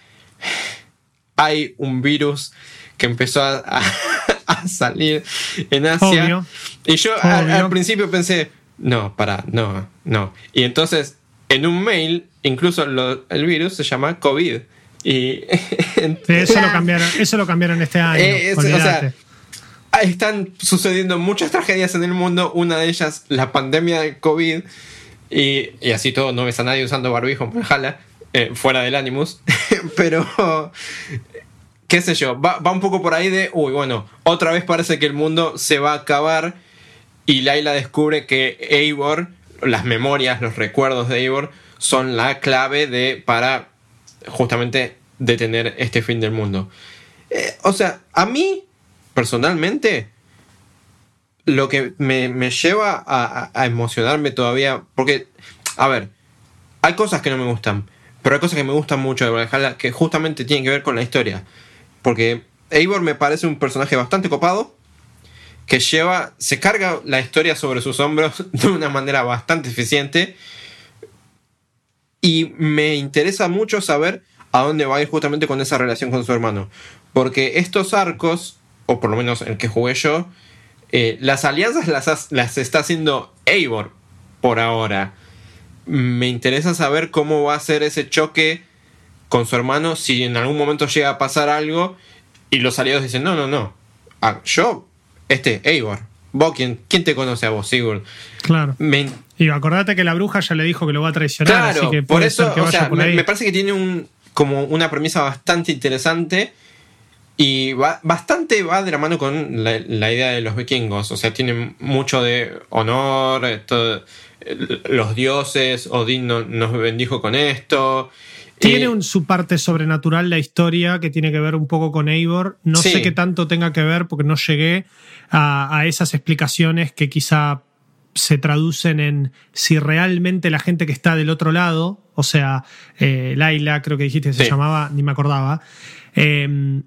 hay un virus que empezó a, a- a salir en Asia. Obvio. Y yo al, principio pensé, no, para, no, no. Y entonces en un mail, incluso lo- el virus se llama COVID. Y eso, lo cambiaron, eso lo cambiaron este año. Eh, es- o sea, están sucediendo muchas tragedias en el mundo. Una de ellas, la pandemia del COVID. Y, y así todo, no ves a nadie usando barbijo en Valhalla, eh, fuera del Animus. Pero, qué sé yo, va, va un poco por ahí de, uy, bueno, otra vez parece que el mundo se va a acabar. Y Laila descubre que Eivor, las memorias, los recuerdos de Eivor, son la clave de para justamente detener este fin del mundo. Eh, o sea, a mí, personalmente, lo que me, me lleva a, a- emocionarme todavía, porque, a ver, hay cosas que no me gustan, pero hay cosas que me gustan mucho de Valhalla que justamente tienen que ver con la historia. Porque Eivor me parece un personaje bastante copado, que lleva, se carga la historia sobre sus hombros de una manera bastante eficiente. Y me interesa mucho saber a dónde va a ir justamente con esa relación con su hermano. Porque estos arcos, o por lo menos el que jugué yo, eh, las alianzas las, las está haciendo Eivor por ahora. Me interesa saber cómo va a ser ese choque con su hermano si en algún momento llega a pasar algo y los aliados dicen, no, no, no. Ah, yo, este, Eivor. ¿Vos quién, quién te conoce a vos, Sigurd? Claro. Me, Y acordate que la bruja ya le dijo que lo va a traicionar, Claro, así que por eso, que o sea, por me, parece que tiene un como una premisa bastante interesante y va, bastante va de la mano con la, la idea de los vikingos. O sea, tiene mucho de honor, todo- los dioses, Odín no- nos bendijo con esto. Tiene Eh, un, su parte sobrenatural la historia que tiene que ver un poco con Eivor. No Sí. sé qué tanto tenga que ver porque no llegué a, a esas explicaciones que quizá se traducen en si realmente la gente que está del otro lado, o sea, eh, Laila, creo que dijiste que se Sí. llamaba, ni me acordaba, eh,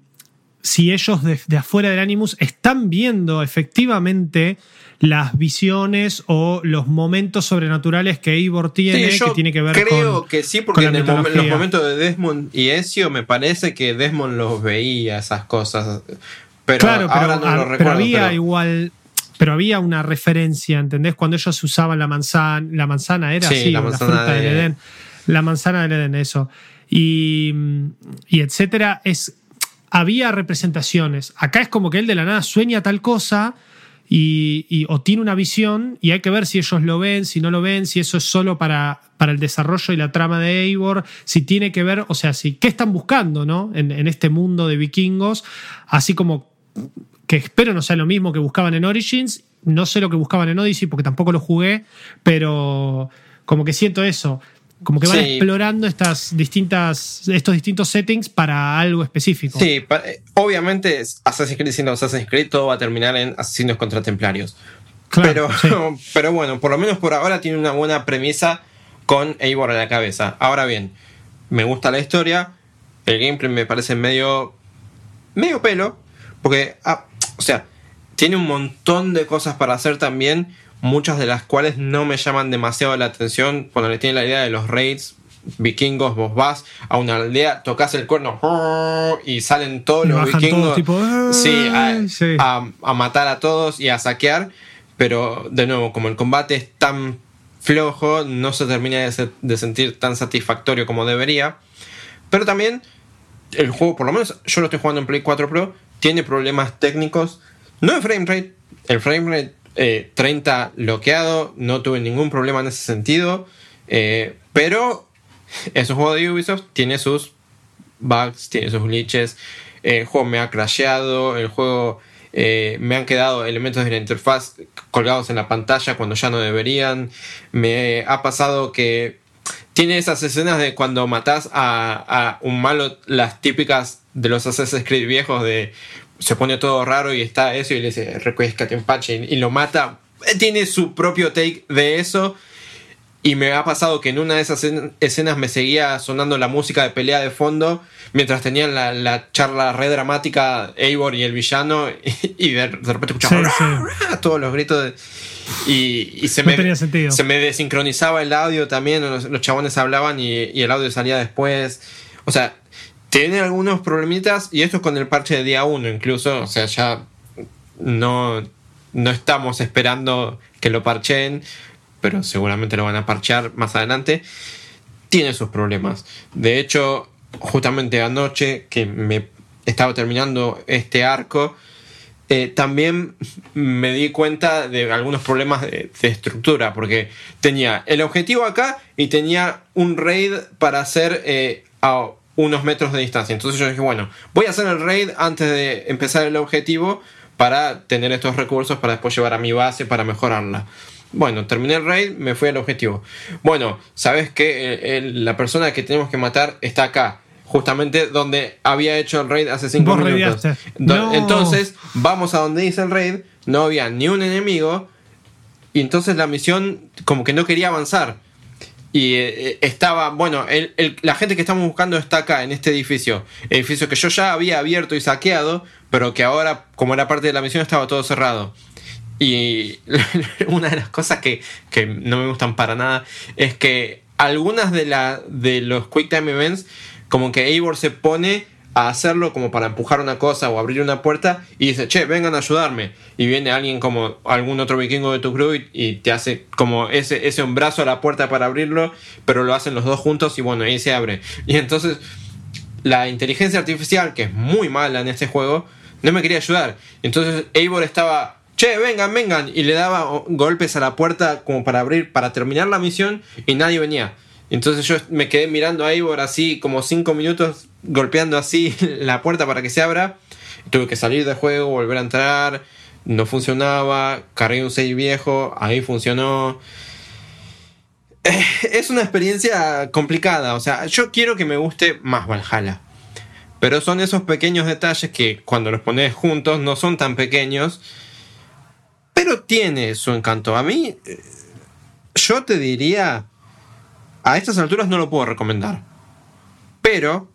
si ellos de, de afuera del Animus están viendo efectivamente las visiones o los momentos sobrenaturales que Eivor tiene, Sí, yo que tiene que ver creo con, que sí, porque en el mom- mitología. los momentos de Desmond y Ezio me parece que Desmond los veía esas cosas. Pero claro, pero, ahora no lo pero recuerdo. había pero- igual. Pero había una referencia, ¿entendés? Cuando ellos usaban la manzana, la manzana era Sí, así, la manzana fruta del de- Edén. La manzana del Edén, eso. Y, y etcétera. Es, había representaciones. Acá es como que él de la nada sueña tal cosa y, y- o tiene una visión y hay que ver si ellos lo ven, si no lo ven, si eso es solo para, para el desarrollo y la trama de Eivor, si tiene que ver, o sea, si qué están buscando ¿no? en, en este mundo de vikingos, así como que espero no sea lo mismo que buscaban en Origins, no sé lo que buscaban en Odyssey porque tampoco lo jugué, pero como que siento eso. Como que van Sí. explorando estas distintas, estos distintos settings para algo específico. Sí, eh, obviamente Assassin's Creed siendo Assassin's Creed todo va a terminar en asesinos contra templarios. Claro, pero, sí. pero bueno, por lo menos por ahora tiene una buena premisa con Eivor a la cabeza. Ahora bien, me gusta la historia, el gameplay me parece medio medio pelo, porque, ah, o sea, tiene un montón de cosas para hacer también, muchas de las cuales no me llaman demasiado la atención. Cuando le tiene la idea de los raids vikingos, vos vas a una aldea, tocas el cuerno y salen todos los vikingos todos, tipo, "Ay", sí, a, sí. a- a matar a todos y a saquear, pero de nuevo, como el combate es tan flojo, no se termina de, se- de sentir tan satisfactorio como debería. Pero también el juego, por lo menos yo lo estoy jugando en Play 4 Pro, tiene problemas técnicos. No de frame rate, el frame rate eh, 30 bloqueado, no tuve ningún problema en ese sentido. eh, pero es un juego de Ubisoft, tiene sus bugs, tiene sus glitches. El juego me ha crasheado, el juego eh, me han quedado elementos de la interfaz colgados en la pantalla cuando ya no deberían. Me ha pasado que tiene esas escenas de cuando matás a, a un malo, las típicas de los Assassin's Creed viejos de se pone todo raro y está eso y le dice recuéscate un pache y, y lo mata. Tiene su propio take de eso. Y me ha pasado que en una de esas escen- escenas me seguía sonando la música de pelea de fondo mientras tenían la, la charla re dramática Eivor y el villano y de, de repente escuchaba Sí, todos los gritos de- y, y se, No me, se me desincronizaba el audio también, los, los chabones hablaban y, y el audio salía después. O sea, tiene algunos problemitas y esto es con el parche de día 1 incluso, o sea, ya no, no estamos esperando que lo parcheen, pero seguramente lo van a parchear más adelante. Tiene sus problemas. De hecho, justamente anoche que me estaba terminando este arco, eh, también me di cuenta de algunos problemas de, estructura, porque tenía el objetivo acá y tenía un raid para hacer eh, unos metros de distancia. Entonces yo dije, bueno, voy a hacer el raid antes de empezar el objetivo para tener estos recursos para después llevar a mi base para mejorarla. Bueno, terminé el raid, me fui al objetivo. Bueno, sabes que la persona que tenemos que matar está acá, justamente donde había hecho el raid hace 5 Vos minutos. No. Entonces, vamos a donde dice el raid, no había ni un enemigo, y entonces la misión como que no quería avanzar. Y eh, estaba, bueno, el- la gente que estamos buscando está acá, en este edificio. Edificio que yo ya había abierto y saqueado, pero que ahora, como era parte de la misión, estaba todo cerrado. Y una de las cosas que, que no me gustan para nada es que algunas de, la, de los Quick Time Events, como que Eivor se pone a hacerlo como para empujar una cosa o abrir una puerta y dice, che, vengan a ayudarme. Y viene alguien como algún otro vikingo de tu crew y, te hace como ese, ese brazo a la puerta para abrirlo, pero lo hacen los dos juntos y bueno, ahí se abre. Y entonces la inteligencia artificial, que es muy mala en este juego, no me quería ayudar. Entonces Eivor estaba, che, vengan, vengan, y le daba golpes a la puerta como para abrir, para terminar la misión, y nadie venía. Entonces yo me quedé mirando a Eivor así como 5 minutos, golpeando así la puerta para que se abra. Tuve que salir del juego, volver a entrar, no funcionaba, cargué un 6 viejo, ahí funcionó es una experiencia complicada. O sea, yo quiero que me guste más Valhalla. Pero son esos pequeños detalles que cuando los pones juntos no son tan pequeños. Pero tiene su encanto. A mí, eh, yo te diría, a estas alturas no lo puedo recomendar. Pero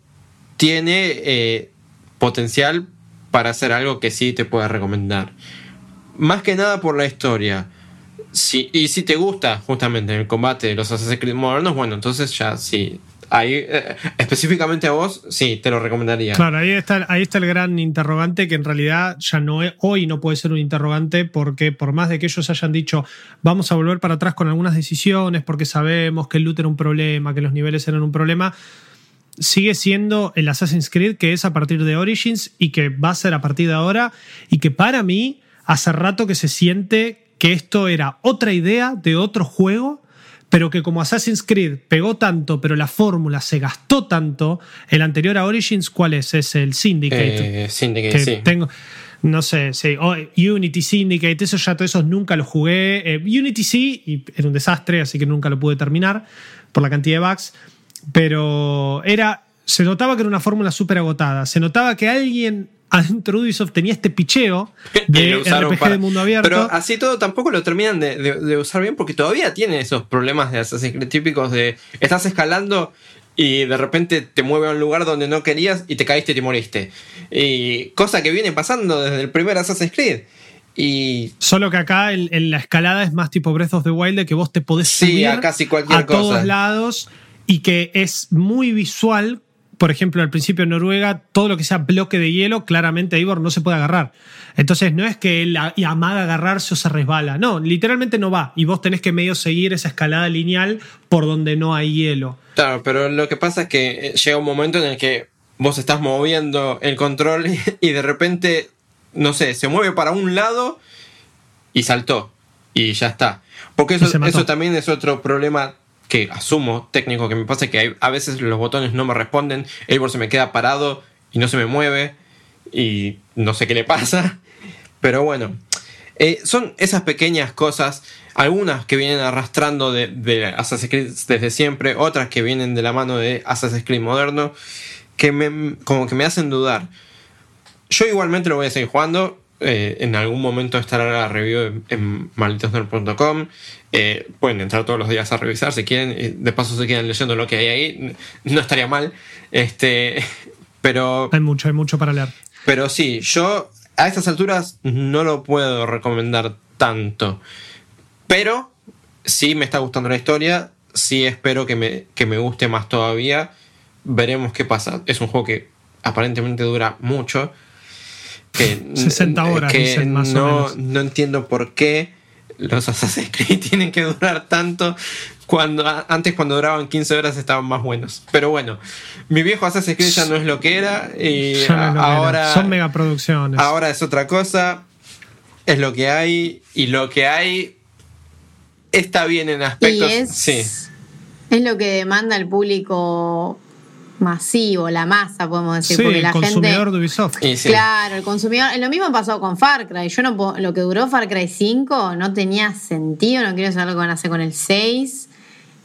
tiene eh, potencial para hacer algo que sí te pueda recomendar. Más que nada por la historia. Sí, y si te gusta justamente el combate de los Assassin's Creed modernos, bueno, entonces ya sí. Ahí, eh, específicamente a vos, sí, te lo recomendaría. Claro, ahí está, ahí está el gran interrogante que en realidad ya no es, hoy no puede ser un interrogante porque por más de que ellos hayan dicho vamos a volver para atrás con algunas decisiones porque sabemos que el loot era un problema, que los niveles eran un problema, sigue siendo el Assassin's Creed que es a partir de Origins y que va a ser a partir de ahora y que para mí hace rato que se siente que esto era otra idea de otro juego, pero que como Assassin's Creed pegó tanto, pero la fórmula se gastó tanto, el anterior a Origins, ¿cuál es? Es el Syndicate. Eh, Syndicate, que sí. tengo, no sé, sí, Unity Syndicate, eso ya todos esos nunca los jugué. Eh, Unity sí, y era un desastre, así que nunca lo pude terminar por la cantidad de bugs. Pero era. Se notaba que era una fórmula súper agotada. Se notaba que alguien adentro de Ubisoft tenía este picheo de RPG para- de mundo abierto. Pero así todo tampoco lo terminan de, de- de usar bien porque todavía tiene esos problemas de Assassin's Creed típicos de estás escalando y de repente te mueve a un lugar donde no querías y te caíste y te moriste. Y cosa que viene pasando desde el primer Assassin's Creed. Y Solo que acá en, en la escalada es más tipo Breath of the Wild, de que vos te podés Sí, subir a casi cualquier a todos lados y que es muy visual. Por ejemplo, al principio en Noruega, todo lo que sea bloque de hielo, claramente Eivor no se puede agarrar. Entonces no es que él amaga agarrarse o se resbala. No, literalmente no va. Y vos tenés que medio seguir esa escalada lineal por donde no hay hielo. Claro, pero lo que pasa es que eh, llega un momento en el que vos estás moviendo el control y de repente, no sé, se mueve para un lado y saltó. Y ya está. Porque eso, eso también es otro problema que asumo técnico que me pasa que a veces los botones no me responden, Eivor se me queda parado y no se me mueve y no sé qué le pasa. Pero bueno, eh, son esas pequeñas cosas, algunas que vienen arrastrando de, de Assassin's Creed desde siempre, otras que vienen de la mano de Assassin's Creed moderno, que me, como que me hacen dudar. Yo igualmente lo voy a seguir jugando. Eh, en algún momento estará la review en, malditosnerd.com. Eh, pueden entrar todos los días a revisar si quieren. de paso se quedan leyendo lo que hay ahí. No estaría mal. Este, pero Hay mucho, hay mucho para leer. pero sí, yo a estas alturas no lo puedo recomendar tanto. Pero sí me está gustando la historia. Sí espero que me, que me guste más todavía. Veremos qué pasa. Es un juego que aparentemente dura mucho. Que, 60 horas, que dicen, más o no, menos. no entiendo por qué los Assassin's Creed tienen que durar tanto. Cuando, antes cuando duraban 15 horas estaban más buenos. Pero bueno, mi viejo Assassin's Creed ya no es lo que era. Y Ya no es lo que era. ahora, Son megaproducciones. Ahora es otra cosa. Es lo que hay. Y lo que hay está bien en Y aspectos. es, Sí. es lo que demanda el público masivo, la masa, podemos decir. sí, porque el la consumidor gente. de Ubisoft. Sí. Claro, el consumidor. Lo mismo pasó con Far Cry. Yo no puedo- lo que duró Far Cry 5 no tenía sentido. No quiero saber lo que van a hacer con el 6.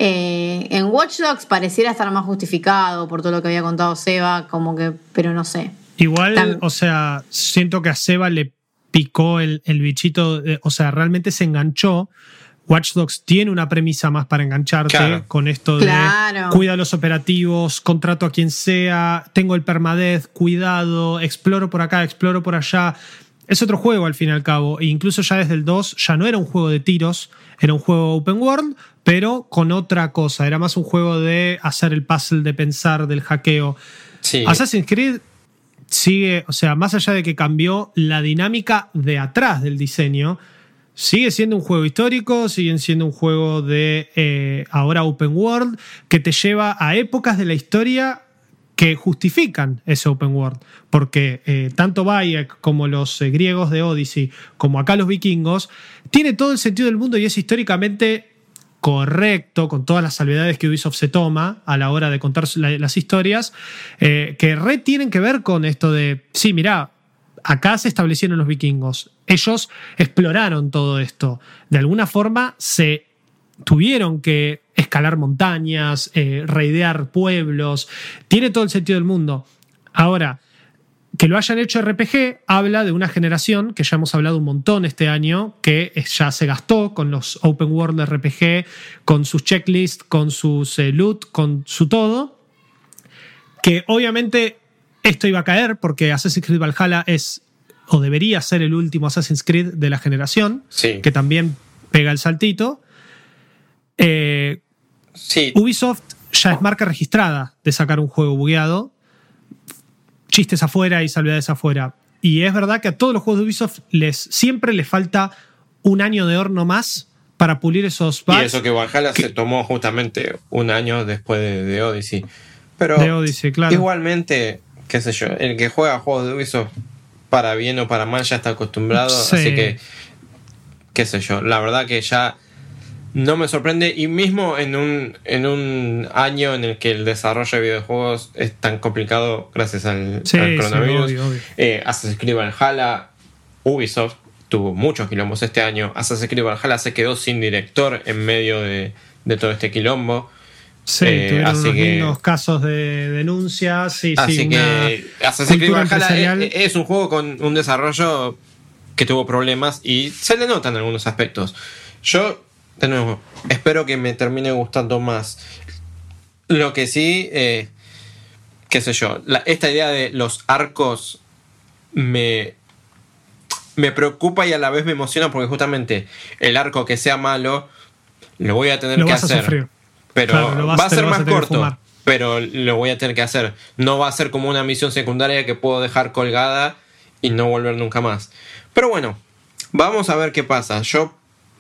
Eh, en Watch Dogs pareciera estar más justificado por todo lo que había contado Seba, como que, pero no sé. Igual, o sea, siento que a Seba le picó el, el bichito, de- o sea, realmente se enganchó. Watch Dogs tiene una premisa más para engancharte Claro. con esto de Claro. cuida los operativos, contrato a quien sea, tengo el permadez, cuidado, exploro por acá, exploro por allá. Es otro juego al fin y al cabo. E incluso ya desde el 2 ya no era un juego de tiros, era un juego open world, pero con otra cosa. Era más un juego de hacer el puzzle, de pensar, del hackeo. Sí. Assassin's Creed sigue, o sea, más allá de que cambió la dinámica de atrás del diseño, sigue siendo un juego histórico, sigue siendo un juego de eh, ahora open world, que te lleva a épocas de la historia que justifican ese open world. Porque eh, tanto Bayek como los eh, griegos de Odyssey, como acá los vikingos, tiene todo el sentido del mundo y es históricamente correcto, con todas las salvedades que Ubisoft se toma a la hora de contar la- las historias, que re tienen que ver con esto de, sí, mirá, acá se establecieron los vikingos, ellos exploraron todo esto, de alguna forma se tuvieron que escalar montañas, eh, pueblos, tiene todo el sentido del mundo. Ahora, que lo hayan hecho RPG habla de una generación que ya hemos hablado un montón este año, que ya se gastó con los open world RPG, con sus checklists, con sus eh, loot, con su todo, que obviamente esto iba a caer porque Assassin's Creed Valhalla es o debería ser el último Assassin's Creed de la generación, Sí. que también pega el saltito. Eh, Sí. Ubisoft ya es marca registrada de sacar un juego bugueado, chistes afuera y salvedades afuera. Y es verdad que a todos los juegos de Ubisoft les, siempre les falta un año de horno más para pulir esos Y bugs eso que Valhalla se tomó justamente un año después de, de Odyssey. Pero de Odyssey, claro. igualmente, qué sé yo, el que juega juegos de Ubisoft para bien o para mal ya está acostumbrado, Sí. así que qué sé yo, la verdad que ya no me sorprende y mismo en un, en un año en el que el desarrollo de videojuegos es tan complicado gracias al, Sí, al sí, coronavirus, obvio, obvio. eh, Assassin's Creed Valhalla, Ubisoft tuvo muchos quilombos este año, Assassin's Creed Valhalla se quedó sin director en medio de, de todo este quilombo. Sí, Eh, tuvieron así unos que- lindos casos de denuncias. Sí, Así sí, que Assassin's Creed Valhalla es, es un juego con un desarrollo que tuvo problemas y se le notan algunos aspectos. Yo, de nuevo, espero que me termine gustando más. Lo que sí, eh, qué sé yo, la- esta idea de los arcos me, me preocupa y a la vez me emociona porque justamente el arco que sea malo lo voy a tener Lo que vas a hacer. sufrir. Pero Claro, lo vas- va a ser más corto. Pero lo voy a tener que hacer. No va a ser como una misión secundaria que puedo dejar colgada y no volver nunca más. Pero bueno, vamos a ver qué pasa. Yo,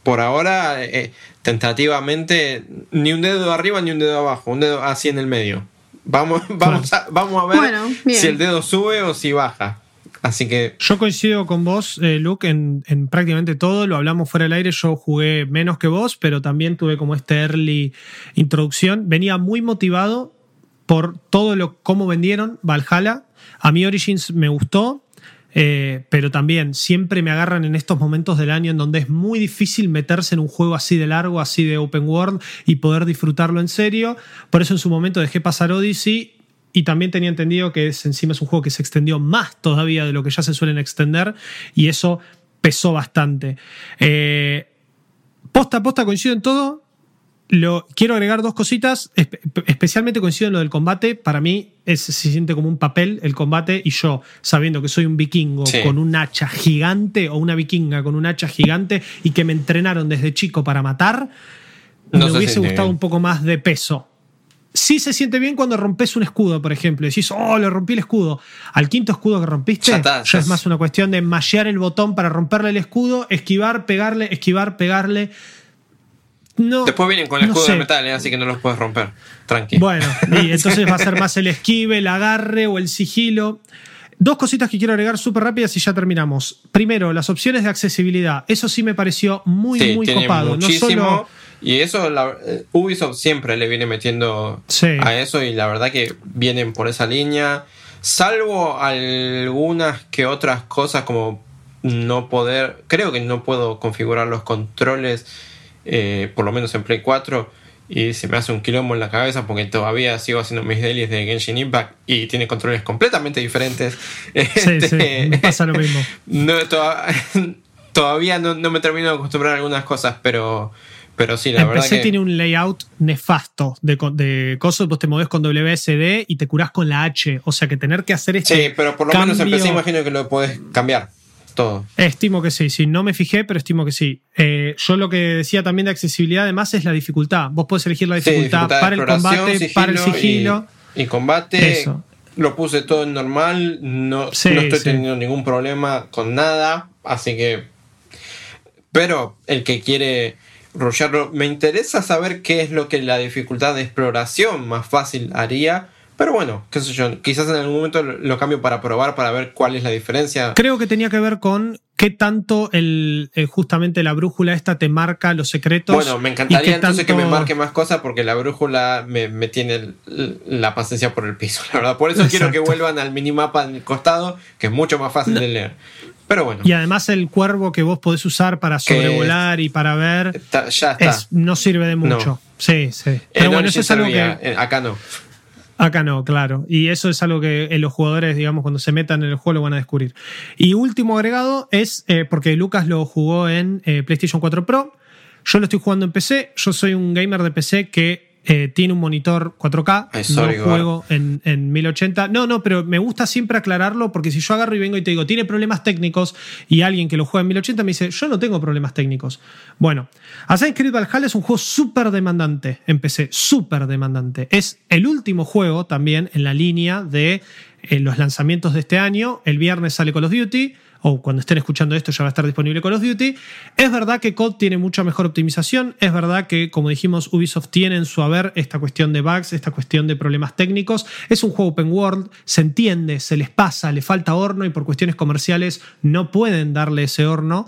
por ahora, eh, tentativamente, ni un dedo arriba ni un dedo abajo. Un dedo así en el medio. Vamos, vamos, a, vamos a ver Bueno, si el dedo sube o si baja. Así que Yo coincido con vos, eh, Luke, en, en prácticamente todo. Lo hablamos fuera del aire. Yo jugué menos que vos, pero también tuve como esta early introducción. Venía muy motivado por todo lo cómo vendieron Valhalla. A mí Origins me gustó. eh, pero también siempre me agarran en estos momentos del año en donde es muy difícil meterse en un juego así de largo, así de open world y poder disfrutarlo en serio. Por eso en su momento dejé pasar Odyssey y también tenía entendido que es, encima es un juego que se extendió más todavía de lo que ya se suelen extender y eso pesó bastante. Eh, posta a posta coincido en todo. Lo, quiero agregar dos cositas, espe- especialmente coincido en lo del combate. Para mí es- se siente como un papel el combate y yo, sabiendo que soy un vikingo Sí. con un hacha gigante o una vikinga con un hacha gigante y que me entrenaron desde chico para matar, No me se hubiese gustado bien. un poco más de peso. Sí se siente bien cuando rompes un escudo, por ejemplo. Decís, oh, le rompí el escudo. Al quinto escudo que rompiste, Ya ya, está, ya es más una cuestión de mallear el botón para romperle el escudo, esquivar, pegarle, esquivar, pegarle. No, después vienen con el no escudo sé. de metal, ¿eh? así que no los puedes romper. Tranqui. Bueno, y entonces va a ser más el esquive, el agarre o el sigilo. Dos cositas que quiero agregar súper rápidas y ya terminamos. Primero, las opciones de accesibilidad. Eso sí me pareció muy, Sí, muy copado. muchísimo. No solo Y eso, la- eh, Ubisoft siempre le viene metiendo Sí. a eso y la verdad que vienen por esa línea. Salvo algunas que otras cosas como no poder, creo que no puedo configurar los controles, eh, por lo menos en Play 4, y se me hace un quilombo en la cabeza porque todavía sigo haciendo mis dailies de Genshin Impact y tiene controles completamente diferentes. Sí, sí, Este, me pasa lo mismo. no, toda- todavía no, no me termino de acostumbrar a algunas cosas, pero, pero sí, la verdad PC que... tiene un layout nefasto de, de cosas. Vos te movés con WSD y te curás con la H. O sea que tener que hacer este. Sí, pero por lo menos en cambio- PC imagino que lo podés cambiar todo. Estimo que sí, sí, no me fijé, pero estimo que sí. Eh, yo lo que decía también de accesibilidad, además, es la dificultad. Vos podés elegir la Sí, dificultad, para el combate, para el sigilo. Y, y combate. Eso. Lo puse todo en normal. No, Sí, no estoy sí. teniendo ningún problema con nada. Así que. Pero el que quiere rushearlo. Me interesa saber qué es lo que la dificultad de exploración más fácil haría. Pero bueno, qué sé yo. Quizás en algún momento lo cambio para probar, para ver cuál es la diferencia. Creo que tenía que ver con qué tanto el, el- justamente la brújula esta te marca los secretos. Bueno, me encantaría entonces que me marque más cosas porque la brújula me, me tiene el- la paciencia por el piso, la verdad. Por eso quiero que vuelvan al minimapa en el costado, que es mucho más fácil de leer. Pero bueno, Y además el cuervo que vos podés usar para sobrevolar y para ver está- ya está. es- no sirve de mucho. No. Sí, sí. En Pero bueno, eso es algo servía, que eh, acá no. acá no, claro. Y eso es algo que eh, los jugadores, digamos, cuando se metan en el juego lo van a descubrir. Y último agregado es, eh, porque Lucas lo jugó en eh, PlayStation 4 Pro, yo lo estoy jugando en PC, yo soy un gamer de PC que eh, tiene un monitor 4K, Ay, sorry, no juego en, en 1080. No, no, pero me gusta siempre aclararlo porque si yo agarro y vengo y te digo, tiene problemas técnicos y alguien que lo juega en 1080 me dice, yo no tengo problemas técnicos. Bueno, Assassin's Creed Valhalla es un juego súper demandante en PC, súper demandante. Es el último juego también en la línea de eh, los lanzamientos de este año. El viernes sale Call of Duty, o cuando estén escuchando esto ya va a estar disponible Call of Duty. Es verdad que COD tiene mucha mejor optimización, es verdad que, como dijimos, Ubisoft tiene en su haber esta cuestión de bugs, esta cuestión de problemas técnicos. Es un juego open world, se entiende, se les pasa, le falta horno y por cuestiones comerciales no pueden darle ese horno,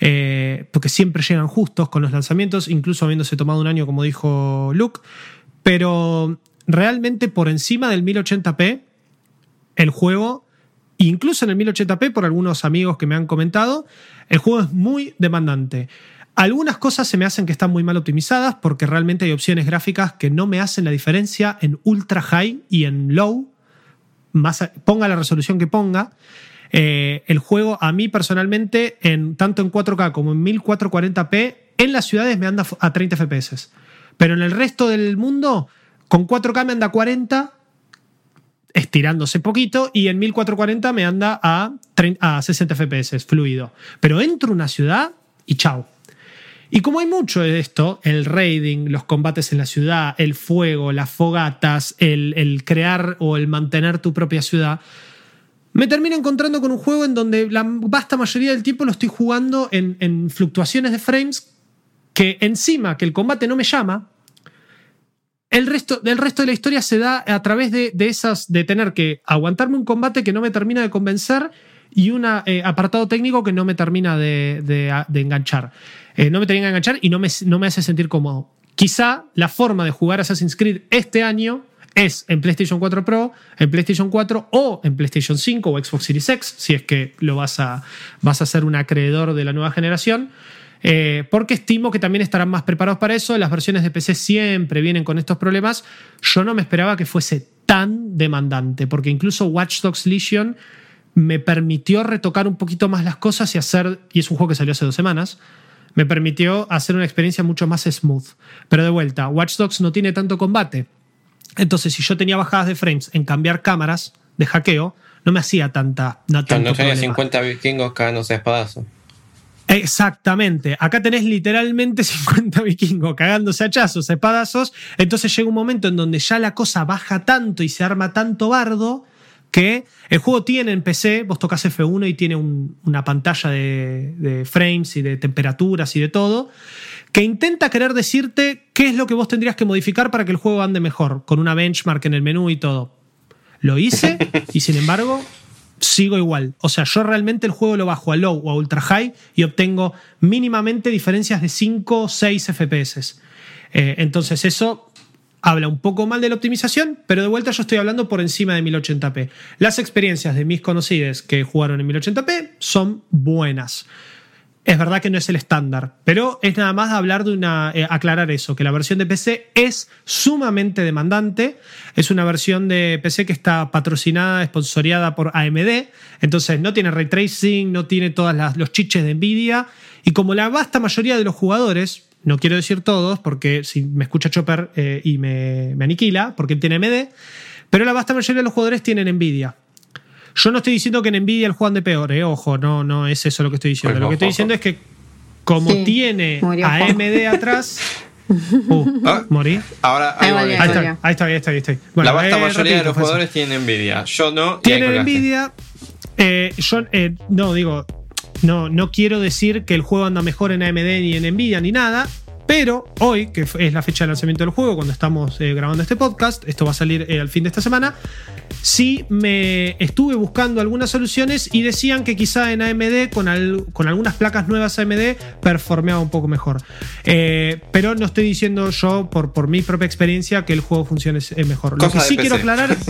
eh, porque siempre llegan justos con los lanzamientos, incluso habiéndose tomado un año, como dijo Luke. Pero realmente por encima del 1080p, el juego incluso en el 1080p, por algunos amigos que me han comentado, el juego es muy demandante. Algunas cosas se me hacen que están muy mal optimizadas porque realmente hay opciones gráficas que no me hacen la diferencia en ultra high y en low. Más, ponga la resolución que ponga. Eh, el juego a mí personalmente, en, tanto en 4K como en 1440p, en las ciudades me anda a 30 FPS. Pero en el resto del mundo, con 4K me anda a 40 estirándose poquito y en 1440 me anda a, a 60 FPS, fluido. Pero entro a una ciudad y chao. Y como hay mucho de esto, el raiding, los combates en la ciudad, el fuego, las fogatas, el, crear o el mantener tu propia ciudad, me termino encontrando con un juego en donde la vasta mayoría del tiempo lo estoy jugando en, en fluctuaciones de frames que encima que el combate no me llama, el resto, resto de la historia se da a través de, esas, de tener que aguantarme un combate que no me termina de convencer y un eh, apartado técnico que no me termina de, enganchar. Eh, no me termina de enganchar y no me, no me hace sentir cómodo. Quizá la forma de jugar Assassin's Creed este año es en PlayStation 4 Pro, en PlayStation 4 o en PlayStation 5 o Xbox Series X, si es que lo vas a, vas a ser un acreedor de la nueva generación. Eh, porque estimo que también estarán más preparados para eso. Las versiones de PC siempre vienen con estos problemas. Yo no me esperaba que fuese tan demandante, porque incluso Watch Dogs Legion me permitió retocar un poquito más las cosas y hacer, y es un juego que salió hace dos semanas, me permitió hacer una experiencia mucho más smooth. Pero de vuelta, Watch Dogs no tiene tanto combate. Entonces, si yo tenía bajadas de frames en cambiar cámaras de hackeo, no me hacía tanta. No Cuando tenía 50 vikingos cagándose espadazo. Exactamente. Acá tenés literalmente 50 vikingos cagándose hachazos, espadazos. Entonces llega un momento en donde ya la cosa baja tanto y se arma tanto bardo que el juego tiene en PC, vos tocas F1 y tiene una pantalla de, de, frames y de temperaturas y de todo, que intenta querer decirte qué es lo que vos tendrías que modificar para que el juego ande mejor, con una benchmark en el menú y todo. Lo hice y sin embargo sigo igual. O sea, yo realmente el juego lo bajo a low o a ultra high y obtengo mínimamente diferencias de 5 o 6 FPS. entonces eso habla un poco mal de la optimización, pero de vuelta yo estoy hablando por encima de 1080p. Las experiencias de mis conocidos que jugaron en 1080p son buenas. Es verdad que no es el estándar, pero es nada más hablar de una. Eh, aclarar eso, que la versión de PC es sumamente demandante. Es una versión de PC que está patrocinada, esponsoreada por AMD. Entonces no tiene ray tracing, no tiene todos los chiches de Nvidia. Y como la vasta mayoría de los jugadores, no quiero decir todos, porque si me escucha Chopper eh, y me, me aniquila, porque él tiene AMD, pero la vasta mayoría de los jugadores tienen Nvidia. Yo no estoy diciendo que en Nvidia el juego de peor, eh, ojo, no, no es eso lo que estoy diciendo. lo que estoy diciendo es que como tiene AMD atrás. Uh, ah, morí. Ahora ahí, ahí, está, ahí, está, ahí está, ahí está. la vasta eh, mayoría de los jugadores tienen Nvidia. Yo no. Tienen Nvidia. Eh, yo eh, no digo, no, no quiero decir que el juego anda mejor en AMD ni en Nvidia ni nada. Pero hoy, que es la fecha de lanzamiento del juego, cuando estamos eh, grabando este podcast, esto va a salir eh, al fin de esta semana, sí me estuve buscando algunas soluciones y decían que quizá en AMD, con, con algunas placas nuevas AMD, performeaba un poco mejor. Eh, pero no estoy diciendo yo, por, por mi propia experiencia, que el juego funcione mejor. Lo que sí quiero aclarar...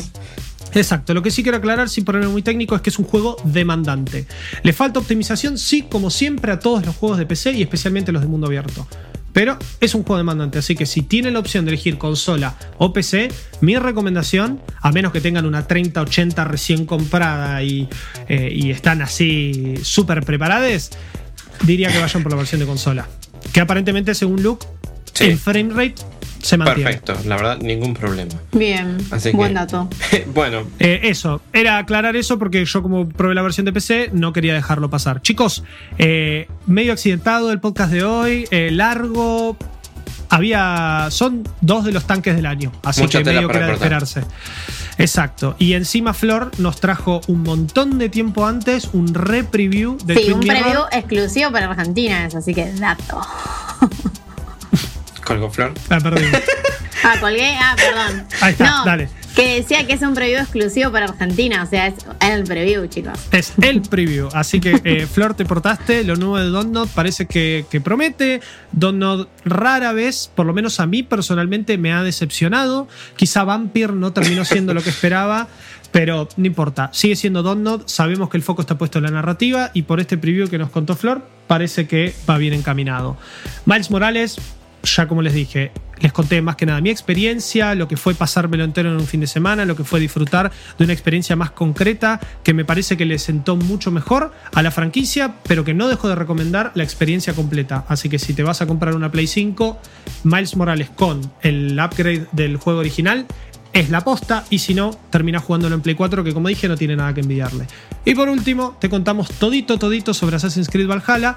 Exacto, lo que sí quiero aclarar, sin ponerme muy técnico, es que es un juego demandante. ¿Le falta optimización? Sí, como siempre a todos los juegos de PC y especialmente los de mundo abierto. Pero es un juego demandante, así que si tienen la opción de elegir consola o PC, mi recomendación, a menos que tengan una 3080 recién comprada y, eh, y están así súper preparadas, diría que vayan por la versión de consola. Que aparentemente, según Luke, el frame rate se mantiene. Perfecto, la verdad, ningún problema. Bien, buen dato. bueno. Eh, eso, era aclarar eso porque yo como probé la versión de PC no quería dejarlo pasar. Chicos, eh, medio accidentado el podcast de hoy, eh, largo. Había. Son dos de los tanques del año, así que medio que era de esperarse. Exacto. Y encima Flor nos trajo un montón de tiempo antes un re-preview de Sí, Twin un Mirror. preview exclusivo para Argentina, es así que dato. Colgo Flor. Ah, perdí. Ah, colgué. Ah, perdón. Ahí está, no, dale. Que decía que es un preview exclusivo para Argentina. O sea, es el preview, chicos. Es el preview. Así que, eh, Flor, te portaste. Lo nuevo de Donut parece que, que promete. Donut rara vez, por lo menos a mí personalmente, me ha decepcionado. Quizá Vampire no terminó siendo lo que esperaba. Pero no importa, sigue siendo Donut. Sabemos que el foco está puesto en la narrativa. Y por este preview que nos contó Flor, parece que va bien encaminado. Miles Morales, ya como les dije, les conté más que nada mi experiencia, lo que fue pasármelo entero en un fin de semana, lo que fue disfrutar de una experiencia más concreta que me parece que le sentó mucho mejor a la franquicia, pero que no dejo de recomendar la experiencia completa. Así que si te vas a comprar una Play 5, Miles Morales con el upgrade del juego original es la posta y si no, termina jugándolo en Play 4 que como dije no tiene nada que envidiarle. Y por último, te contamos todito, todito sobre Assassin's Creed Valhalla,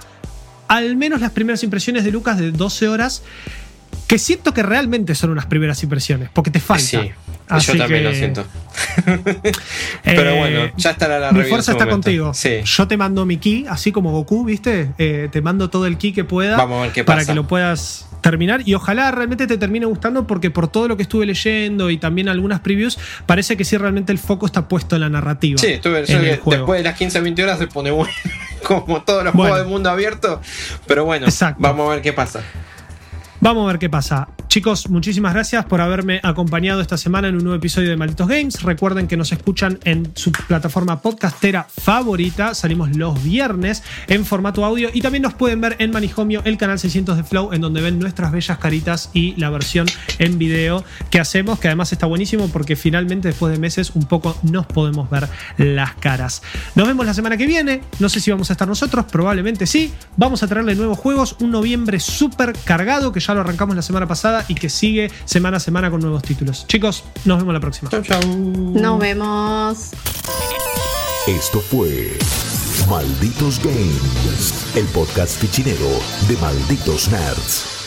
al menos las primeras impresiones de Lucas de 12 horas, que siento que realmente son unas primeras impresiones, porque te falta. Sí, Así yo también que, lo siento. eh, Pero bueno, ya estará la Mi en fuerza su está momento. contigo. Sí. Yo te mando mi ki, así como Goku, ¿viste? Eh, te mando todo el ki que pueda Vamos a ver qué para que lo puedas terminar y ojalá realmente te termine gustando porque por todo lo que estuve leyendo y también algunas previews parece que sí realmente el foco está puesto en la narrativa. Sí, estuve en el que juego. después de las 15 20 horas se pone bueno, como todos los Bueno. juegos de mundo abierto. Pero bueno, Exacto. vamos a ver qué pasa. Vamos a ver qué pasa. Chicos, muchísimas gracias por haberme acompañado esta semana en un nuevo episodio de Malditos Games. Recuerden que nos escuchan en su plataforma podcastera favorita. Salimos los viernes en formato audio y también nos pueden ver en Manijomio, el canal 600 de Flow, en donde ven nuestras bellas caritas y la versión en video que hacemos, que además está buenísimo porque finalmente después de meses un poco nos podemos ver las caras. Nos vemos la semana que viene. No sé si vamos a estar nosotros, probablemente sí. Vamos a traerle nuevos juegos, un noviembre súper cargado que ya lo arrancamos la semana pasada y que sigue semana a semana con nuevos títulos. Chicos, nos vemos la próxima. Chau, chau. Nos vemos. Esto fue Malditos Games, el podcast fichinero de Malditos Nerds.